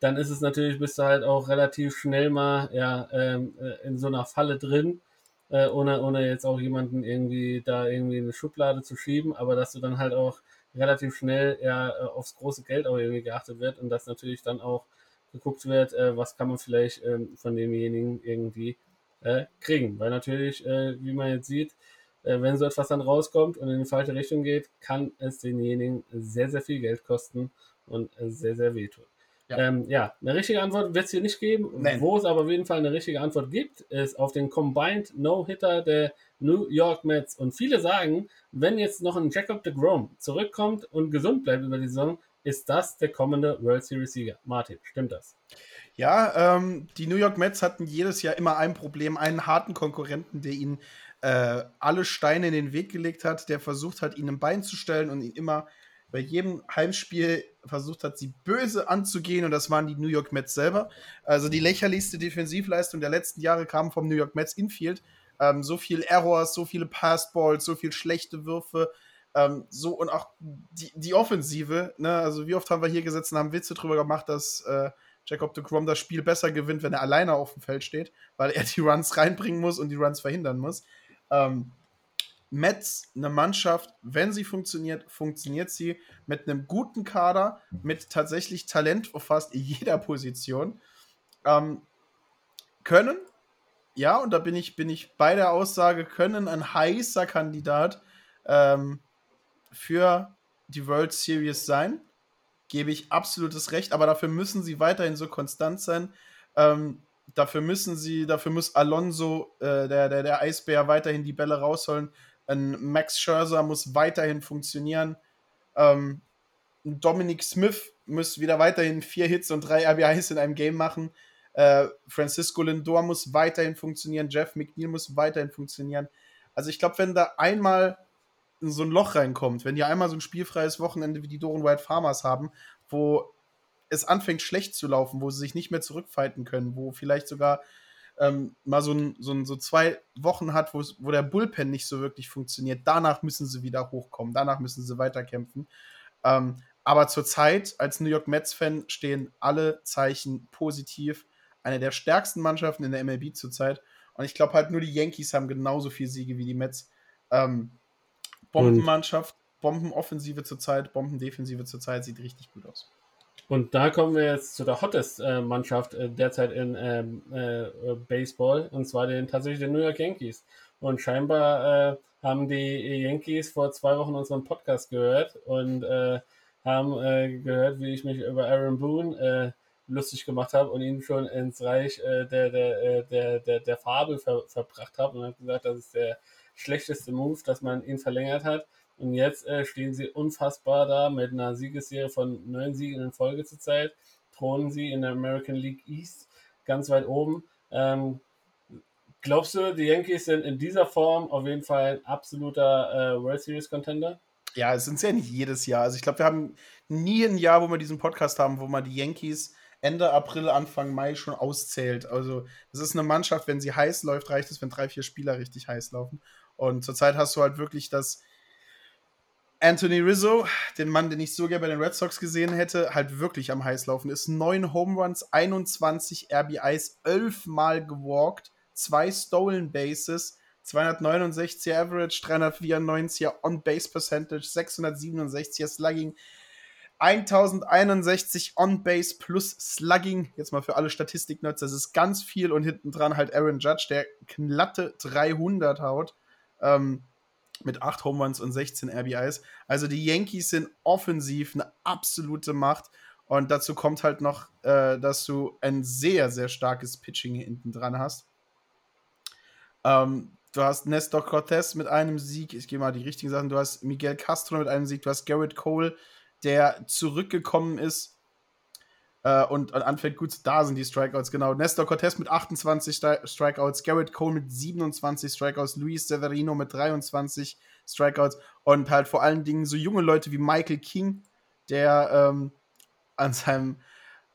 S3: dann ist es natürlich, bist du halt auch relativ schnell mal ja, ähm, äh, in so einer Falle drin, äh, ohne, ohne jetzt auch jemanden irgendwie da irgendwie in eine Schublade zu schieben, aber dass du dann halt auch relativ schnell ja äh, aufs große Geld auch irgendwie geachtet wird und dass natürlich dann auch geguckt wird, was kann man vielleicht ähm, von demjenigen irgendwie äh, kriegen. Weil natürlich, äh, wie man jetzt sieht, äh, wenn so etwas dann rauskommt und in die falsche Richtung geht, kann es denjenigen sehr, sehr viel Geld kosten und sehr, sehr wehtun. Ja. Ähm, ja, eine richtige Antwort wird es hier nicht geben. Nein. Wo es aber auf jeden Fall eine richtige Antwort gibt, ist auf den Combined No-Hitter der New York Mets. Und viele sagen, wenn jetzt noch ein Jacob de Grom zurückkommt und gesund bleibt über die Saison, ist das der kommende World Series-Sieger. Martin, stimmt das?
S2: Ja, ähm, die New York Mets hatten jedes Jahr immer ein Problem, einen harten Konkurrenten, der ihnen äh, alle Steine in den Weg gelegt hat, der versucht hat, ihnen ein Bein zu stellen und ihn immer bei jedem Heimspiel versucht hat, sie böse anzugehen und das waren die New York Mets selber. Also die lächerlichste Defensivleistung der letzten Jahre kam vom New York Mets Infield. Ähm, so viel Errors, so viele Passballs, so viel schlechte Würfe, ähm, so und auch die, die Offensive. Ne? Also wie oft haben wir hier gesessen und haben Witze drüber gemacht, dass äh, Jacob de Grom das Spiel besser gewinnt, wenn er alleine auf dem Feld steht, weil er die Runs reinbringen muss und die Runs verhindern muss. Ähm, Mets, eine Mannschaft, wenn sie funktioniert, funktioniert sie mit einem guten Kader, mit tatsächlich Talent auf fast jeder Position. Ähm, können, ja, und da bin ich, bin ich bei der Aussage, können ein heißer Kandidat ähm, für die World Series sein. Gebe ich absolutes Recht, aber dafür müssen sie weiterhin so konstant sein. Ähm, dafür müssen sie, dafür muss Alonso, äh, der, der, der Eisbär, weiterhin die Bälle rausholen. Ein Max Scherzer muss weiterhin funktionieren. Ähm, Dominic Smith muss wieder weiterhin vier Hits und drei RBIs in einem Game machen. Äh, Francisco Lindor muss weiterhin funktionieren. Jeff McNeil muss weiterhin funktionieren. Also ich glaube, wenn da einmal in so ein Loch reinkommt, wenn die einmal so ein spielfreies Wochenende wie die Doran White Farmers haben, wo es anfängt schlecht zu laufen, wo sie sich nicht mehr zurückfighten können, wo vielleicht sogar ähm, mal so, ein, so, ein, so zwei Wochen hat, wo der Bullpen nicht so wirklich funktioniert. Danach müssen sie wieder hochkommen, danach müssen sie weiterkämpfen. Ähm, aber zurzeit als New York Mets-Fan stehen alle Zeichen positiv. Eine der stärksten Mannschaften in der MLB zurzeit. Und ich glaube halt nur die Yankees haben genauso viele Siege wie die Mets. Ähm, Bombenmannschaft, Bombenoffensive zurzeit, Bombendefensive zurzeit sieht richtig gut aus.
S3: Und da kommen wir jetzt zu der hottest äh, Mannschaft äh, derzeit in ähm, äh, Baseball, und zwar den tatsächlich den New York Yankees. Und scheinbar äh, haben die Yankees vor zwei Wochen unseren Podcast gehört und äh, haben äh, gehört, wie ich mich über Aaron Boone lustig gemacht habe und ihn schon ins Reich der, der, der, der, der Farbe ver verbracht habe und hat gesagt, das ist der schlechteste Move, dass man ihn verlängert hat. Und jetzt äh, stehen sie unfassbar da mit einer Siegesserie von neun Siegen in Folge zurzeit. Thronen sie in der American League East ganz weit oben. Ähm, glaubst du, die Yankees sind in dieser Form auf jeden Fall ein absoluter äh, World Series Contender?
S2: Ja, es sind ja nicht jedes Jahr. Also ich glaube, wir haben nie ein Jahr, wo wir diesen Podcast haben, wo man die Yankees Ende April, Anfang Mai schon auszählt. Also das ist eine Mannschaft, wenn sie heiß läuft, reicht es, wenn drei, vier Spieler richtig heiß laufen. Und zurzeit hast du halt wirklich das Anthony Rizzo, den Mann, den ich so gerne bei den Red Sox gesehen hätte, halt wirklich am Heißlaufen ist. Neun Home Runs, 21 RBIs, 11 Mal gewalkt, zwei Stolen Bases, 269 Average, 394er On-Base Percentage, 667er Slugging, 1061 On-Base plus Slugging. Jetzt mal für alle Statistik-Nerds, das ist ganz viel und hinten dran halt Aaron Judge, der glatte 300 haut. Ähm, mit 8 Home Runs und 16 RBIs. Also die Yankees sind offensiv eine absolute Macht. Und dazu kommt halt noch, äh, dass du ein sehr, sehr starkes Pitching hinten dran hast. Ähm, du hast Nestor Cortez mit einem Sieg, ich gehe mal die richtigen Sachen, du hast Miguel Castro mit einem Sieg, du hast Garrett Cole, der zurückgekommen ist äh, und, und, anfängt gut, da sind die Strikeouts, genau. Nestor Cortez mit 28 Strikeouts, Garrett Cole mit 27 Strikeouts, Luis Severino mit 23 Strikeouts und halt vor allen Dingen so junge Leute wie Michael King, der ähm, an seinem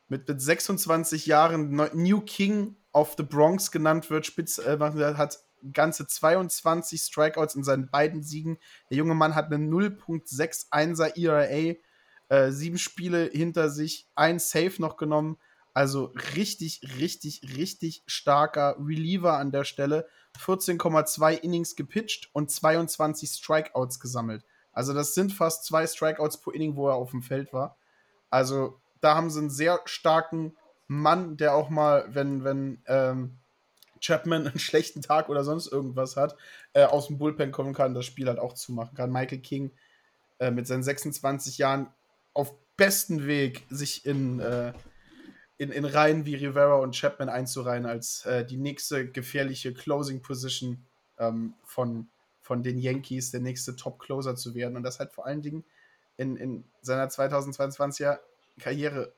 S2: mit, mit 26 Jahren New King of the Bronx genannt wird, Spitz, äh, hat ganze 22 Strikeouts in seinen beiden Siegen. Der junge Mann hat eine 0.61er ERA äh, sieben Spiele hinter sich, ein Save noch genommen. Also richtig, richtig, richtig starker Reliever an der Stelle. 14,2 Innings gepitcht und 22 Strikeouts gesammelt. Also das sind fast zwei Strikeouts pro Inning, wo er auf dem Feld war. Also da haben sie einen sehr starken Mann, der auch mal, wenn, wenn ähm, Chapman einen schlechten Tag oder sonst irgendwas hat, äh, aus dem Bullpen kommen kann, das Spiel halt auch zumachen kann. Michael King äh, mit seinen 26 Jahren auf besten Weg, sich in, äh, in, in Reihen wie Rivera und Chapman einzureihen, als äh, die nächste gefährliche Closing Position ähm, von, von den Yankees, der nächste Top-Closer zu werden. Und das halt vor allen Dingen in, in seiner 2022er Karriere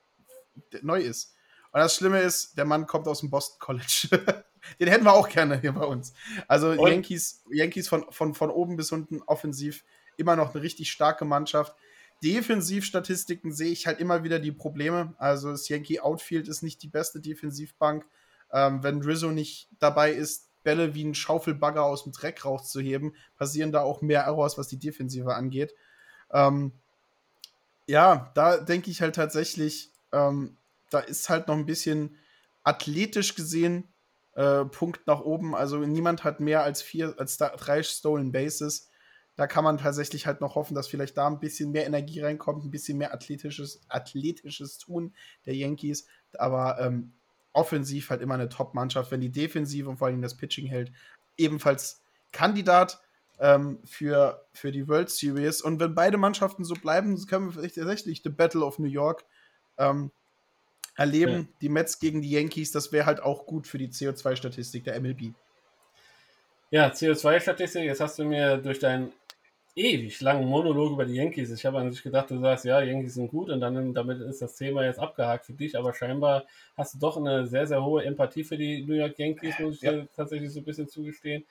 S2: neu ist. Und das Schlimme ist, der Mann kommt aus dem Boston College. Den hätten wir auch gerne hier bei uns. Also
S3: Und?
S2: Yankees, Yankees von, von, von oben bis unten offensiv immer noch eine richtig starke Mannschaft. Defensivstatistiken sehe ich halt immer wieder die Probleme. Also das Yankee Outfield ist nicht die beste Defensivbank. Ähm, wenn Rizzo nicht dabei ist, Bälle wie ein Schaufelbagger aus dem Dreck rauszuheben, passieren da auch mehr Errors, was die Defensive angeht. Ähm, ja, da denke ich halt tatsächlich, ähm, da ist halt noch ein bisschen athletisch gesehen äh, Punkt nach oben. Also niemand hat mehr als vier, als drei Stolen Bases. Da kann man tatsächlich halt noch hoffen, dass vielleicht da ein bisschen mehr Energie reinkommt, ein bisschen mehr athletisches, athletisches Tun der Yankees. Aber ähm, offensiv halt immer eine Top-Mannschaft, wenn die Defensive und vor allem das Pitching hält. Ebenfalls Kandidat ähm, für, für die World Series. Und wenn beide Mannschaften so bleiben, können wir vielleicht tatsächlich The Battle of New York ähm, erleben.
S3: Ja.
S2: Die Mets gegen die Yankees, das wäre halt auch gut für die CO2-Statistik der MLB.
S3: Ja, CO2-Statistik, jetzt hast du mir durch deinen ewig langen Monolog über die Yankees, ich habe an sich gedacht, du sagst, ja, Yankees sind gut und dann damit ist das Thema jetzt abgehakt für dich, aber scheinbar hast du doch eine sehr, sehr hohe Empathie für die New York Yankees, muss ich
S2: Ja.
S3: dir tatsächlich so ein bisschen zugestehen.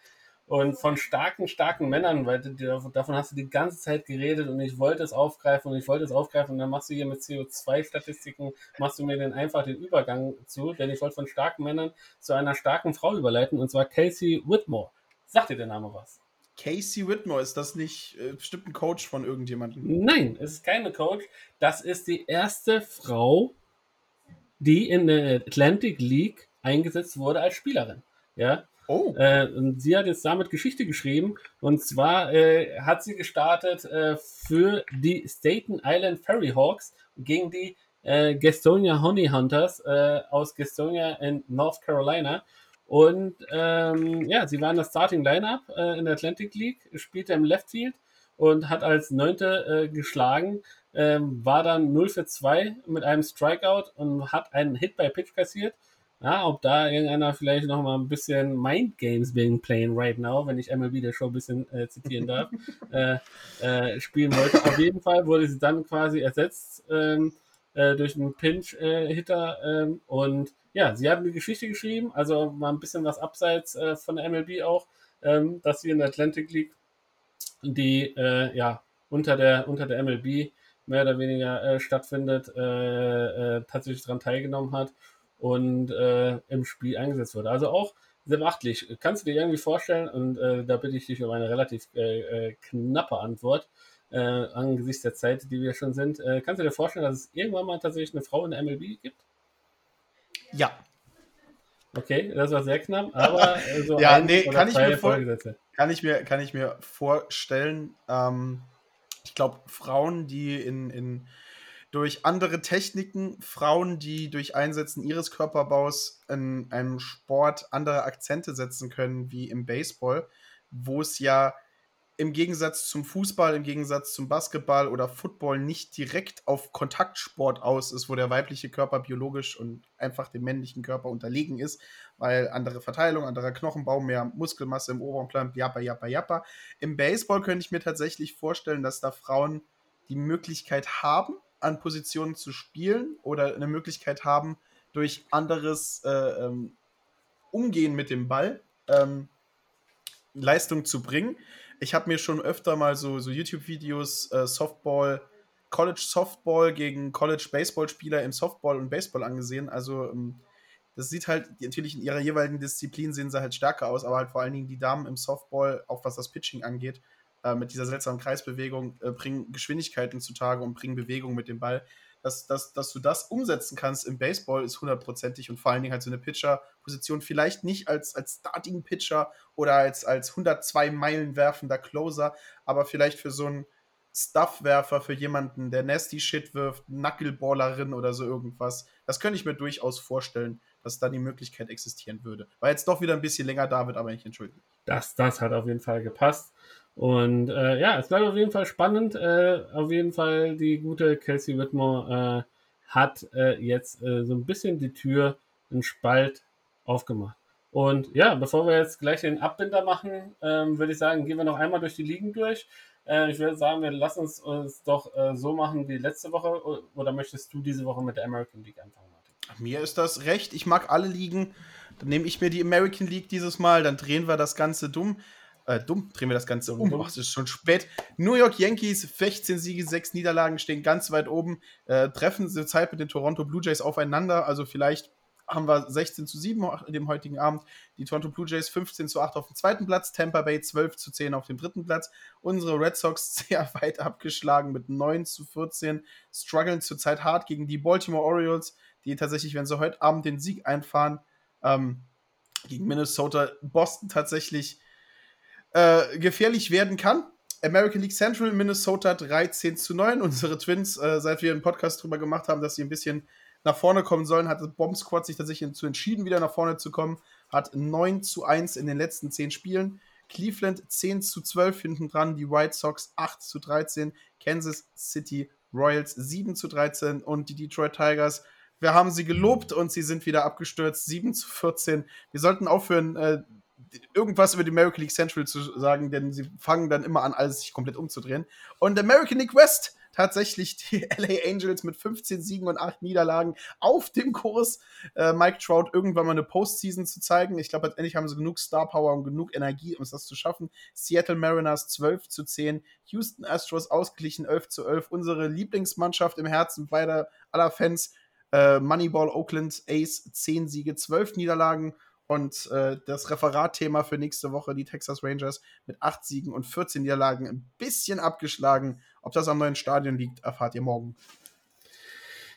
S3: Und von starken, starken Männern, weil davon hast du die ganze Zeit geredet und ich wollte es aufgreifen und ich wollte es aufgreifen und dann machst du hier mit CO2-Statistiken, machst du mir den einfach den Übergang zu, denn ich wollte von starken Männern zu einer starken Frau überleiten und zwar Casey Whitmore. Sagt dir der Name was?
S2: Casey Whitmore, ist das nicht äh, bestimmt ein Coach von irgendjemandem?
S3: Nein, es ist keine Coach. Das ist die erste Frau, die in der Atlantic League eingesetzt wurde als Spielerin. Ja,
S2: Oh,
S3: äh, und sie hat jetzt damit Geschichte geschrieben. Und zwar äh, hat sie gestartet äh, für die Staten Island Ferry Hawks gegen die äh, Gastonia Honey Hunters äh, aus Gastonia in North Carolina. Und ähm, ja, sie war in der Starting Lineup äh, in der Atlantic League, spielte im Left Field und hat als Neunte äh, geschlagen, ähm, war dann 0 für 2 mit einem Strikeout und hat einen Hit by Pitch kassiert. Ja, ob da irgendeiner vielleicht noch mal ein bisschen Mind Games being playing right now, wenn ich MLB der Show ein bisschen äh, zitieren darf, äh, äh, spielen wollte. Auf jeden Fall wurde sie dann quasi ersetzt ähm, äh, durch einen Pinch-Hitter ähm, und ja, sie hat eine Geschichte geschrieben, also mal ein bisschen was abseits äh, von der MLB auch, ähm, dass sie in der Atlantic League die äh, ja unter der unter der MLB mehr oder weniger äh, stattfindet, äh, äh, tatsächlich daran teilgenommen hat und äh, im Spiel eingesetzt wurde. Also auch sehr beachtlich. Kannst du dir irgendwie vorstellen, und äh, da bitte ich dich um eine relativ äh, äh, knappe Antwort, äh, angesichts der Zeit, die wir schon sind, äh, kannst du dir vorstellen, dass es irgendwann mal tatsächlich eine Frau in der MLB gibt?
S2: ja.
S3: Okay, das war sehr knapp, aber äh, so
S2: Ja,
S3: ein
S2: nee, kann ich mir vor-. Kann ich mir, kann ich mir vorstellen. Ähm, ich glaube, Frauen, die in, in durch andere Techniken, Frauen, die durch Einsetzen ihres Körperbaus in einem Sport andere Akzente setzen können, wie im Baseball, wo es ja im Gegensatz zum Fußball, im Gegensatz zum Basketball oder Football nicht direkt auf Kontaktsport aus ist, wo der weibliche Körper biologisch und einfach dem männlichen Körper unterlegen ist, weil andere Verteilung, anderer Knochenbau, mehr Muskelmasse im oberen Plan, jappa, jappa, jappa. Im Baseball könnte ich mir tatsächlich vorstellen, dass da Frauen die Möglichkeit haben, an Positionen zu spielen oder eine Möglichkeit haben, durch anderes äh, ähm, Umgehen mit dem Ball ähm, Leistung zu bringen. Ich habe mir schon öfter mal so, so YouTube-Videos äh, Softball, College Softball gegen College Baseball-Spieler im Softball und Baseball angesehen. Also ähm, das sieht halt, natürlich in ihrer jeweiligen Disziplin sehen sie halt stärker aus, aber halt vor allen Dingen die Damen im Softball, auch was das Pitching angeht, äh, mit dieser seltsamen Kreisbewegung, äh, bringen Geschwindigkeiten zutage und bringen Bewegung mit dem Ball. Dass, dass, dass du das umsetzen kannst im Baseball ist hundertprozentig und vor allen Dingen halt so eine Pitcher-Position, vielleicht nicht als, als Starting-Pitcher oder als, als 102 Meilen werfender Closer, aber vielleicht für so einen Stuffwerfer, für jemanden, der Nasty Shit wirft, Knuckleballerin oder so irgendwas. Das könnte ich mir durchaus vorstellen, dass da die Möglichkeit existieren würde. War jetzt doch wieder ein bisschen länger, David, aber ich entschuldige.
S3: Das, das hat auf jeden Fall gepasst. Und äh, ja, es bleibt auf jeden Fall spannend. Äh, auf jeden Fall, die gute Kelsey Whitmore äh, hat äh, jetzt äh, so ein bisschen die Tür, einen Spalt aufgemacht. Und ja, bevor wir jetzt gleich den Abbinder machen, ähm, würde ich sagen, gehen wir noch einmal durch die Ligen durch. Äh, ich würde sagen, wir lassen es uns doch äh, so machen wie letzte Woche. Oder möchtest du diese Woche mit der American League anfangen,
S2: Martin? Mir ist das recht. Ich mag alle Ligen. Dann nehme ich mir die American League dieses Mal. Dann drehen wir das Ganze dumm. Äh, dumm, drehen wir das Ganze um. Ach, es ist schon spät. New York Yankees, 16 Siege, 6 Niederlagen, stehen ganz weit oben. Äh, treffen zurzeit mit den Toronto Blue Jays aufeinander. Also vielleicht haben wir 16 zu 7 in dem heutigen Abend. Die Toronto Blue Jays 15 zu 8 auf dem zweiten Platz, Tampa Bay 12 zu 10 auf dem dritten Platz. Unsere Red Sox sehr weit abgeschlagen mit 9 zu 14, strugglen zurzeit hart gegen die Baltimore Orioles, die tatsächlich, wenn sie heute Abend den Sieg einfahren, ähm, gegen Minnesota, Boston tatsächlich äh, gefährlich werden kann. American League Central, Minnesota 13 zu 9. Unsere Twins, äh, seit wir einen Podcast drüber gemacht haben, dass sie ein bisschen nach vorne kommen sollen, hat das Bomb Squad sich tatsächlich dazu entschieden, wieder nach vorne zu kommen. Hat 9 zu 1 in den letzten 10 Spielen. Cleveland 10 zu 12 hinten dran, die White Sox 8 zu 13, Kansas City Royals 7 zu 13 und die Detroit Tigers. Wir haben sie gelobt und sie sind wieder abgestürzt, 7 zu 14. Wir sollten aufhören, äh, irgendwas über die American League Central zu sagen, denn sie fangen dann immer an, alles sich komplett umzudrehen. Und American League West tatsächlich die LA Angels mit 15 Siegen und 8 Niederlagen auf dem Kurs, äh, Mike Trout irgendwann mal eine Postseason zu zeigen. Ich glaube, letztendlich haben sie genug Star Power und genug Energie, um es das zu schaffen. Seattle Mariners 12 zu 10, Houston Astros ausgeglichen 11 zu 11. Unsere Lieblingsmannschaft im Herzen beider aller Fans, äh, Moneyball Oakland Ace, 10 Siege, 12 Niederlagen. Und äh, das Referatthema für nächste Woche, die Texas Rangers mit 8 Siegen und 14 Niederlagen, ein bisschen abgeschlagen. Ob das am neuen Stadion liegt, erfahrt ihr morgen.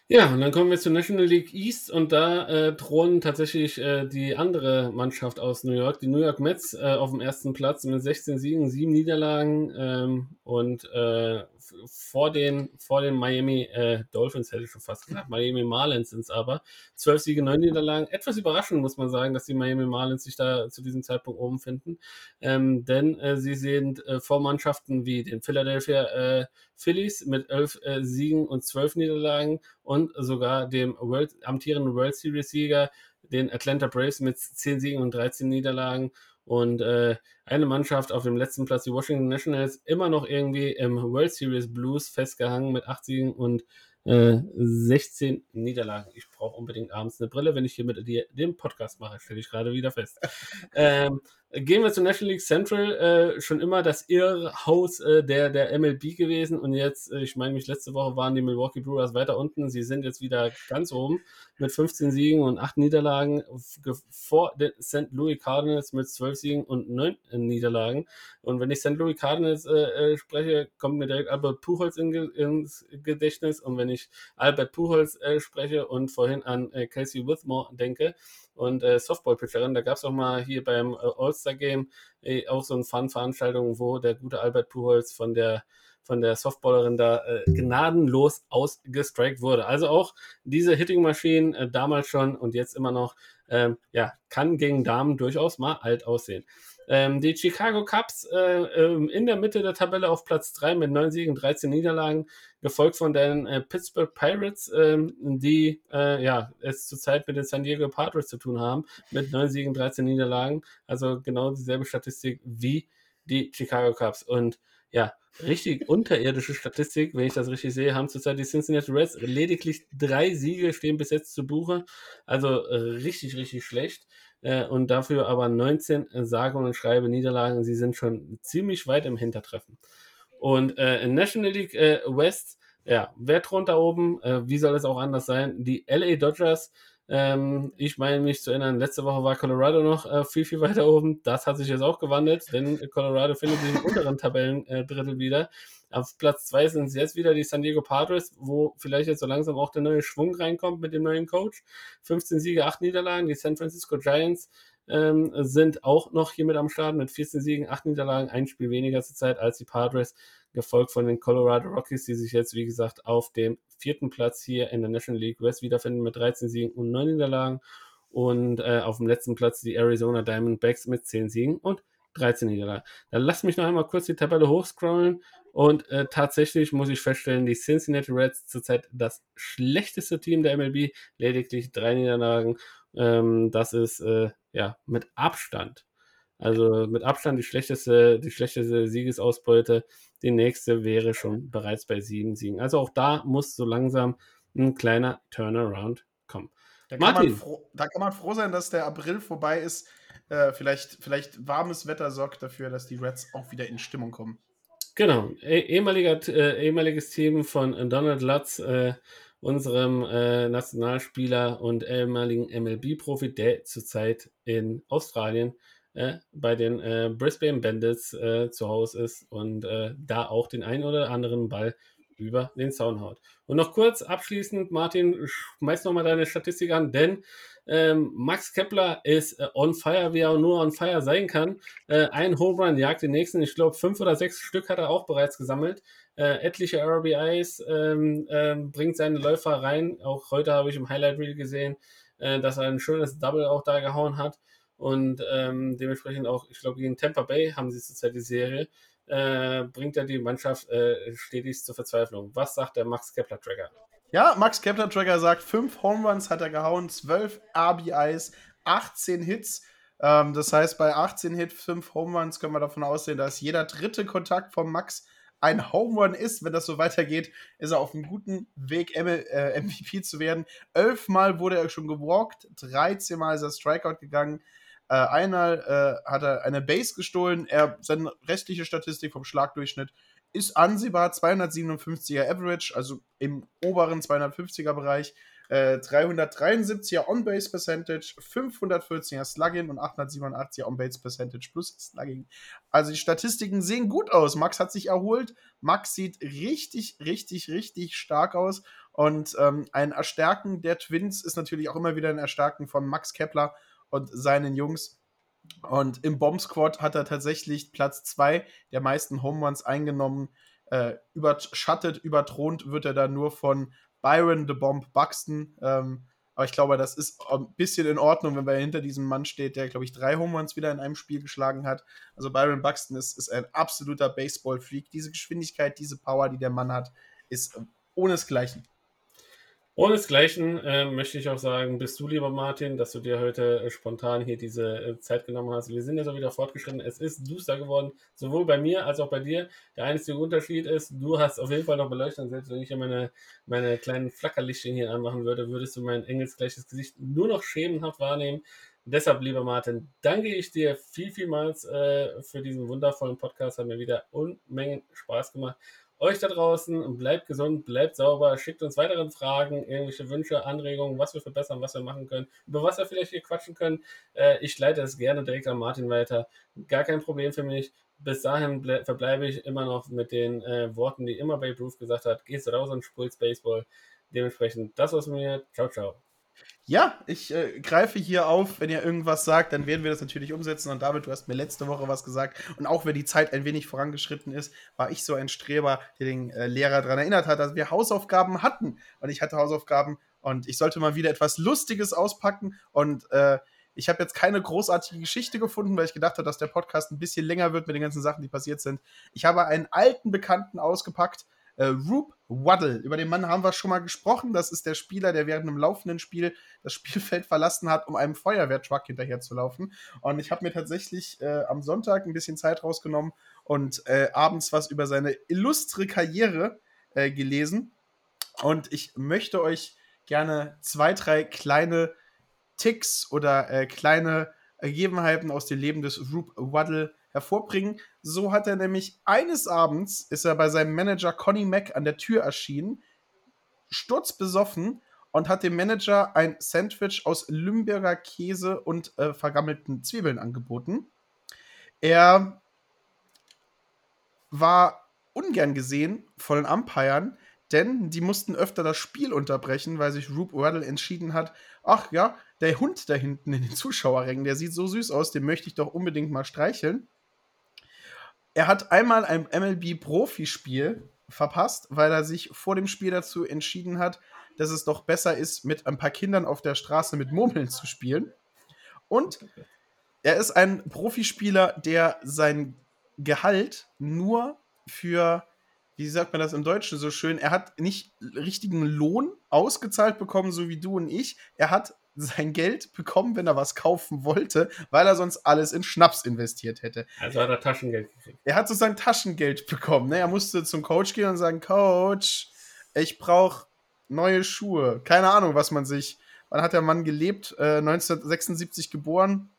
S3: Ja, und dann kommen wir zur National League East und da äh, thronen tatsächlich äh, die andere Mannschaft aus New York, die New York Mets, äh, auf dem ersten Platz mit 16 Siegen, 7 Niederlagen ähm, und äh, vor den, vor den Miami äh, Dolphins hätte ich schon fast gesagt. Miami Marlins sind es aber. 12 Siege, 9 Niederlagen. Etwas überraschend muss man sagen, dass die Miami Marlins sich da zu diesem Zeitpunkt oben finden. Ähm, denn äh, sie äh, vor Mannschaften wie den Philadelphia Phillies mit 11 äh, Siegen und 12 Niederlagen und sogar dem World, amtierenden World Series Sieger, den Atlanta Braves mit 10 Siegen und 13 Niederlagen und äh, eine Mannschaft auf dem letzten Platz, die Washington Nationals, immer noch irgendwie im World Series Blues festgehangen mit 8 Siegen und äh, 16 Niederlagen. Ich brauche unbedingt abends eine Brille, wenn ich hier mit dir den Podcast mache, stelle ich gerade wieder fest. ähm, Gehen wir zur National League Central, äh, schon immer das Irrhaus äh, der, der MLB gewesen und jetzt, äh, ich meine mich, letzte Woche waren die Milwaukee Brewers weiter unten, sie sind jetzt wieder ganz oben mit 15 Siegen und 8 Niederlagen vor den St. Louis Cardinals mit 12 Siegen und 9 Niederlagen und wenn ich St. Louis Cardinals äh, äh, spreche, kommt mir direkt Albert Pujols in, ins Gedächtnis und wenn ich Albert Pujols äh, spreche und vorhin an Casey Withmore denke, und äh, Softball-Pitcherin. Da gab es auch mal hier beim äh, All-Star-Game äh, auch so eine Fun-Veranstaltung, wo der gute Albert Puholz von der von der Softballerin da äh, gnadenlos ausgestrikt wurde. Also auch diese Hitting-Maschinen äh, damals schon und jetzt immer noch, ähm, ja, kann gegen Damen durchaus mal alt aussehen. Ähm, die Chicago Cubs äh, ähm, in der Mitte der Tabelle auf Platz 3 mit 9 Siegen, 13 Niederlagen, gefolgt von den äh, Pittsburgh Pirates, ähm, die äh, ja, es zurzeit mit den San Diego Padres zu tun haben, mit 9 Siegen, 13 Niederlagen. Also genau dieselbe Statistik wie die Chicago Cubs. Und ja, richtig unterirdische Statistik, wenn ich das richtig sehe, haben zurzeit die Cincinnati Reds lediglich drei Siege stehen bis jetzt zu Buche. Also äh, richtig, richtig schlecht. Äh, und dafür aber 19 sage und schreibe Niederlagen. Sie sind schon ziemlich weit im Hintertreffen. Und äh, in National League äh, West, ja, wer thront da oben? Äh, wie soll es auch anders sein? Die LA Dodgers. Ähm, ich meine mich zu erinnern, letzte Woche war Colorado noch äh, viel, viel weiter oben. Das hat sich jetzt auch gewandelt, denn Colorado findet sich im unteren Tabellendrittel wieder. Auf Platz 2 sind es jetzt wieder die San Diego Padres, wo vielleicht jetzt so langsam auch der neue Schwung reinkommt mit dem neuen Coach. 15 Siege, 8 Niederlagen. Die San Francisco Giants ähm, sind auch noch hier mit am Start mit 14 Siegen, 8 Niederlagen, ein Spiel weniger zur Zeit als die Padres, gefolgt von den Colorado Rockies, die sich jetzt, wie gesagt, auf dem vierten Platz hier in der National League West wiederfinden mit 13 Siegen und 9 Niederlagen. Und äh, auf dem letzten Platz die Arizona Diamondbacks mit 10 Siegen und 13 Niederlagen. Dann lasst mich noch einmal kurz die Tabelle hochscrollen und äh, tatsächlich muss ich feststellen, die Cincinnati Reds zurzeit das schlechteste Team der MLB, lediglich drei Niederlagen. Ähm, das ist äh, ja mit Abstand Also mit Abstand die schlechteste, die schlechteste Siegesausbeute. Die nächste wäre schon bereits bei sieben Siegen. Also auch da muss so langsam ein kleiner Turnaround kommen.
S2: Da kann, man froh, da kann man froh sein, dass der April vorbei ist. Äh, vielleicht, vielleicht warmes Wetter sorgt dafür, dass die Reds auch wieder in Stimmung kommen.
S3: Genau, eh, ehemaliger, äh, ehemaliges Team von Donald Lutz, äh, unserem äh, Nationalspieler und ehemaligen MLB-Profi, der zurzeit in Australien äh, bei den äh, Brisbane Bandits äh, zu Hause ist und äh, da auch den einen oder anderen Ball über den Zaun haut. Und noch kurz abschließend, Martin, schmeiß noch mal deine Statistik an, denn ähm, Max Kepler ist äh, on fire, wie er nur on fire sein kann. Äh, ein Home Run jagt den nächsten. Ich glaube, fünf oder sechs Stück hat er auch bereits gesammelt. Äh, etliche RBIs ähm, ähm, bringt seine Läufer rein. Auch heute habe ich im Highlight Reel gesehen, dass er ein schönes Double auch da gehauen hat. Und dementsprechend auch, ich glaube, gegen Tampa Bay haben sie zurzeit die Serie. Bringt er die Mannschaft stetig zur Verzweiflung. Was sagt der Max Kepler-Tracker?
S2: Ja, Max Kepler-Tracker sagt, fünf Home Runs hat er gehauen, zwölf RBIs, 18 Hits. Ähm, das heißt, bei 18 Hits, fünf Home Runs können wir davon ausgehen, dass jeder dritte Kontakt von Max ein Home Run ist. Wenn das so weitergeht, ist er auf einem guten Weg, M äh, MVP zu werden. Elfmal wurde er schon gewalkt, 13 Mal ist er Strikeout gegangen. Äh, einmal äh, hat er eine Base gestohlen. Er, seine restliche Statistik vom Schlagdurchschnitt ist ansehbar. 257er Average, also im oberen 250er Bereich. Äh, 373er On-Base Percentage, 514er Slugging und 887er On-Base Percentage plus Slugging. Also die Statistiken sehen gut aus. Max hat sich erholt. Max sieht richtig, richtig, richtig stark aus. Und ähm, ein Erstärken der Twins ist natürlich auch immer wieder ein Erstarken von Max Kepler und seinen Jungs. Und im Bomb Squad hat er tatsächlich Platz 2 der meisten Home Runs eingenommen. Äh, überschattet, überthront wird er da nur von Byron the Bomb Buxton. Ähm, aber ich glaube, das ist ein bisschen in Ordnung, wenn er hinter diesem Mann steht, der, glaube ich, drei Home Runs wieder in einem Spiel geschlagen hat. Also Byron Buxton ist, ist ein absoluter Baseball-Freak. Diese Geschwindigkeit, diese Power, die der Mann hat, ist ohnesgleichen.
S3: Ohnesgleichen äh, möchte ich auch sagen, bist du, lieber Martin, dass du dir heute äh, spontan hier diese äh, Zeit genommen hast. Wir sind ja so wieder fortgeschritten. Es ist duster geworden, sowohl bei mir als auch bei dir. Der einzige Unterschied ist, du hast auf jeden Fall noch Beleuchtung. Selbst wenn ich hier meine, meine kleinen Flackerlichtchen hier anmachen würde, würdest du mein engelsgleiches Gesicht nur noch schemenhaft wahrnehmen. Deshalb, lieber Martin, danke ich dir viel, vielmals äh, für diesen wundervollen Podcast. Hat mir wieder Unmengen Spaß gemacht. Euch da draußen, bleibt gesund, bleibt sauber, schickt uns weitere Fragen, irgendwelche Wünsche, Anregungen, was wir verbessern, was wir machen können, über was wir vielleicht hier quatschen können. Äh, ich leite es gerne direkt an Martin weiter. Gar kein Problem für mich. Bis dahin verbleibe ich immer noch mit den äh, Worten, die immer Babe Ruth gesagt hat. Gehst raus und spulst Baseball. Dementsprechend das was mir. Ciao, ciao.
S2: Ja, ich äh, greife hier auf. Wenn ihr irgendwas sagt, dann werden wir das natürlich umsetzen. Und David, du hast mir letzte Woche was gesagt. Und auch wenn die Zeit ein wenig vorangeschritten ist, war ich so ein Streber, der den äh, Lehrer daran erinnert hat, dass wir Hausaufgaben hatten. Und ich hatte Hausaufgaben und ich sollte mal wieder etwas Lustiges auspacken. Und äh, ich habe jetzt keine großartige Geschichte gefunden, weil ich gedacht habe, dass der Podcast ein bisschen länger wird mit den ganzen Sachen, die passiert sind. Ich habe einen alten Bekannten ausgepackt äh, Roop Waddle, über den Mann haben wir schon mal gesprochen. Das ist der Spieler, der während einem laufenden Spiel das Spielfeld verlassen hat, um einem Feuerwehrtruck hinterherzulaufen. Und ich habe mir tatsächlich äh, am Sonntag ein bisschen Zeit rausgenommen und äh, abends was über seine illustre Karriere äh, gelesen. Und ich möchte euch gerne zwei, drei kleine Ticks oder äh, kleine Ergebenheiten aus dem Leben des Roop Waddle hervorbringen. So hat er nämlich eines Abends ist er bei seinem Manager Conny Mack an der Tür erschienen, sturzbesoffen und hat dem Manager ein Sandwich aus Lümberger Käse und äh, vergammelten Zwiebeln angeboten. Er war ungern gesehen von den Umpiren, denn die mussten öfter das Spiel unterbrechen, weil sich Rube Waddle entschieden hat, ach ja, der Hund da hinten in den Zuschauerrängen, der sieht so süß aus, den möchte ich doch unbedingt mal streicheln er hat einmal ein MLB-Profispiel verpasst, weil er sich vor dem Spiel dazu entschieden hat, dass es doch besser ist, mit ein paar Kindern auf der Straße mit Murmeln zu spielen. Und er ist ein Profispieler, der sein Gehalt nur für, wie sagt man das im Deutschen so schön, er hat nicht richtigen Lohn ausgezahlt bekommen, so wie du und ich. Er hat sein Geld bekommen, wenn er was kaufen wollte, weil er sonst alles in Schnaps investiert hätte.
S3: Also hat er Taschengeld gekriegt.
S2: Er hat so sein Taschengeld bekommen. Ne? Er musste zum Coach gehen und sagen, Coach, ich brauche neue Schuhe. Keine Ahnung, was man sich. Wann hat der Mann gelebt? Äh, 1976 geboren,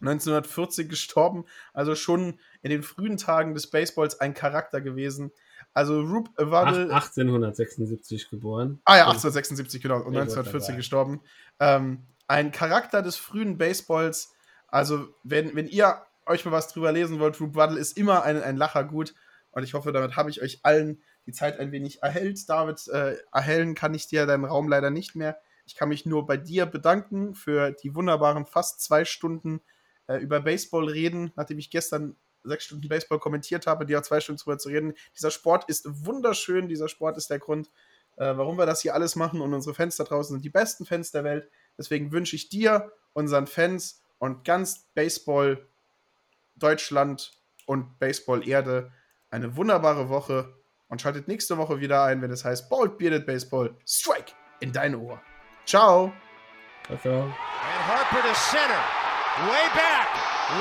S2: 1940 gestorben. Also schon in den frühen Tagen des Baseballs ein Charakter gewesen. Also Rube Waddle.
S3: 1876 geboren.
S2: Ah ja, 1876, genau. Und 1940 gestorben. Ähm, ein Charakter des frühen Baseballs. Also, wenn, wenn ihr euch mal was drüber lesen wollt, Rube Waddle ist immer ein, ein Lacher gut. Und ich hoffe, damit habe ich euch allen die Zeit ein wenig erhellt. David, äh, erhellen kann ich dir deinen Raum leider nicht mehr. Ich kann mich nur bei dir bedanken für die wunderbaren fast zwei Stunden äh, über Baseball reden, nachdem ich gestern sechs Stunden Baseball kommentiert habe, die auch zwei Stunden drüber zu reden. Dieser Sport ist wunderschön. Dieser Sport ist der Grund, äh, warum wir das hier alles machen. Und unsere Fans da draußen sind die besten Fans der Welt. Deswegen wünsche ich dir, unseren Fans und ganz Baseball Deutschland und Baseball Erde eine wunderbare Woche und schaltet nächste Woche wieder ein, wenn es heißt Bald Bearded Baseball Strike in dein Ohr. Ciao.
S3: Ciao, ciao.
S1: And Harper to center. Way back.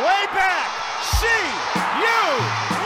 S1: Way back. CU.